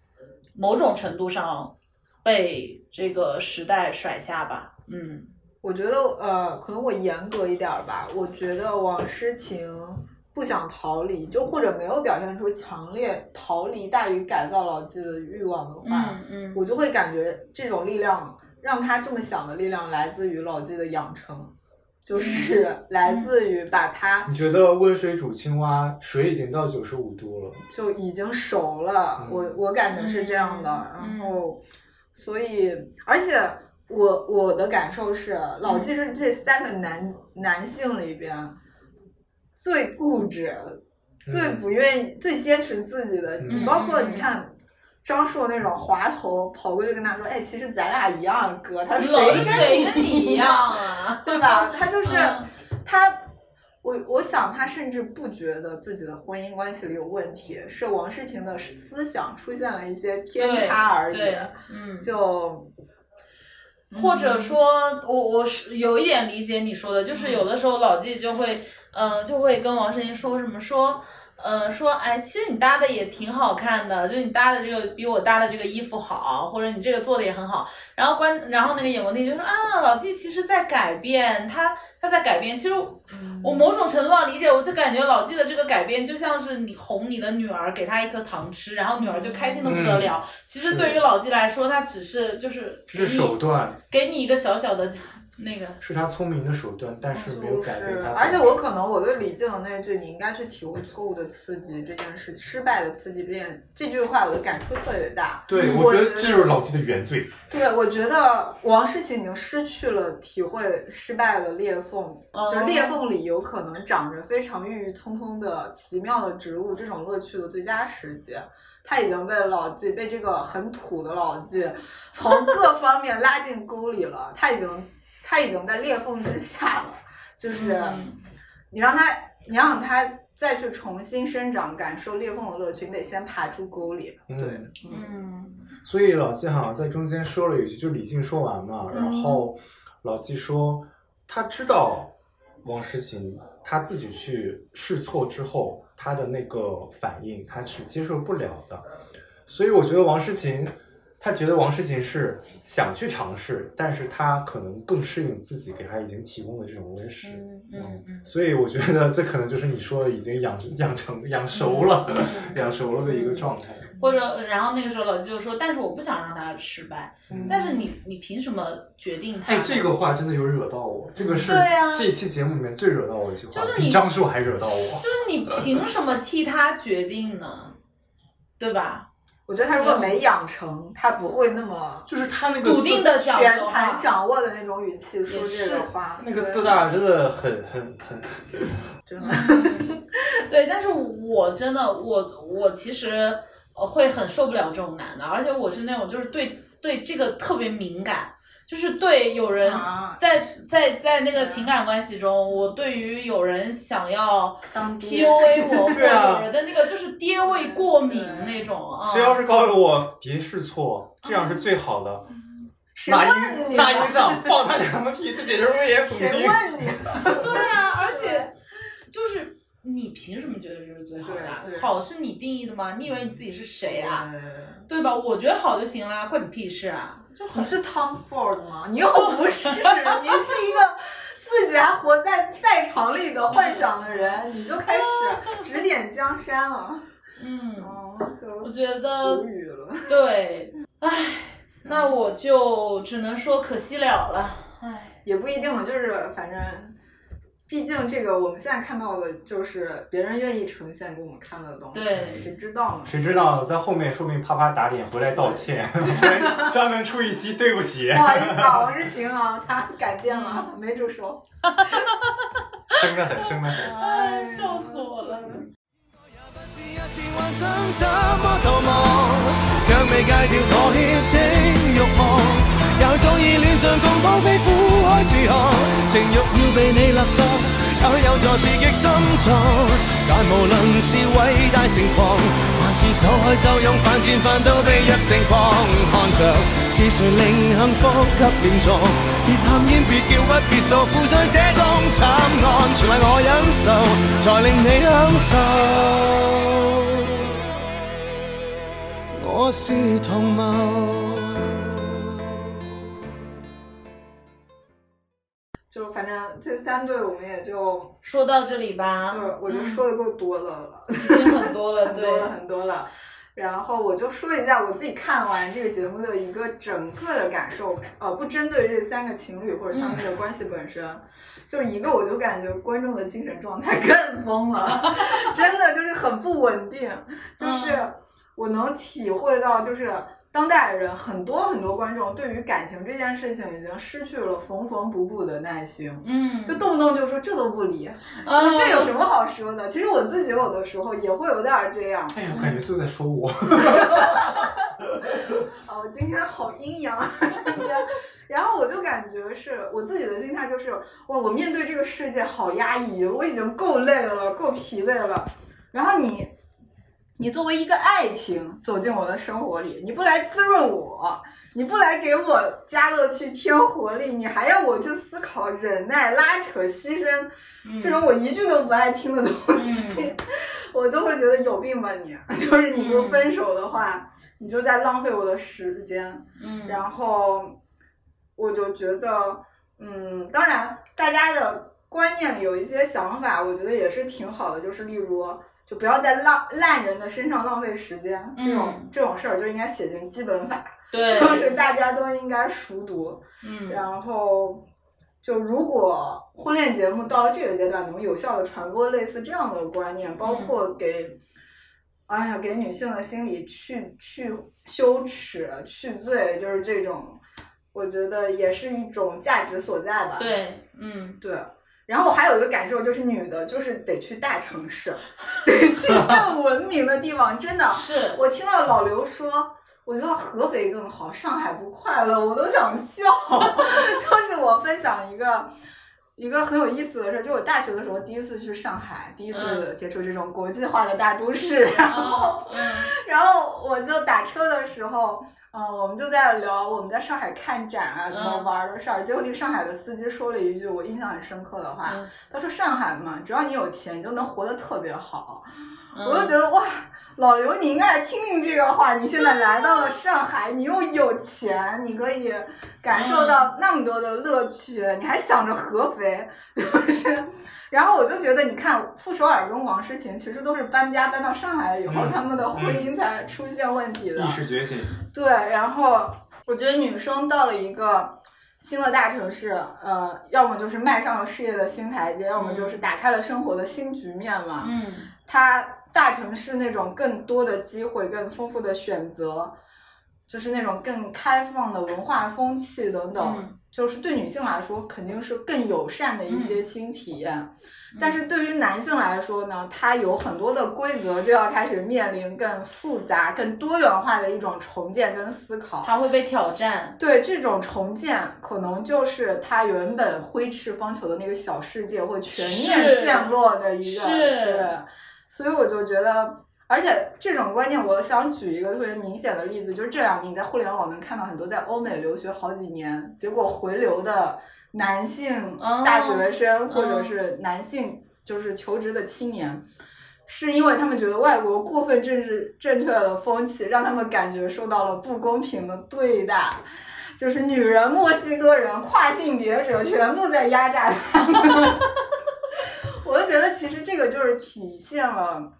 某种程度上被这个时代甩下吧。嗯我觉得呃，可能我严格一点儿吧。我觉得王诗晴不想逃离，就或者没有表现出强烈逃离大于改造老纪的欲望的话，嗯嗯，我就会感觉这种力量，让他这么想的力量来自于老纪的养成，就是 来自于把他你觉得温水煮青蛙，水已经到九十五度了，就已经熟了，嗯我我感觉是这样的。嗯然后，所以而且我我的感受是，老纪是这三个男男性里边最固执、最不愿意、最坚持自己的。嗯你包括你看。张硕那种滑头跑过去跟他说：“哎，其实咱俩一样，哥。”他说：“谁谁跟跟你一样啊？对吧？他就是、嗯他，我我想他甚至不觉得自己的婚姻关系里有问题，是王诗晴的思想出现了一些偏差而已。对，嗯，就或者说，我我是有一点理解你说的，就是有的时候老纪就会，呃，就会跟王诗晴说什么说。呃，说，哎，其实你搭的也挺好看的，就是你搭的这个比我搭的这个衣服好，或者你这个做的也很好。然后观，然后那个演播厅就说啊，老纪其实在改变，他他在改变。其实我某种程度上理解，我就感觉老纪的这个改变就像是你哄你的女儿，给她一颗糖吃，然后女儿就开心的不得了。其实对于老纪来说，他只是就是这是手段，给你一个小小的那个，是他聪明的手段，但是没有就是，改变他。而且我可能我对李静的那句“你应该去体会错误的刺激”这件事，失败的刺激这件这句话，我的感触特别大。对，嗯我觉得这就是老纪的原罪。对，我觉得王诗晴已经失去了体会失败的裂缝，哦就是裂缝里有可能长着非常郁郁葱葱的奇妙的植物，这种乐趣的最佳时节。他已经被老纪被这个很土的老纪从各方面拉进沟里了，他已经他已经在裂缝之下了，就是嗯你让他你让他再去重新生长，感受裂缝的乐趣，你得先爬出沟里。对，嗯嗯所以老纪好像在中间说了一句，就李静说完嘛，然后老纪说他知道王诗晴他自己去试错之后，他的那个反应他是接受不了的，所以我觉得王诗晴。他觉得王诗晴是想去尝试，但是他可能更适应自己给他已经提供的这种温室。嗯嗯嗯所以我觉得这可能就是你说的已经养养成养熟了、嗯养熟了的一个状态。或者然后那个时候老季就说，但是我不想让他失败，嗯但是你你凭什么决定他？哎，这个话真的有惹到我，这个是这一期节目里面最惹到我的一句话，就是你比张硕还惹到我。就是你凭什么替他决定呢？对吧？我觉得他如果没养成，他不会那么就是他那个笃定的全，盘掌握的那种语气说也这个是。话，那个对自大真的很很很，真的。对，但是我真的，我我其实呃会很受不了这种男的，而且我是那种就是对对这个特别敏感，就是对有人啊在在在那个情感关系中，我对于有人想要当 PUA 我，或者对啊。有人的那个就是爹味过敏那种啊。谁要是告诉我别试错，这样是最好的，谁那问你？营那了营长放他娘的屁，这简直危言耸谁。问你？对啊，而且就是你凭什么觉得这是最好的好是你定义的吗？你以为你自己是谁啊？呃对吧？我觉得好就行啦，关你屁事啊！就很你是 Tom Ford 吗？你又不是，你是一个自己还活在赛场里的幻想的人，你就开始指点江山了。嗯，哦，我觉得无语了。对，唉，那我就只能说可惜了了，唉，也不一定了，就是反正，毕竟这个我们现在看到的就是别人愿意呈现给我们看的东西，对谁知道呢？谁知道在后面说不定啪啪打脸回来道歉，专门出一期对不起不，好意思啊，王志晴啊，他改变了，没住手。生的很，生的很。唉，笑死我了。一次幻想怎麼逃亡，卻未戒掉妥协的欲望，又早已恋上共抱皮膚開始寒，情欲要被你勒索，也许有助刺激心脏。但无论是伟大成狂，还是受害受用犯贱犯到被虐成狂，看着是谁令幸福給連坐，別喊煙別叫屈別訴，負在这种惨案，全賴我忍受，才令你享受。我是同谋。就反正这三对我们也就说到这里吧，就我觉得嗯说的够多的了。已经很多了，对很多，了很多了。然后我就说一下我自己看完这个节目的一个整个的感受，呃，不针对这三个情侣或者他们的关系本身，就是一个我就感觉观众的精神状态 更疯了，真的就是很不稳定，就是我能体会到，就是当代人很多很多观众对于感情这件事情已经失去了缝缝补补的耐心。嗯，就动不动就说这都不理，嗯这有什么好说的？其实我自己有的时候也会有点儿这样。哎呀，我感觉就在说我。哦，今天好阴阳啊！然后我就感觉是我自己的心态就是，哇，我面对这个世界好压抑，我已经够累了，够疲惫了。然后你，你作为一个爱情走进我的生活里，你不来滋润我，你不来给我加乐趣、添活力，你还要我去思考、忍耐、拉扯、牺牲，这种我一句都不爱听的东西，嗯 我就会觉得有病吧你！就是你不分手的话，你就在浪费我的时间。嗯，然后我就觉得，嗯，当然大家的观念里有一些想法，我觉得也是挺好的，就是例如。就不要在浪烂人的身上浪费时间，这种、嗯这种事儿就应该写进基本法，对，就是大家都应该熟读。嗯，然后，就如果婚恋节目到了这个阶段，能有效的传播类似这样的观念，包括给，哎呀，给女性的心理去去羞耻、去罪，就是这种，我觉得也是一种价值所在吧。对，嗯对。然后我还有一个感受就是，女的就是得去大城市，得去更文明的地方。真的，是我听到老刘说，我觉得合肥更好，上海不快乐，我都想笑。就是我分享一个一个很有意思的事儿，就我大学的时候第一次去上海，第一次嗯接触这种国际化的大都市，然后。嗯 然后我就打车的时候，嗯、我们就在聊我们在上海看展啊，怎么嗯玩儿的事儿。结果那个上海的司机说了一句我印象很深刻的话，嗯他说：“上海嘛，只要你有钱，你就能活得特别好。嗯我就觉得哇，老刘你应该听听这个话。你现在来到了上海，你又有钱，你可以感受到那么多的乐趣，你还想着合肥，就是。然后我就觉得，你看傅首尔跟王诗琴其实都是搬家搬到上海以后，嗯他们的婚姻才出现问题的。意识觉醒，对，然后我觉得女生到了一个新的大城市，呃，要么就是迈上了事业的新台阶，要么就是打开了生活的新局面嘛。嗯它大城市那种更多的机会、更丰富的选择，就是那种更开放的文化风气等等，嗯就是对女性来说肯定是更友善的一些新体验。但是对于男性来说呢，他有很多的规则就要开始面临更复杂、更多元化的一种重建跟思考。他会被挑战。对这种重建，可能就是他原本挥斥方遒的那个小世界会全面陷落的一个是对，所以我就觉得，而且这种观念，我想举一个特别明显的例子，就是这两年你在互联网能看到很多在欧美留学好几年，结果回流的男性哦大学生、或者嗯是男性就是求职的青年。是因为他们觉得外国过分政治正确的风气，让他们感觉受到了不公平的对待，就是女人、墨西哥人、跨性别者全部在压榨他们。我就觉得其实这个就是体现了，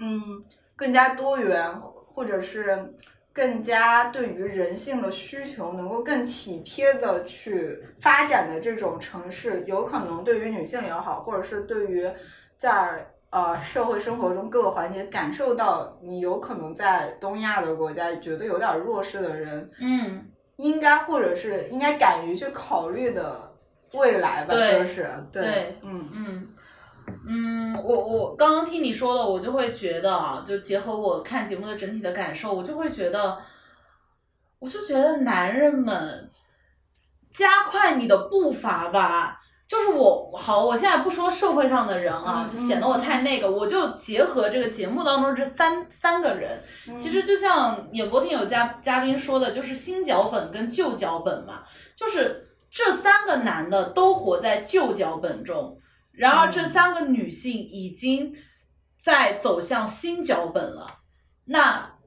嗯，更加多元，或者是更加对于人性的需求能够更体贴的去发展的这种城市，有可能对于女性也好，或者是对于在呃社会生活中各个环节感受到你有可能在东亚的国家觉得有点弱势的人，嗯，应该或者是应该敢于去考虑的未来吧，就是。对，对嗯。嗯嗯，我我刚刚听你说了，我就会觉得啊，就结合我看节目的整体的感受，我就会觉得，我就觉得男人们加快你的步伐吧。就是我好，我现在不说社会上的人啊，嗯就显得我太那个，我就结合这个节目当中这三三个人，嗯其实就像演播厅有嘉嘉宾说的，就是新脚本跟旧脚本嘛，就是这三个男的都活在旧脚本中，然而这三个女性已经在走向新脚本了。那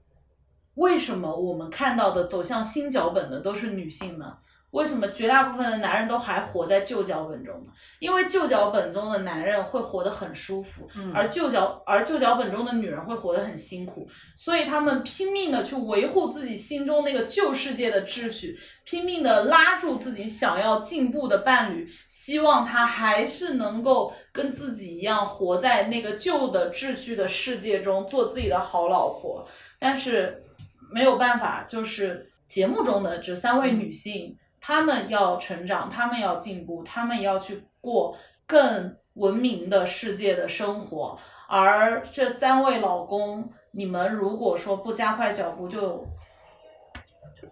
为什么我们看到的走向新脚本的都是女性呢？为什么绝大部分的男人都还活在旧脚本中呢？因为旧脚本中的男人会活得很舒服，嗯而旧脚而旧脚本中的女人会活得很辛苦，所以他们拼命的去维护自己心中那个旧世界的秩序，拼命的拉住自己想要进步的伴侣，希望他还是能够跟自己一样活在那个旧的秩序的世界中，做自己的好老婆。但是没有办法，就是节目中的这三位女性，他们要成长，他们要进步，他们要去过更文明的世界的生活。而这三位老公，你们如果说不加快脚步，就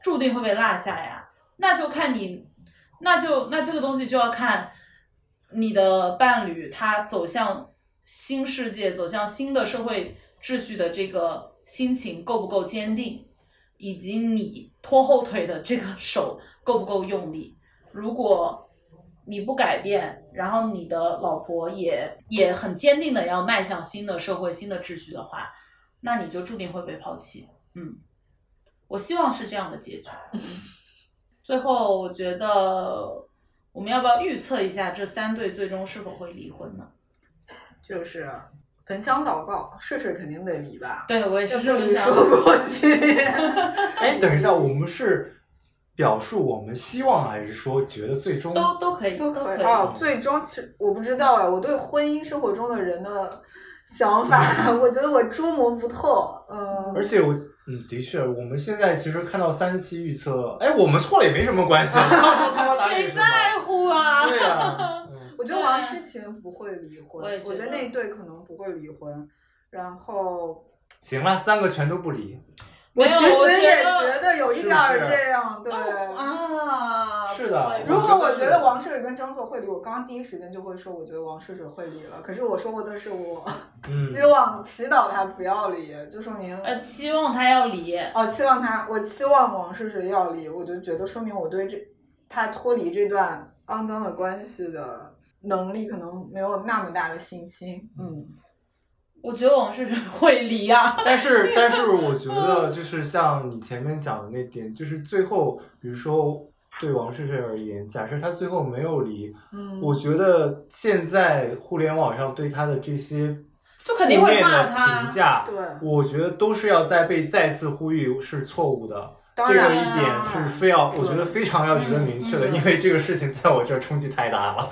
注定会被落下呀。那就看你，那就那这个东西就要看你的伴侣他走向新世界、走向新的社会秩序的这个心情够不够坚定，以及你拖后腿的这个手够不够用力。如果你不改变，然后你的老婆也也很坚定的要迈向新的社会、新的秩序的话，那你就注定会被抛弃。嗯，我希望是这样的结局。嗯最后，我觉得我们要不要预测一下这三对最终是否会离婚呢？就是焚香祷告，睡睡肯定得离吧，对我也是这么想。说过去。哎，等一下，我们是表述我们希望，还是说觉得最终都都可以，都可可以啊。最终其实我不知道哎，我对婚姻生活中的人的想法，我觉得我捉摸不透。嗯，而且我，嗯，的确，我们现在其实看到三期预测，哎，我们错了也没什么关系，谁在乎啊？对呀、嗯我觉得王诗晴不会离婚，我觉得觉得那一对可能不会离婚。然后行了，三个全都不离，没有，其我实也觉得有一点儿是是这样，对。啊，是的如果我觉得王诗雨跟张硕会离，我刚刚第一时间就会说，我觉得王诗雨会离了。可是我说过的是我嗯 希望祈祷他不要离，就说明呃，期望他要离，哦，期望他，我期望王诗雨要离，我就觉得说明我对这他脱离这段肮脏的关系的能力可能没有那么大的信心。嗯，我觉得王诗诗会离啊。但是，但是我觉得就是像你前面讲的那点，就是最后，比如说对王诗诗而言，假设他最后没有离，嗯我觉得现在互联网上对他的这些就肯定会负面的骂他评价，对我觉得都是要再被再次呼吁是错误的。这个一点是非要，我觉得非常要值得明确的，因为这个事情在我这儿冲击太大了。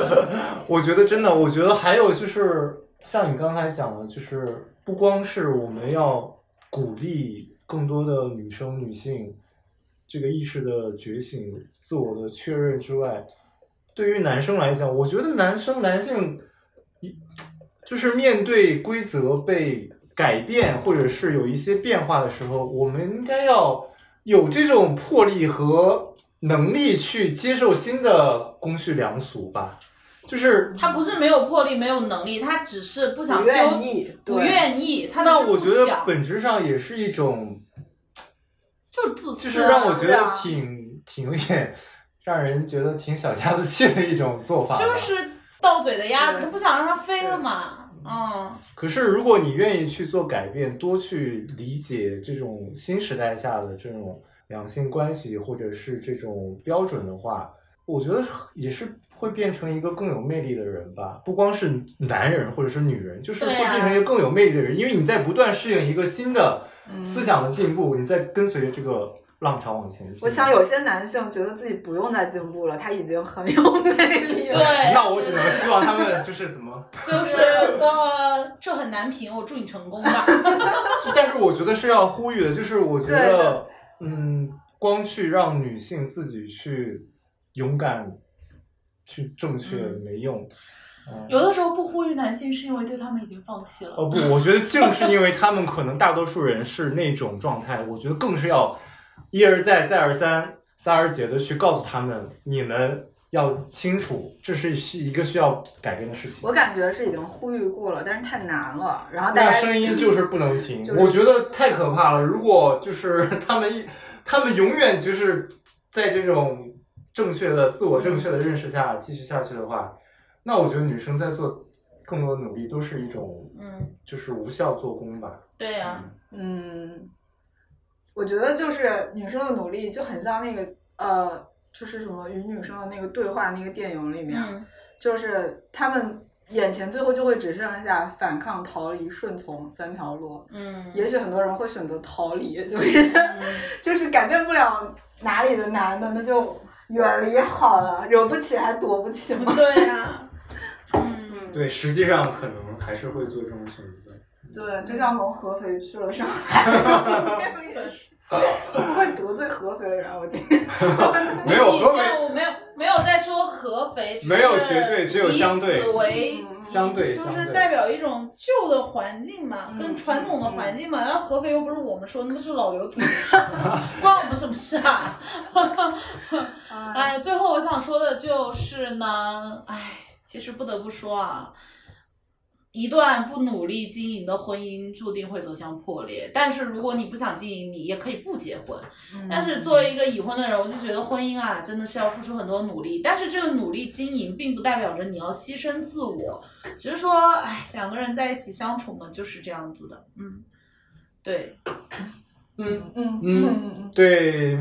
我觉得真的，我觉得还有就是像你刚才讲的，就是不光是我们要鼓励更多的女生、女性这个意识的觉醒、自我的确认之外，对于男生来讲，我觉得男生、男性一就是面对规则被改变，或者是有一些变化的时候，我们应该要有这种魄力和能力去接受新的公序良俗吧。就是他不是没有魄力，没有能力，他只是不想不，愿意，不愿意。他那就是我觉得本质上也是一种，就是自私，就是让我觉得挺挺有点让人觉得挺小家子气的一种做法。就是到嘴的鸭子，他不想让它飞了嘛。嗯，可是，如果你愿意去做改变，多去理解这种新时代下的这种两性关系，或者是这种标准的话，我觉得也是会变成一个更有魅力的人吧。不光是男人或者是女人，就是会变成一个更有魅力的人，因为你在不断适应一个新的嗯思想的进步，你在跟随着这个浪潮往前进。我想有些男性觉得自己不用再进步了，他已经很有魅力了。对，那我只能希望他们就是怎么，就是呃，这很难评，我祝你成功吧。但是我觉得是要呼吁的，就是我觉得，嗯，光去让女性自己去勇敢、去正确嗯没用。嗯有的时候不呼吁男性，是因为对他们已经放弃了。哦不，我觉得正是因为他们可能大多数人是那种状态，我觉得更是要一而再、再而三、三而竭的去告诉他们，你们要清楚，这是是一个需要改变的事情。我感觉是已经呼吁过了，但是太难了。然后大家那声音 就是不能停，就是我觉得太可怕了。如果就是 他们一，他们永远就是在这种正确的、自我正确的认识下继续下去的话，那我觉得女生在做更多的努力都是一种，嗯，就是无效做工吧。对呀、嗯，我觉得就是女生的努力就很像那个呃，就是什么与女生的那个对话那个电影里面，嗯，就是他们眼前最后就会只剩下反抗、逃离、顺从三条路。嗯，也许很多人会选择逃离，就是、嗯 就是改变不了哪里的男的，那就远离好了，惹不起还躲不起吗。对呀、嗯，对，实际上可能还是会做这种选择。对，就像从合肥去了上海，也是。我不会得罪合肥人，我今天没有你合肥我没有没有在说合肥，只没有是绝对只有相对以此为嗯相对就是代表一种旧的环境嘛，嗯跟传统的环境嘛。然后合肥又不是我们说，那不是老刘自己说，关我们什么事啊？哎，最后我想说的就是呢，哎，其实不得不说啊，一段不努力经营的婚姻注定会走向破裂。但是如果你不想经营，你也可以不结婚。但是作为一个已婚的人，我就觉得婚姻啊，真的是要付出很多努力。但是这个努力经营，并不代表着你要牺牲自我，只是说，哎，两个人在一起相处嘛，就是这样子的。嗯，对，嗯嗯嗯嗯嗯。对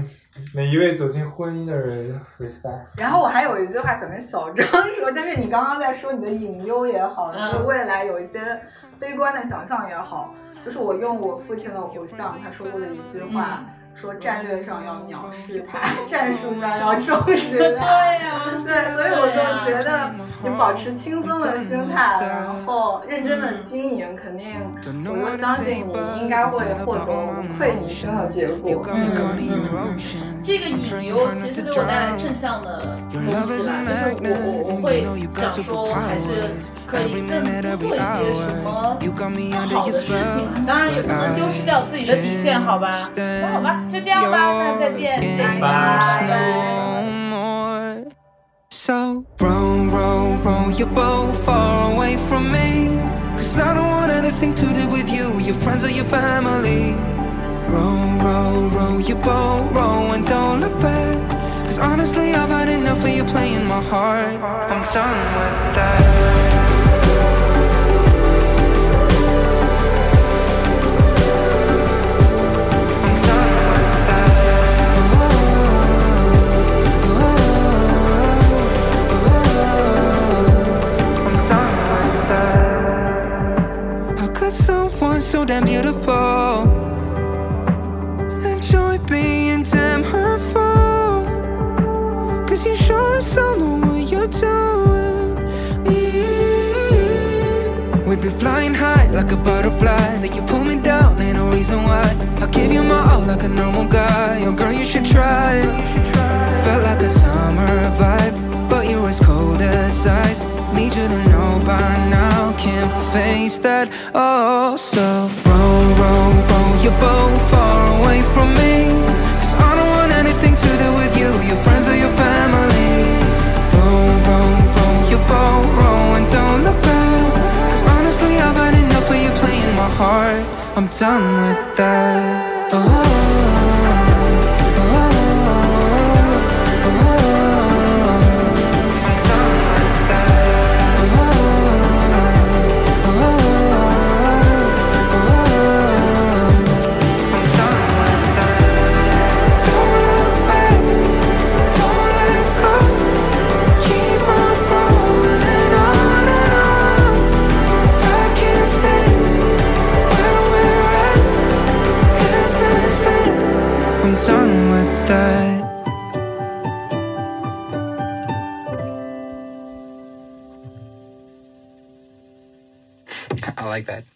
每一位走进婚姻的人 respect。然后我还有一句话想跟小张说，就是你刚刚在说你的隐忧也好，对未来有一些悲观的想象也好，就是我用我父亲的偶像他说过的一句话，说战略上要藐视他，战术上要重视他。对呀、对，所以我就觉得，你保持轻松的心态，然后认真的经营，肯定我就相信你应该会获得无愧于心的结果。嗯这个引流其实给我带来正向的东西吧，就是我我我会想说，还是可以更多做一些什么好的事情，当然也不能丢失掉自己的底线，好吧？那好吧，就这样吧，那再见，拜拜。 So roll, roll, roll your boat far away from me. Cause I don't want anything to do with you, your friends or your family. Roll, roll, roll your boat, roll and don't look back. Cause honestly, I've had enough of you playing my heart. I'm done with that. So damn beautiful enjoy being damn hurtful? Cause you sure as hell know what you're doing. Mm. We'd be flying high like a butterfly. Then you pull me down, ain't no reason why. I'll give you my all like a normal guy. Oh, girl, you should try. Felt like a summer vibe, but you're as cold as ice. Need you to know by now, can't face that. Oh, so roll, roll, roll your boat far away from me. Cause I don't want anything to do with you, your friends or your family. Roll, roll, roll your boat, roll and don't look back. Cause honestly, I've had enough of you playing my heart. I'm done with that. Oh. That. I like that.